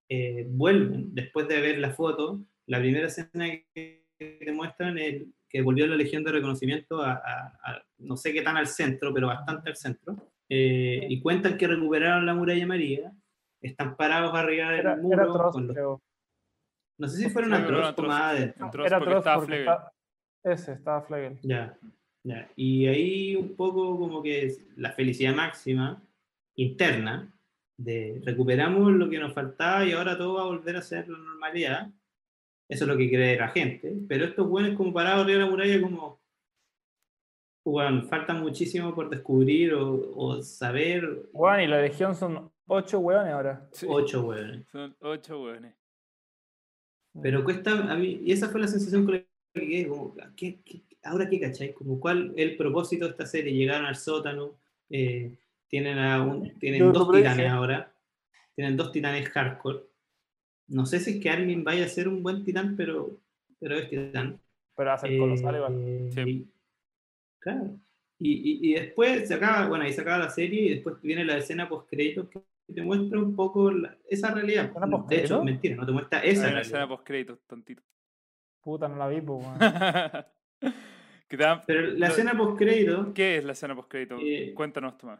Speaker 3: eh, vuelven, después de ver la foto, la primera escena que te muestran es que volvió la Legión de Reconocimiento a, a- a- no sé qué tan al centro, pero bastante al centro, eh, y cuentan que recuperaron la muralla María, están parados arriba del
Speaker 2: Era,
Speaker 3: muro,
Speaker 2: era atroz,
Speaker 3: con los-
Speaker 2: creo.
Speaker 3: No sé si fueron atroz. más adentro.
Speaker 1: Atroz
Speaker 2: Era atroz
Speaker 1: estaba
Speaker 2: porque
Speaker 1: Flegel.
Speaker 2: está- Ese, estaba Flegel.
Speaker 3: Ya, ya. Y ahí un poco como que es la felicidad máxima interna de recuperamos lo que nos faltaba y ahora todo va a volver a ser la normalidad. Eso es lo que cree la gente. Pero estos buenos como parados arriba de la muralla como, bueno, falta muchísimo por descubrir o, o saber.
Speaker 2: Bueno, y la legión son ocho hueones ahora.
Speaker 1: Sí,
Speaker 3: Ocho hueones.
Speaker 1: Son ocho hueones.
Speaker 3: Pero cuesta, a mí, y esa fue la sensación con la que quedé, como, ¿qué, qué- ahora qué cachai? Como, ¿Cuál es el propósito de esta serie? Llegaron al sótano, eh, tienen, a un- tienen
Speaker 2: Yo
Speaker 3: dos titanes ahora, tienen dos titanes hardcore. No sé si es que Armin vaya a ser un buen titán, pero, pero es titán.
Speaker 2: Pero a ser colosal igual.
Speaker 3: Eh,
Speaker 1: Sí.
Speaker 3: y- claro. Y, y, y después se acaba, bueno, ahí se acaba la serie y después viene la escena post créditos que te muestra un poco la- esa realidad.
Speaker 2: ¿Escena
Speaker 3: De
Speaker 2: postcrédito?
Speaker 3: hecho, mentira, no te muestra
Speaker 1: Hay
Speaker 3: esa
Speaker 1: una
Speaker 3: realidad.
Speaker 1: escena post créditos, tontito.
Speaker 2: Puta, no la vi, pues,
Speaker 3: Pero la
Speaker 1: No,
Speaker 3: escena post crédito
Speaker 1: ¿Qué es la escena post crédito?
Speaker 3: Eh,
Speaker 1: Cuéntanos, Tomás.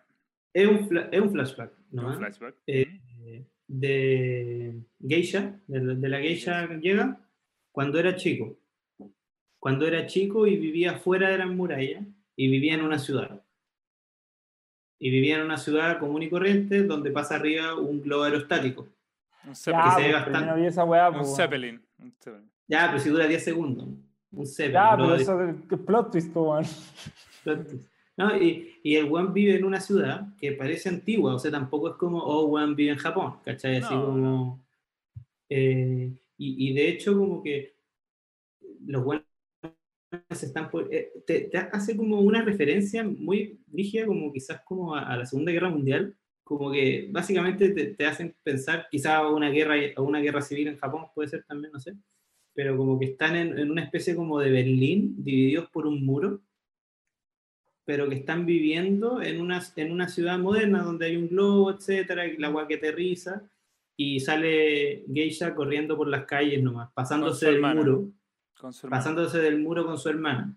Speaker 3: es un, fla- es un flashback, ¿no?
Speaker 1: Un flashback.
Speaker 3: Eh, de Geisha, de, la- de la Geisha llega cuando era chico. Cuando era chico y vivía fuera de las murallas y vivía en una ciudad. Y vivía en una ciudad común y corriente donde pasa arriba un globo aerostático.
Speaker 1: Un
Speaker 2: Ya,
Speaker 1: Zeppelin.
Speaker 3: se
Speaker 2: pues,
Speaker 3: bastante-
Speaker 2: no vi esa weá,
Speaker 1: un
Speaker 2: pues, weón.
Speaker 1: Zeppelin. Un Zeppelin.
Speaker 3: Ya, pero si dura 10 segundos. Un Zeppelin,
Speaker 2: Ya, pero
Speaker 3: de-
Speaker 2: eso es que plot twist, pues, weón.
Speaker 3: No, y, y el one vive en una ciudad que parece antigua, o sea, tampoco es como, oh, one vive en Japón, ¿cachai? Así
Speaker 1: No,
Speaker 3: como... eh, y, y de hecho, como que los están por... eh, te, te hace como una referencia muy rígida, como quizás como a, a la Segunda Guerra Mundial, como que básicamente te, te hacen pensar quizás a una guerra, a una guerra civil en Japón, puede ser también, no sé, pero como que están en, en una especie como de Berlín, divididos por un muro, pero que están viviendo en una, en una ciudad moderna donde hay un globo, etcétera, el agua que aterriza, y sale Geisha corriendo por las calles nomás, pasándose del muro. Pasándose del muro con su hermana,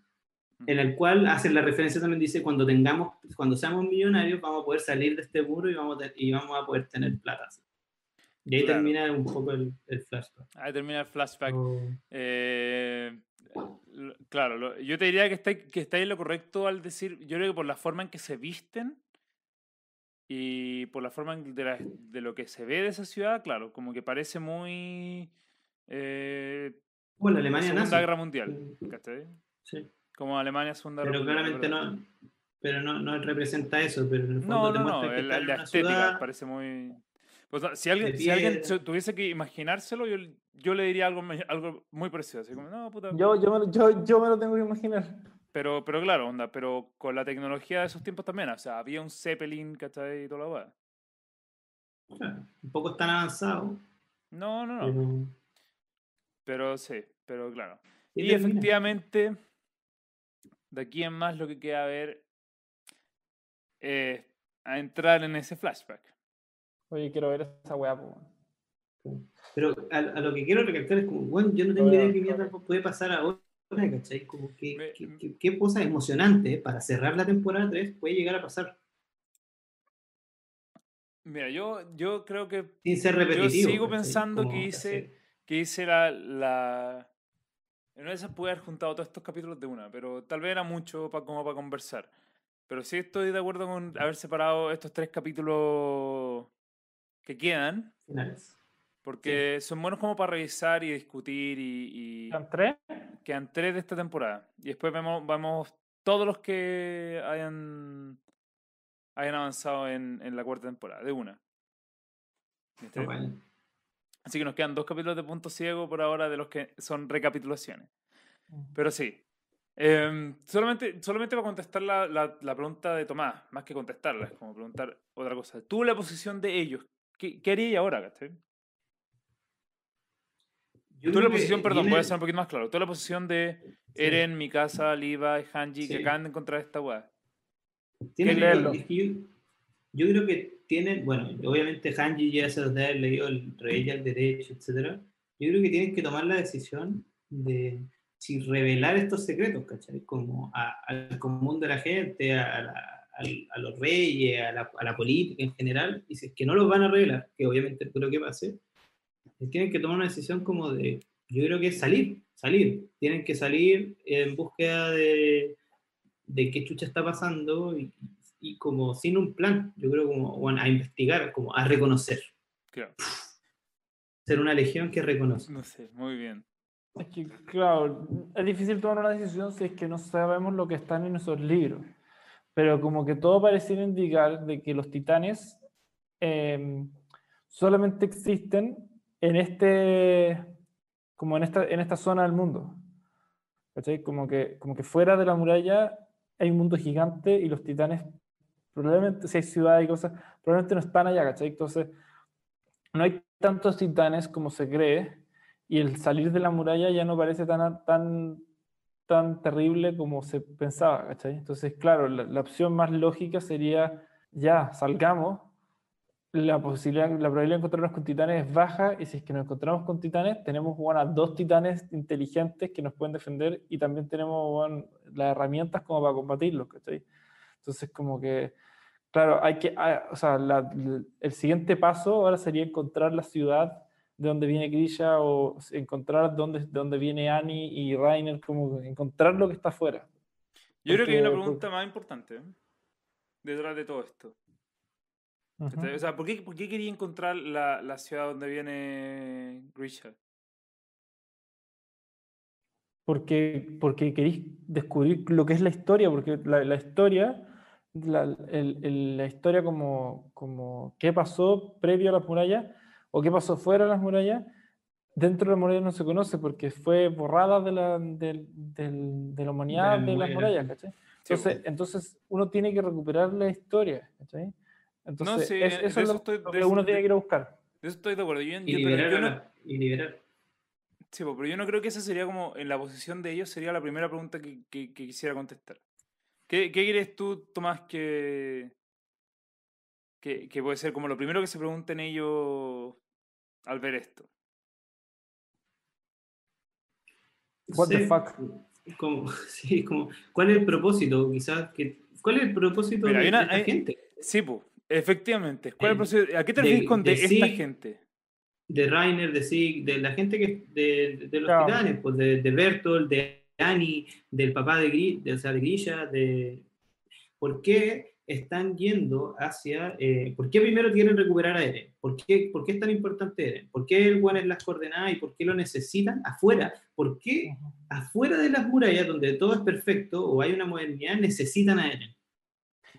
Speaker 3: en el cual hacen la referencia también, dice, cuando tengamos, cuando seamos millonarios, vamos a poder salir de este muro y vamos a, y vamos a poder tener plata. Y ahí
Speaker 1: Claro.
Speaker 3: termina un poco el, el flashback.
Speaker 1: Ahí termina el flashback.
Speaker 3: Oh.
Speaker 1: Eh, claro, lo- yo te diría que está, que está en lo correcto al decir, yo creo que por la forma en que se visten y por la forma de, la- de lo que se ve de esa ciudad, claro, como que parece muy... Eh,
Speaker 3: Bueno, la Alemania
Speaker 1: Segunda
Speaker 3: nazi.
Speaker 1: Guerra Mundial, ¿cachai?
Speaker 3: Sí.
Speaker 1: Como Alemania Segunda Guerra
Speaker 3: Pero
Speaker 1: Mundial.
Speaker 3: claramente
Speaker 1: ¿verdad?
Speaker 3: no, pero no, no representa eso, pero en el fondo
Speaker 1: No, no, no,
Speaker 3: que
Speaker 1: el- la estética
Speaker 3: ciudad-
Speaker 1: parece muy... Pues, si alguien, si alguien tuviese que imaginárselo, yo, yo le diría algo, algo muy parecido. Así como, no, puta,
Speaker 2: Yo, yo, me, lo- yo, yo me lo tengo que imaginar.
Speaker 1: Pero, pero claro, onda, pero con la tecnología de esos tiempos también. O sea, había un Zeppelin, ¿cachai? Y toda la weá.
Speaker 3: Claro, un poco tan avanzado.
Speaker 1: No, no, no.
Speaker 3: pero-
Speaker 1: Pero sí, pero claro.
Speaker 3: y
Speaker 1: efectivamente, de aquí en más lo que queda ver es a entrar en ese flashback.
Speaker 2: Oye, quiero ver esa weá.
Speaker 3: Pero a, a lo que quiero recalcar es como, bueno, yo no tengo idea de qué mierda puede pasar ahora, ¿cachai? Como que,
Speaker 1: Me-
Speaker 3: que- que- qué cosa emocionante para cerrar la temporada 3 puede llegar a pasar
Speaker 1: Mira, yo, yo creo que,
Speaker 3: sin ser repetitivo.
Speaker 1: sigo
Speaker 3: ¿cachai?
Speaker 1: pensando que hice-
Speaker 3: hacer-
Speaker 1: que hice la, la... En una de esas pude haber juntado todos estos capítulos de una, pero tal vez era mucho pa, como para conversar. Pero sí estoy de acuerdo con haber separado estos tres capítulos que quedan.
Speaker 3: finales.
Speaker 1: Porque son buenos como para revisar y discutir y, y
Speaker 2: ¿Eran tres?
Speaker 1: quedan tres de esta temporada. Y después vemos, vemos todos los que hayan, hayan avanzado en, en la cuarta temporada, de una.
Speaker 3: Ah, bueno.
Speaker 1: Así que nos quedan dos capítulos de punto ciego por ahora de los que son recapitulaciones. Pero sí, Em, solamente, solamente para contestar la, la, la pregunta de Tomás, más que contestarla, es como preguntar otra cosa. Tú, la posición de ellos, ¿qué, qué harías ahora, ¿cachai?
Speaker 3: Yo
Speaker 1: Tú la
Speaker 3: que
Speaker 1: posición, perdón,
Speaker 3: viene-
Speaker 1: voy a ser un poquito más claro. Tú la posición de
Speaker 3: Sí.
Speaker 1: Eren, Mikasa, Levi, Hanji, que
Speaker 3: Sí.
Speaker 1: acaban de encontrar esta weá.
Speaker 2: Que
Speaker 3: que- que yo, yo creo que tienen, bueno, obviamente Hanji ya se los debe haber leído el rey el derecho, etcétera. Yo creo que tienen que tomar la decisión de si revelar estos secretos, ¿cachai? Como a- al común de la gente, a, la- al- a los reyes, a la, política en general, y si es que no los van a revelar, que obviamente creo que pase, tienen que tomar una decisión como de, yo creo que es salir, salir. Tienen que salir en búsqueda de, de qué chucha está pasando y, y como sin un plan, yo creo como bueno, a investigar, como a reconocer.
Speaker 1: Claro.
Speaker 3: Ser una legión que reconoce.
Speaker 1: No sé, muy bien.
Speaker 2: Es que, claro, es difícil tomar una decisión si es que no sabemos lo que están en esos libros. Pero como que todo pareciera indicar de que los titanes eh, solamente existen en este, como en esta, en esta zona del mundo. ¿Cachai? Como que, como que fuera de la muralla hay un mundo gigante y los titanes, probablemente si hay ciudades y cosas, probablemente no están allá, ¿cachai? Entonces, no hay tantos titanes como se cree y el salir de la muralla ya no parece tan, tan, tan terrible como se pensaba, ¿cachai? Entonces, claro, la, la opción más lógica sería, ya, salgamos, la posibilidad, la probabilidad de encontrarnos con titanes es baja y si es que nos encontramos con titanes, tenemos bueno, dos titanes inteligentes que nos pueden defender y también tenemos bueno, las herramientas como para combatirlos, ¿cachai? Entonces, como que, claro, hay que, ah, o sea, la- el siguiente paso ahora sería encontrar la ciudad de donde viene Grisha o encontrar dónde, de dónde viene Annie y Rainer, como encontrar lo que está afuera.
Speaker 1: Yo creo que hay una pregunta más importante ¿eh? detrás de todo esto.
Speaker 2: Ujú.
Speaker 1: O sea, ¿por qué, por qué quería encontrar la, la ciudad donde viene Grisha?
Speaker 2: porque, porque queréis descubrir lo que es la historia, porque la, la historia, la, el- el- la historia como, como qué pasó previo a las murallas o qué pasó fuera de las murallas, dentro de las murallas no se conoce porque fue borrada de la, del- del- de la humanidad de las
Speaker 3: memoria.
Speaker 2: murallas, ¿cachai?
Speaker 1: Sí,
Speaker 2: Entonces, entonces uno tiene que recuperar la historia, ¿cachai? Entonces,
Speaker 1: sí,
Speaker 2: es-
Speaker 1: de
Speaker 2: eso es
Speaker 1: eso
Speaker 2: lo,
Speaker 1: estoy-
Speaker 2: lo
Speaker 1: de
Speaker 2: que
Speaker 1: eso-
Speaker 2: uno
Speaker 1: de-
Speaker 2: tiene que ir a buscar.
Speaker 1: de eso estoy de acuerdo. Yo,
Speaker 3: Y
Speaker 1: yo-
Speaker 3: liberar,
Speaker 1: yo no,
Speaker 3: y liberar.
Speaker 1: sí, pero yo no creo que esa sería como, en la posición de ellos, sería la primera pregunta que, que- que quisiera contestar. ¿Qué, qué crees tú, Tomás, que, que, que puede ser como lo primero que se pregunten ellos al ver esto?
Speaker 2: What the
Speaker 3: Sí,
Speaker 2: fuck?
Speaker 3: Como, sí, como, ¿cuál es el propósito? Quizás, que, ¿cuál es el propósito
Speaker 1: Mira,
Speaker 3: de,
Speaker 1: hay una-
Speaker 3: de esta
Speaker 1: hay-
Speaker 3: gente?
Speaker 1: Sí, pues, efectivamente. ¿Cuál es el
Speaker 3: De-
Speaker 1: proceso- ¿A qué te refieres con de,
Speaker 3: de
Speaker 1: esta
Speaker 3: sí.
Speaker 1: gente?
Speaker 3: De Rainer, de Sig, de la gente que de, de los
Speaker 2: Claro.
Speaker 3: titanes, pues de, de Bertolt, de Annie, del papá de, Gri, de, o sea, de Grisha, de... ¿Por qué están yendo hacia... eh, ¿Por qué primero quieren recuperar a Eren? ¿Por qué, ¿Por qué es tan importante Eren? ¿Por qué el One es las coordenadas y por qué lo necesitan afuera? ¿Por qué afuera de las murallas, donde todo es perfecto o hay una modernidad, necesitan a Eren?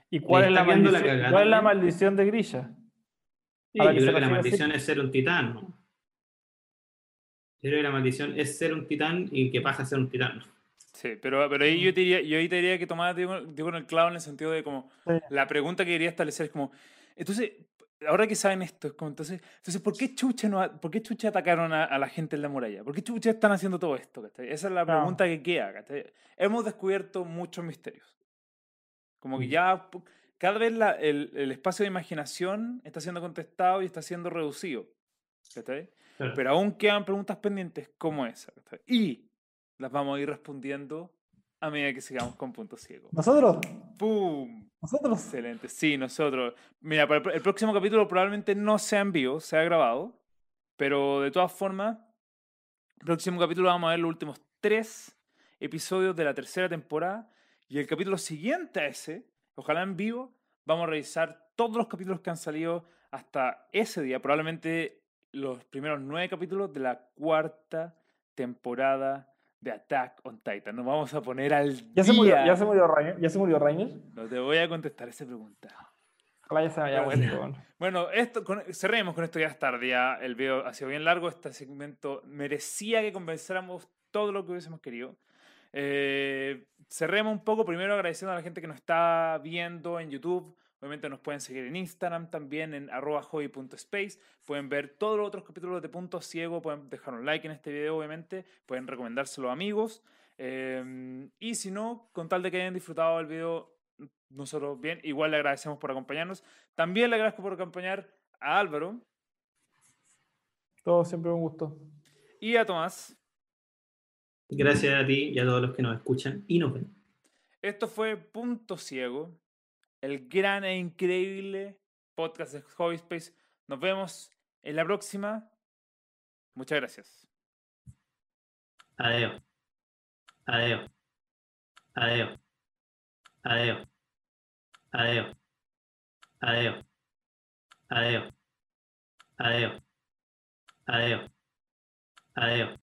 Speaker 2: ¿Y cuál, es la, maldición,
Speaker 3: cagada
Speaker 2: cuál es la
Speaker 3: también.
Speaker 2: maldición de Grisha?
Speaker 3: Sí,
Speaker 2: A la
Speaker 3: yo creo que la maldición es ser un titán, ¿no? Yo creo que la maldición es ser un titán y que pasa a ser un titán.
Speaker 1: Sí, pero, pero ahí yo, te diría, yo ahí te diría que Tomás dio, dio con el clavo en el sentido de como
Speaker 2: Sí.
Speaker 1: la pregunta que quería establecer es como, entonces, ahora que saben esto, es como, entonces, entonces ¿por, qué chucha no, ¿por qué chucha atacaron a, a la gente en la muralla? ¿Por qué chucha están haciendo todo esto? cachai? Esa es la pregunta que queda. cachai? Hemos descubierto muchos misterios. Como que
Speaker 3: Mm.
Speaker 1: ya cada vez la- el, el espacio de imaginación está siendo contestado y está siendo reducido. ¿cachai? Pero aún quedan preguntas pendientes como esa. Y las vamos a ir respondiendo a medida que sigamos con Punto Ciego.
Speaker 2: Nosotros,
Speaker 1: ¡Pum!
Speaker 2: nosotros.
Speaker 1: Excelente. Sí, nosotros. Mira, para el próximo capítulo probablemente no sea en vivo, sea grabado. Pero de todas formas, el próximo capítulo vamos a ver los últimos tres episodios de la tercera temporada. Y el capítulo siguiente a ese, ojalá en vivo, vamos a revisar todos los capítulos que han salido hasta ese día. Probablemente los primeros nueve capítulos de la cuarta temporada de Attack on Titan. Nos vamos a poner al
Speaker 2: ¿Ya se, murió,
Speaker 1: día.
Speaker 2: ya se murió Rainer. ¿Ya se murió Rainer?
Speaker 1: No te voy a contestar esa pregunta.
Speaker 2: Ojalá ya se bueno.
Speaker 1: Bueno, esto, con- cerremos con esto ya es tarde. Ya el video ha sido bien largo. Este segmento merecía que conversáramos todo lo que hubiésemos querido. Eh, cerremos un poco primero agradeciendo a la gente que nos está viendo en YouTube. Obviamente nos pueden seguir en Instagram también en arroba hobby.space. Pueden ver todos los otros capítulos de Punto Ciego. Pueden dejar un like en este video, obviamente. Pueden recomendárselo a amigos. Eh, y si no, con tal de que hayan disfrutado el video, nosotros bien, igual le agradecemos por acompañarnos. También le agradezco por acompañar a Álvaro
Speaker 2: Todo siempre un gusto.
Speaker 1: y a Tomás.
Speaker 3: Gracias a ti y a todos los que nos escuchan y nos ven.
Speaker 1: Esto fue Punto Ciego, el gran e increíble podcast de Hobby Space. Nos vemos en la próxima. Muchas gracias.
Speaker 3: Adiós. Adiós. Adiós. Adiós. Adiós. Adiós. Adiós. Adiós. Adiós. Adiós.